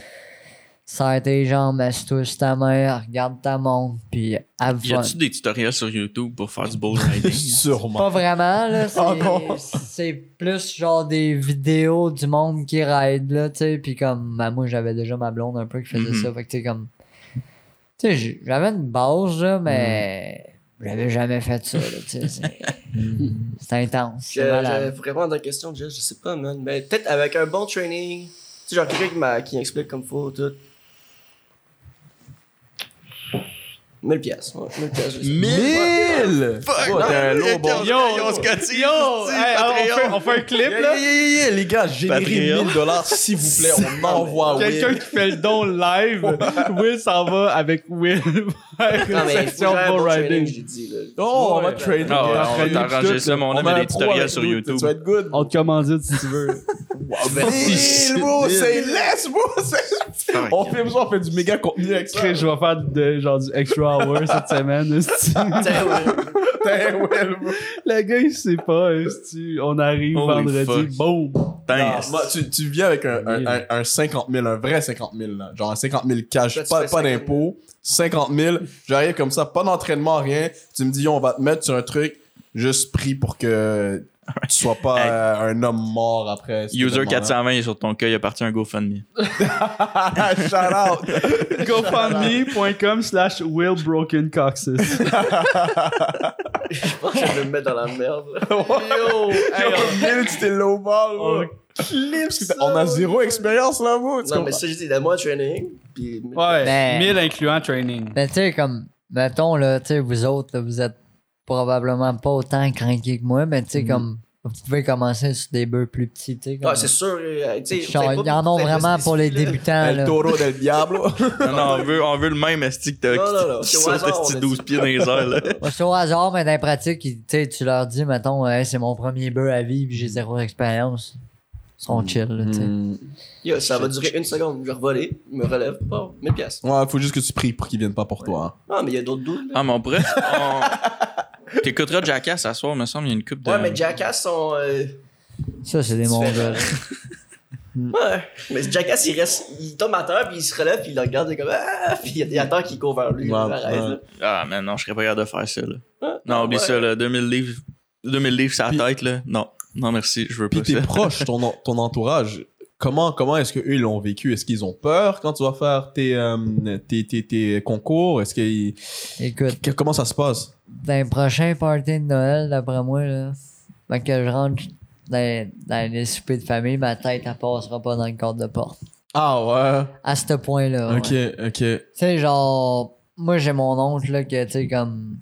Serre tes jambes, sur ta mère, regarde ta montre, puis have Y a-tu des tutoriels sur YouTube pour faire du bull riding? Sûrement. Pas vraiment, là. C'est, Oh non. c'est plus genre des vidéos du monde qui ride, là, tu sais. Puis comme, ben, moi, j'avais déjà ma blonde un peu qui faisait Mhm. ça. Fait que, tu sais, comme. Tu sais, j'avais une base, là, mais. J'avais jamais fait ça, là, tu sais. C'est, c'est intense. Je, C'est malade. je, pour répondre à ta question, Jess, je sais pas, man. Mais peut-être avec un bon training. Tu sais, genre quelqu'un qui, m'a- qui explique comme faut, tout. 1000 piastres. Ouais, 1000 piastres. je sais. 1000! Fuck! Oh, un ball. Yo, on se cotise, Yo, on, fait, un clip, là? yeah, yeah, yeah, les gars, générez Patreon. 1000 dollars, s'il vous plaît, on envoie Quelqu'un Will. qui fait le don live. Will s'en va avec Will Non, mais bon training, riding. j'ai dit. Oh, on va trader. Ah on va t'arranger ça, mais on a met des tutoriels sur YouTube. Ça va être good. On te commandite si tu veux. 1000, bro, c'est less, bro. On filme ça, on fait du méga contenu. Chris, je vais faire de, genre du extra cette semaine. Le gars, il sait pas. On arrive Holy vendredi. moi, tu, tu viens avec un, un, un, un 50 000, un vrai 50 000, là. genre un 50 000 cash, pas, pas 50 000. d'impôts, 50 000, j'arrive comme ça, pas d'entraînement, rien. Tu me dis, on va te mettre sur un truc, juste pris pour que tu sois pas Hey. euh, un homme mort après. User événement-là. 420 est sur ton cas, il a parti un GoFundMe. Shout out! GoFundMe.com slash willbrokencoxes. Je pense que je vais me mettre dans la merde. Yo! Hey, on tu t'es low ball, Oh, là. Parce que t'as- on a zéro expérience là, vous. tu Non, mais ça, je dis, donne-moi un training. Puis, Ouais, Ben- 1000 incluant training. Mais tu sais, comme, mettons, là, tu sais, vous autres, là, vous êtes probablement pas autant craqués que moi, mais tu sais, comme, vous pouvez commencer sur des bœufs plus petits, tu sais. c'est sûr. euh, Genre, pas ils en ont pas vraiment pour les débutants, El là. taureau del. Non, non, on veut, on veut le même esti que t'as Non, non, non, qui saute hasard, esti on a 12 dit. pieds dans les airs, là. C'est au hasard, mais dans les pratiques, ils- tu sais, tu leur dis, mettons, Hey, c'est mon premier bœuf à vie, puis j'ai zéro expérience. Ils sont chill, là, tu sais. Yo, ça va durer une seconde. Je vais revoler, me relève. Bon, 1000 piastres. Ouais, faut juste que tu pries pour qu'ils viennent pas pour toi. hein. Ah, mais il y a d'autres doubles. là. Ah, mais on pourrait. T'écouteras Jackass à soir, me semble, il y a une coupe de. Ouais, mais Jackass sont. euh, Ça, c'est des mongols. Ouais. Mais Jackass, il reste. Il tombe à terre, puis il se relève, puis il le regarde, il est comme. Ah! Puis il y a des attends qui courent vers lui. Ouais, arrête, ouais. Ah, mais non, je serais pas capable de faire ça, là. Ah, Non, oublie ouais. ça, là. 2000 livres. 2000 livres sur la Puis- tête, là. Non. Non, merci, je veux Puis pas tes ça. proches, ton, en- ton entourage, comment, comment est-ce qu'eux l'ont vécu? Est-ce qu'ils ont peur quand tu vas faire tes, euh, tes, tes, tes concours? Est-ce qu'ils. Écoute, Comment ça se passe? Dans les prochains parties de Noël, d'après moi, là, quand que je rentre dans, dans les soupers de famille, ma tête, elle passera pas dans le cadre de porte. Ah ouais. À ce point-là. ouais. Ok, ok. Tu sais, genre, moi, j'ai mon oncle, là, que, tu sais, comme.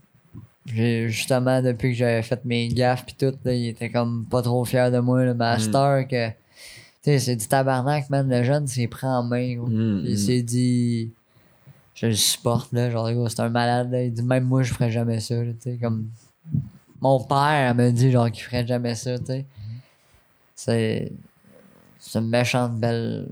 J'ai justement, depuis que j'avais fait mes gaffes pis tout, là, il était comme pas trop fier de moi, le master, que. Tu sais, c'est du tabarnak, man. Le jeune s'est pris en main, gros. Mm, Il mm. s'est dit. Je le supporte, là. Genre, c'est un malade, là. Il dit, même moi, je ferais jamais ça, là, tu sais, comme. Mon père me dit, genre, qu'il ferait jamais ça, tu sais. C'est. C'est une méchante belle.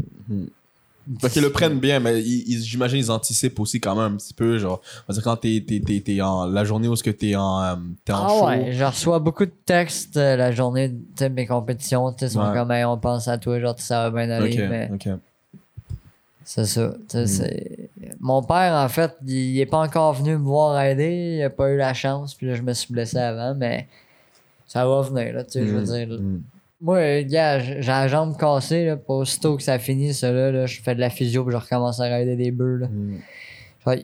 Fait qu'ils le prennent bien, mais j'imagine ils anticipent aussi quand même un petit peu, genre, on va dire quand t'es, en, la journée où est-ce que t'es en, euh, t'es en Ah show. ouais, je reçois beaucoup de textes euh, la journée sais, mes compétitions, tu sais, sont comme Hey, on pense à toi, genre ça va bien aller, mais. C'est ça. Mm. c'est- Mon père, en fait, il, il est pas encore venu me voir aider, il a pas eu la chance, puis là je me suis blessé avant, mais ça va venir, là, tu sais, je veux Mm, dire. mm. Moi, gars, j'ai la jambe cassée, là, pas aussitôt que ça finit, ça là, là, je fais de la physio, puis je recommence à rider des bœufs,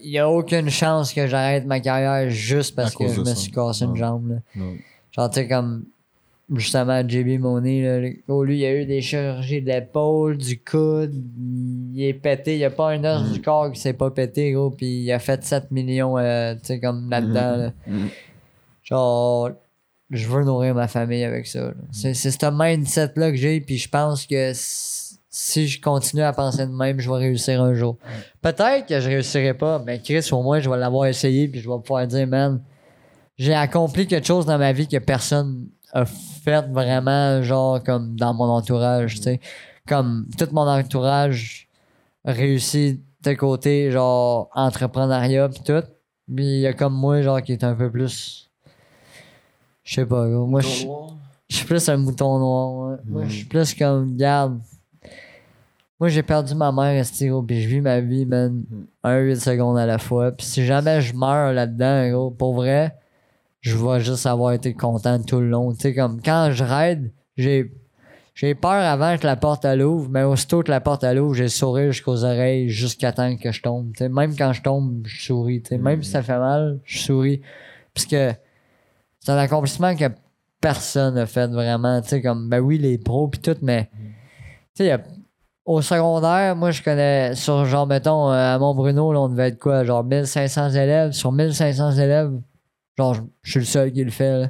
Il y a aucune chance que j'arrête ma carrière juste parce que je me ça. suis cassé une jambe, là. Genre, tu sais, comme justement JB Monet, là, oh, lui, il a eu des chirurgies de l'épaule, du coude, il est pété, il y a pas un os Mm. du corps qui s'est pas pété, gros, puis il a fait 7 millions, euh, tu sais, comme là-dedans, là. Mm. Genre, je veux nourrir ma famille avec ça. C'est ce mindset-là que j'ai, puis je pense que si je continue à penser de même, je vais réussir un jour. Peut-être que je réussirai pas, mais Chris, au moins, je vais l'avoir essayé, puis je vais pouvoir dire, man, j'ai accompli quelque chose dans ma vie que personne a fait vraiment, genre, comme dans mon entourage, tu sais. Comme tout mon entourage réussit de côté, genre, entrepreneuriat, puis tout. Mais il y a comme moi, genre, qui est un peu plus. Je sais pas, gros. Moi, je suis plus un mouton noir. ouais. Moi, Mm. je suis plus comme, garde. Moi, j'ai perdu ma mère, esti, gros, puis je vis ma vie, man, un 8 secondes à la fois. Puis si jamais je meurs là-dedans, gros, pour vrai, je vais juste avoir été content tout le long. Comme quand je raide, j'ai. J'ai peur avant que la porte elle ouvre, mais aussitôt que la porte elle ouvre, j'ai le sourire jusqu'aux oreilles jusqu'à temps que je tombe. Même quand je tombe, je souris. Même si ça fait mal, je souris. Parce que c'est un accomplissement que personne n'a fait vraiment. Comme, ben oui, les pros pis tout, mais au secondaire, moi, je connais, sur genre, mettons, euh, à Mont-Bruno, on devait être quoi, genre 1500 élèves. Sur 1500 élèves, genre, je- suis le seul qui le fait, là.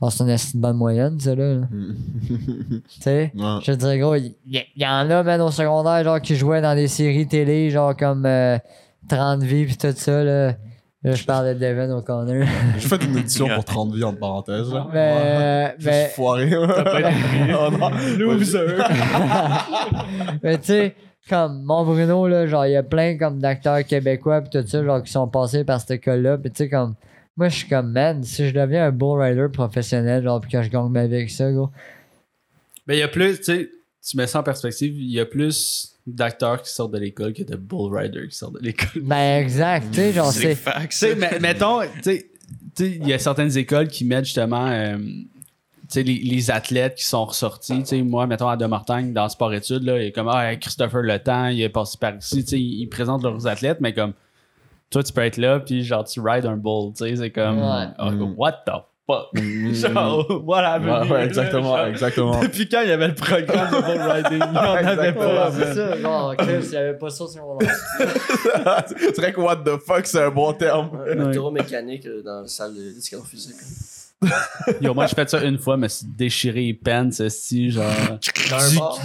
Genre, c'est une bonne moyenne, ça, là. là. Mm. Tu sais? Ouais. Je te dirais, gros, il y, en a, même au secondaire, genre, qui jouaient dans des séries télé, genre, comme euh, 30 vies pis tout ça, là. Là, je parle de Devin O'Connor. J'ai fait une édition pour 30 vies entre parenthèses. Là. mais, Juste mais, foiré. oh non. Loser. mais tu sais, comme mon Bruno, là, genre, il y a plein comme d'acteurs québécois pis tout ça, genre, qui sont passés par cette école-là. Pis tu sais, comme, moi, je suis comme, man, si je deviens un bull rider professionnel, genre, pis que je gagne ma vie avec ça, gros, Ben, il y a plus, tu sais, tu mets ça en perspective, il y a plus d'acteurs qui sortent de l'école que de bull riders qui sortent de l'école. Ben, exact. Tu sais, genre, C'est c'est. facts. Tu sais, mais- mettons, tu sais, tu sais, il y a certaines écoles qui mettent justement euh, tu sais, les, les athlètes qui sont ressortis. Tu sais, moi, mettons, à De Mortagne, dans sport-études, là, il est comme ah, Christopher Le Temps, il est passé par ici. Tu sais, ils, ils présentent leurs athlètes, mais comme toi, tu peux être là, puis genre, tu rides un bull. Tu sais, c'est comme Ouais. ah, Mm. what the fuck? Mm. genre, voilà. Ouais, ouais, exactement, exactement. Depuis quand il y avait le programme de bull riding? Il n'y en avait pas. C'est ça, genre, Chris, il y avait pas ça sur mon c'est vrai que what the fuck, c'est un bon terme. Un mécanique euh, dans la salle de d'éducation physique. Yo, moi, j'ai fait ça une fois, mais c'est déchiré les pants, si genre.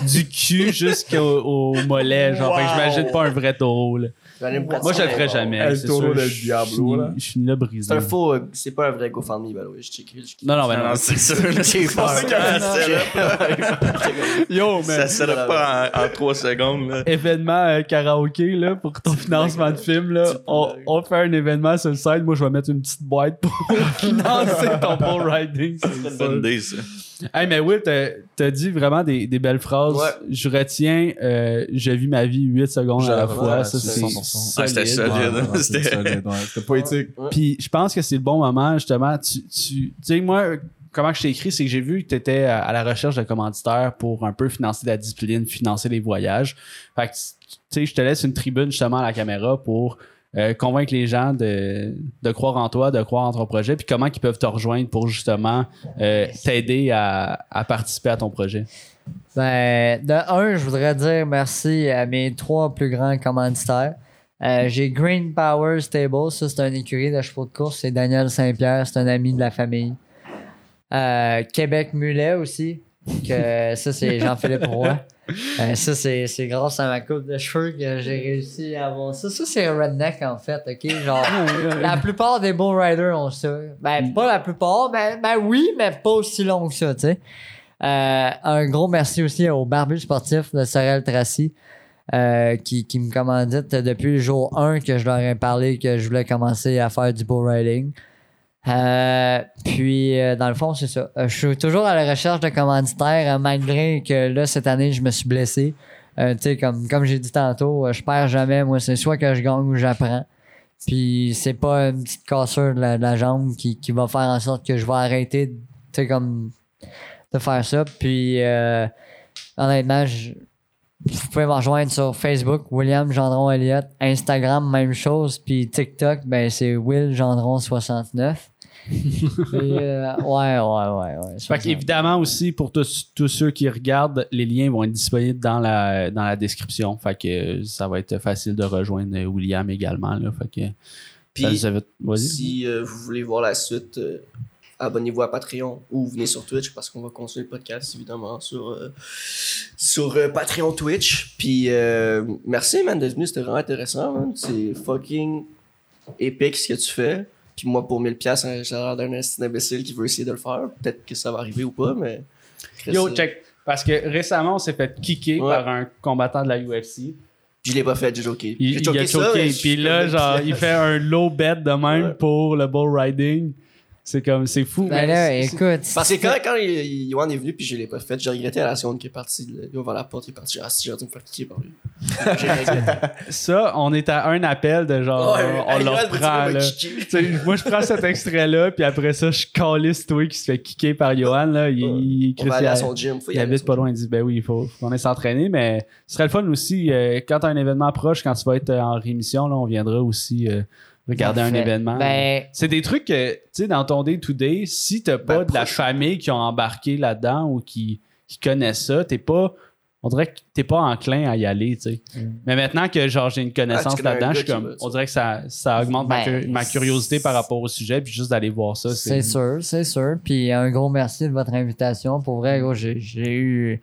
Du, du cul jusqu'au au mollet, genre. Fait que j'imagine pas un vrai taureau, là. Moi, je le ferais jamais. El sûr, del je- Diablo, je- là. Je suis là brisé. C'est un faux, euh, c'est pas un vrai GoFundMe, by the way. Je. Non, non, mais Non, c'est ça. là. J'ai peur. Ça Yo, Ça serait pas en, en trois secondes. Là. événement euh, karaoké, là, pour ton financement de film, là. On, on fait un événement sur le site. Moi, je vais mettre une petite boîte pour financer ton bull riding. C'est une bonne idée, ça. Hey, mais Will, t'as t'as dit vraiment des, des belles phrases. Ouais. Je retiens, euh, je vis ma vie 8 secondes à la fois. ouais, ça, c'est c'est 100%. Ah, c'était solide. Ouais, ouais, C'était- c'était solide, ouais. C'était poétique. Puis je pense que c'est le bon moment, justement. Tu, tu, tu sais, moi, comment je t'ai écrit, c'est que j'ai vu que tu étais à, à la recherche de commanditaires pour un peu financer la discipline, financer les voyages. Fait que, tu sais, je te laisse une tribune, justement, à la caméra pour euh, convaincre les gens de, de croire en toi, de croire en ton projet, puis comment ils peuvent te rejoindre pour, justement, euh, t'aider à, à participer à ton projet? Ben, de un, je voudrais dire merci à mes trois plus grands commanditaires. Euh, j'ai Green Power Stable, ça c'est un écurie de chevaux de course, c'est Daniel Saint-Pierre, c'est un ami de la famille. Québec Mulet aussi, que ça c'est Jean-Philippe Roy. Euh, ça c'est, grâce à ma coupe de cheveux que j'ai réussi à avoir ça. Ça c'est redneck en fait, ok? Genre, la plupart des bull riders ont ça. Ben, pas la plupart, ben, ben oui, mais pas aussi long que ça, tu sais. Euh, un gros merci aussi au barbu sportif de Sorel Tracy euh, qui, qui me commandite depuis le jour 1 que je leur ai parlé que je voulais commencer à faire du bull riding. Euh, puis, euh, dans le fond, c'est ça. Euh, je suis toujours à la recherche de commanditaires, malgré que là, cette année, je me suis blessé. Tu sais, comme, comme j'ai dit tantôt, je perds jamais. Moi, c'est soit que je gagne ou j'apprends. Puis, c'est pas une petite cassure de la, jambe qui, qui va faire en sorte que je vais arrêter, comme, de faire ça. Puis, honnêtement, je, vous pouvez me rejoindre sur Facebook, William Gendron Elliott. Instagram, même chose. Puis TikTok, ben c'est Will Gendron69. Puis, euh, ouais, ouais, ouais, ouais. Fait 60. qu'évidemment aussi, pour tous, tous ceux qui regardent, les liens vont être disponibles dans la, dans la description. Fait que euh, ça va être facile de rejoindre euh, William également. Là. Fait que, Puis, ça, ça va- vas-y. si euh, vous voulez voir la suite, euh, abonnez-vous à Patreon ou venez sur Twitch parce qu'on va continuer le podcast évidemment sur, euh, sur euh, Patreon Twitch. Puis euh, merci man d'être venu, c'était vraiment intéressant. man. C'est fucking épique ce que tu fais. Puis moi pour 1000 pièces, j'ai l'air d'un imbécile qui veut essayer de le faire. Peut-être que ça va arriver ou pas, mais Yo, check. Parce que récemment, on s'est fait kicker Ouais. par un combattant de la UFC. Je l'ai pas fait, j'ai joké. Il, il a choqué. Puis là, genre, il fait un low bet de même Ouais. pour le bull riding. C'est comme, c'est fou. Ben là, écoute. Parce que quand, quand il- il- Yohan est venu puis je l'ai pas fait, j'ai regretté à la seconde qu'il est parti. là. Il a ouvert la porte, il est parti. Ah si, j'ai dû me faire kicker par lui. Ça, on est à un appel de genre, Ouais, on là. sais, moi, je prends cet extrait-là, puis après ça, je calisse toi qui se fait kicker par Johan. Là. Il, il, On va aller à son gym. Il habite pas loin. Il dit, ben oui, il faut, faut qu'on aille s'entraîner. Mais ce serait le fun aussi, euh, quand tu as un événement proche, quand tu vas être euh, en rémission, là, on viendra aussi euh, regarder un événement. Ben, C'est des trucs que, tu sais, dans ton day-to-day, si t'as pas Ben, de la famille qui ont embarqué là-dedans ou qui, qui connaissent ça, t'es pas. On dirait que t'es pas enclin à y aller, tu sais. Mm. Mais maintenant que genre j'ai une connaissance Ah, tu connais un là-dedans, je suis comme. On dirait que ça, ça augmente ma, Ben, cu- ma curiosité par rapport au sujet, puis juste d'aller voir ça. C'est sûr, c'est sûr. Puis un gros merci de votre invitation. Pour vrai, j'ai j'ai eu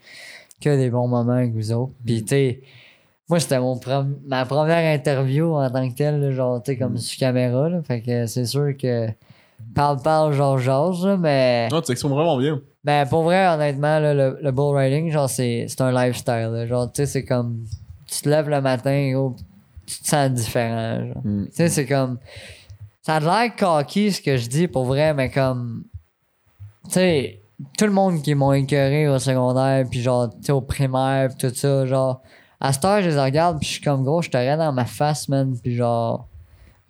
que des bons moments avec vous autres. Puis, tu sais, moi, c'était mon ma première interview en tant que telle, là, genre, tu sais, comme sur caméra. Là. Fait que c'est sûr que parle, parle, genre, jase, là, mais. Non, tu t'exprimes vraiment bien. Ben, pour vrai, honnêtement, là, le, le bull riding, genre, c'est c'est un lifestyle. là. Genre, tu sais, c'est comme. Tu te lèves le matin, gros, tu te sens différent. Genre. Mm. Tu sais, c'est comme. Ça a l'air cocky ce que je dis pour vrai, mais comme. Tu sais, tout le monde qui m'ont écœuré au secondaire, puis genre, tu sais, au primaire, puis tout ça, genre, à cette heure, je les regarde, puis je suis comme, gros, je t'aurais dans ma face, man, puis genre,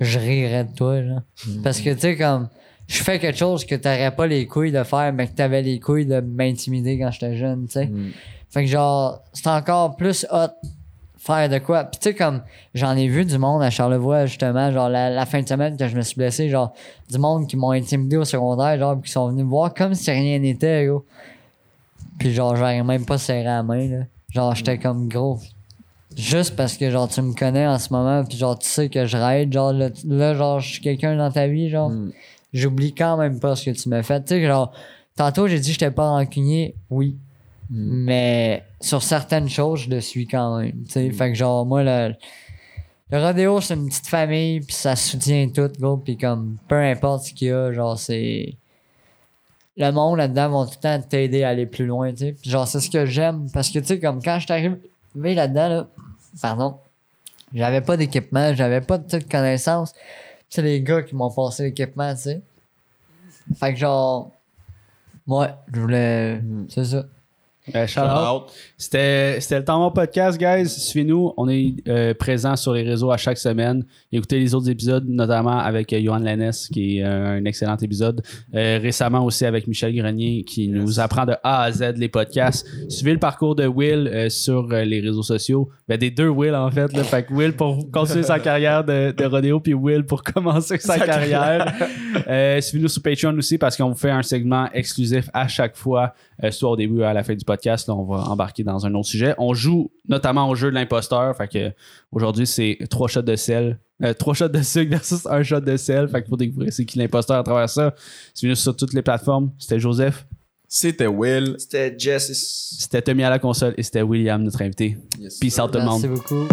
je rirais de toi, genre. Parce que, tu sais, comme, je fais quelque chose que t'aurais pas les couilles de faire, mais que t'avais les couilles de m'intimider quand j'étais jeune, tu sais. Fait que genre, c'est encore plus hot faire de quoi. Puis tu sais, comme, j'en ai vu du monde à Charlevoix, justement, genre, la, la fin de semaine que je me suis blessé, genre, du monde qui m'ont intimidé au secondaire, genre, qui sont venus me voir comme si rien n'était, gros. Puis genre, j'aurais même pas serré la main, là. Genre, j'étais comme gros. Juste parce que, genre, tu me connais en ce moment, puis genre, tu sais que je raide, genre, là, genre, je suis quelqu'un dans ta vie, genre. J'oublie quand même pas ce que tu m'as fait. Tu sais, genre, tantôt, j'ai dit que j'étais pas rancunier, oui. Mais sur certaines choses, je le suis quand même. Tu sais, fait que genre, moi, le, le rodéo, c'est une petite famille, puis ça soutient tout, gros, puis comme, peu importe ce qu'il y a, genre, c'est. Le monde là-dedans vont tout le temps t'aider à aller plus loin, tu sais. Puis genre, c'est ce que j'aime, parce que, tu sais, comme quand je suis arrivé là-dedans, là, pardon, j'avais pas d'équipement, j'avais pas de toute connaissance. C'est les gars qui m'ont passé l'équipement, tu sais. Fait que genre, ouais, je voulais. C'est ça. Euh, shout out. C'était c'était le temps mon podcast, guys. Suivez-nous. On est euh, présent sur les réseaux à chaque semaine. Écoutez les autres épisodes, notamment avec euh, Johan Lennes, qui est un excellent épisode. Euh, récemment aussi avec Michel Grenier, qui nous apprend de A à Z les podcasts. Suivez le parcours de Will sur les réseaux sociaux. Ben, des deux Will, en fait. Là. Fait que Will pour continuer sa carrière de, de rodéo, puis Will pour commencer sa, carrière. Euh, Suivez-nous sur Patreon aussi parce qu'on vous fait un segment exclusif à chaque fois, soit au début ou à la fin du podcast. Là, on va embarquer dans un autre sujet. On joue notamment au jeu de l'imposteur. Fait que aujourd'hui, c'est trois shots de sel. Euh, trois shots de sucre versus un shot de sel. Fait que pour découvrir c'est qui l'imposteur à travers ça, suivez-nous sur toutes les plateformes. C'était Joseph, C'était Will. C'était Jess. c'était Tommy à la console et c'était William, notre invité. Yes. Peace out tout le monde. Merci beaucoup.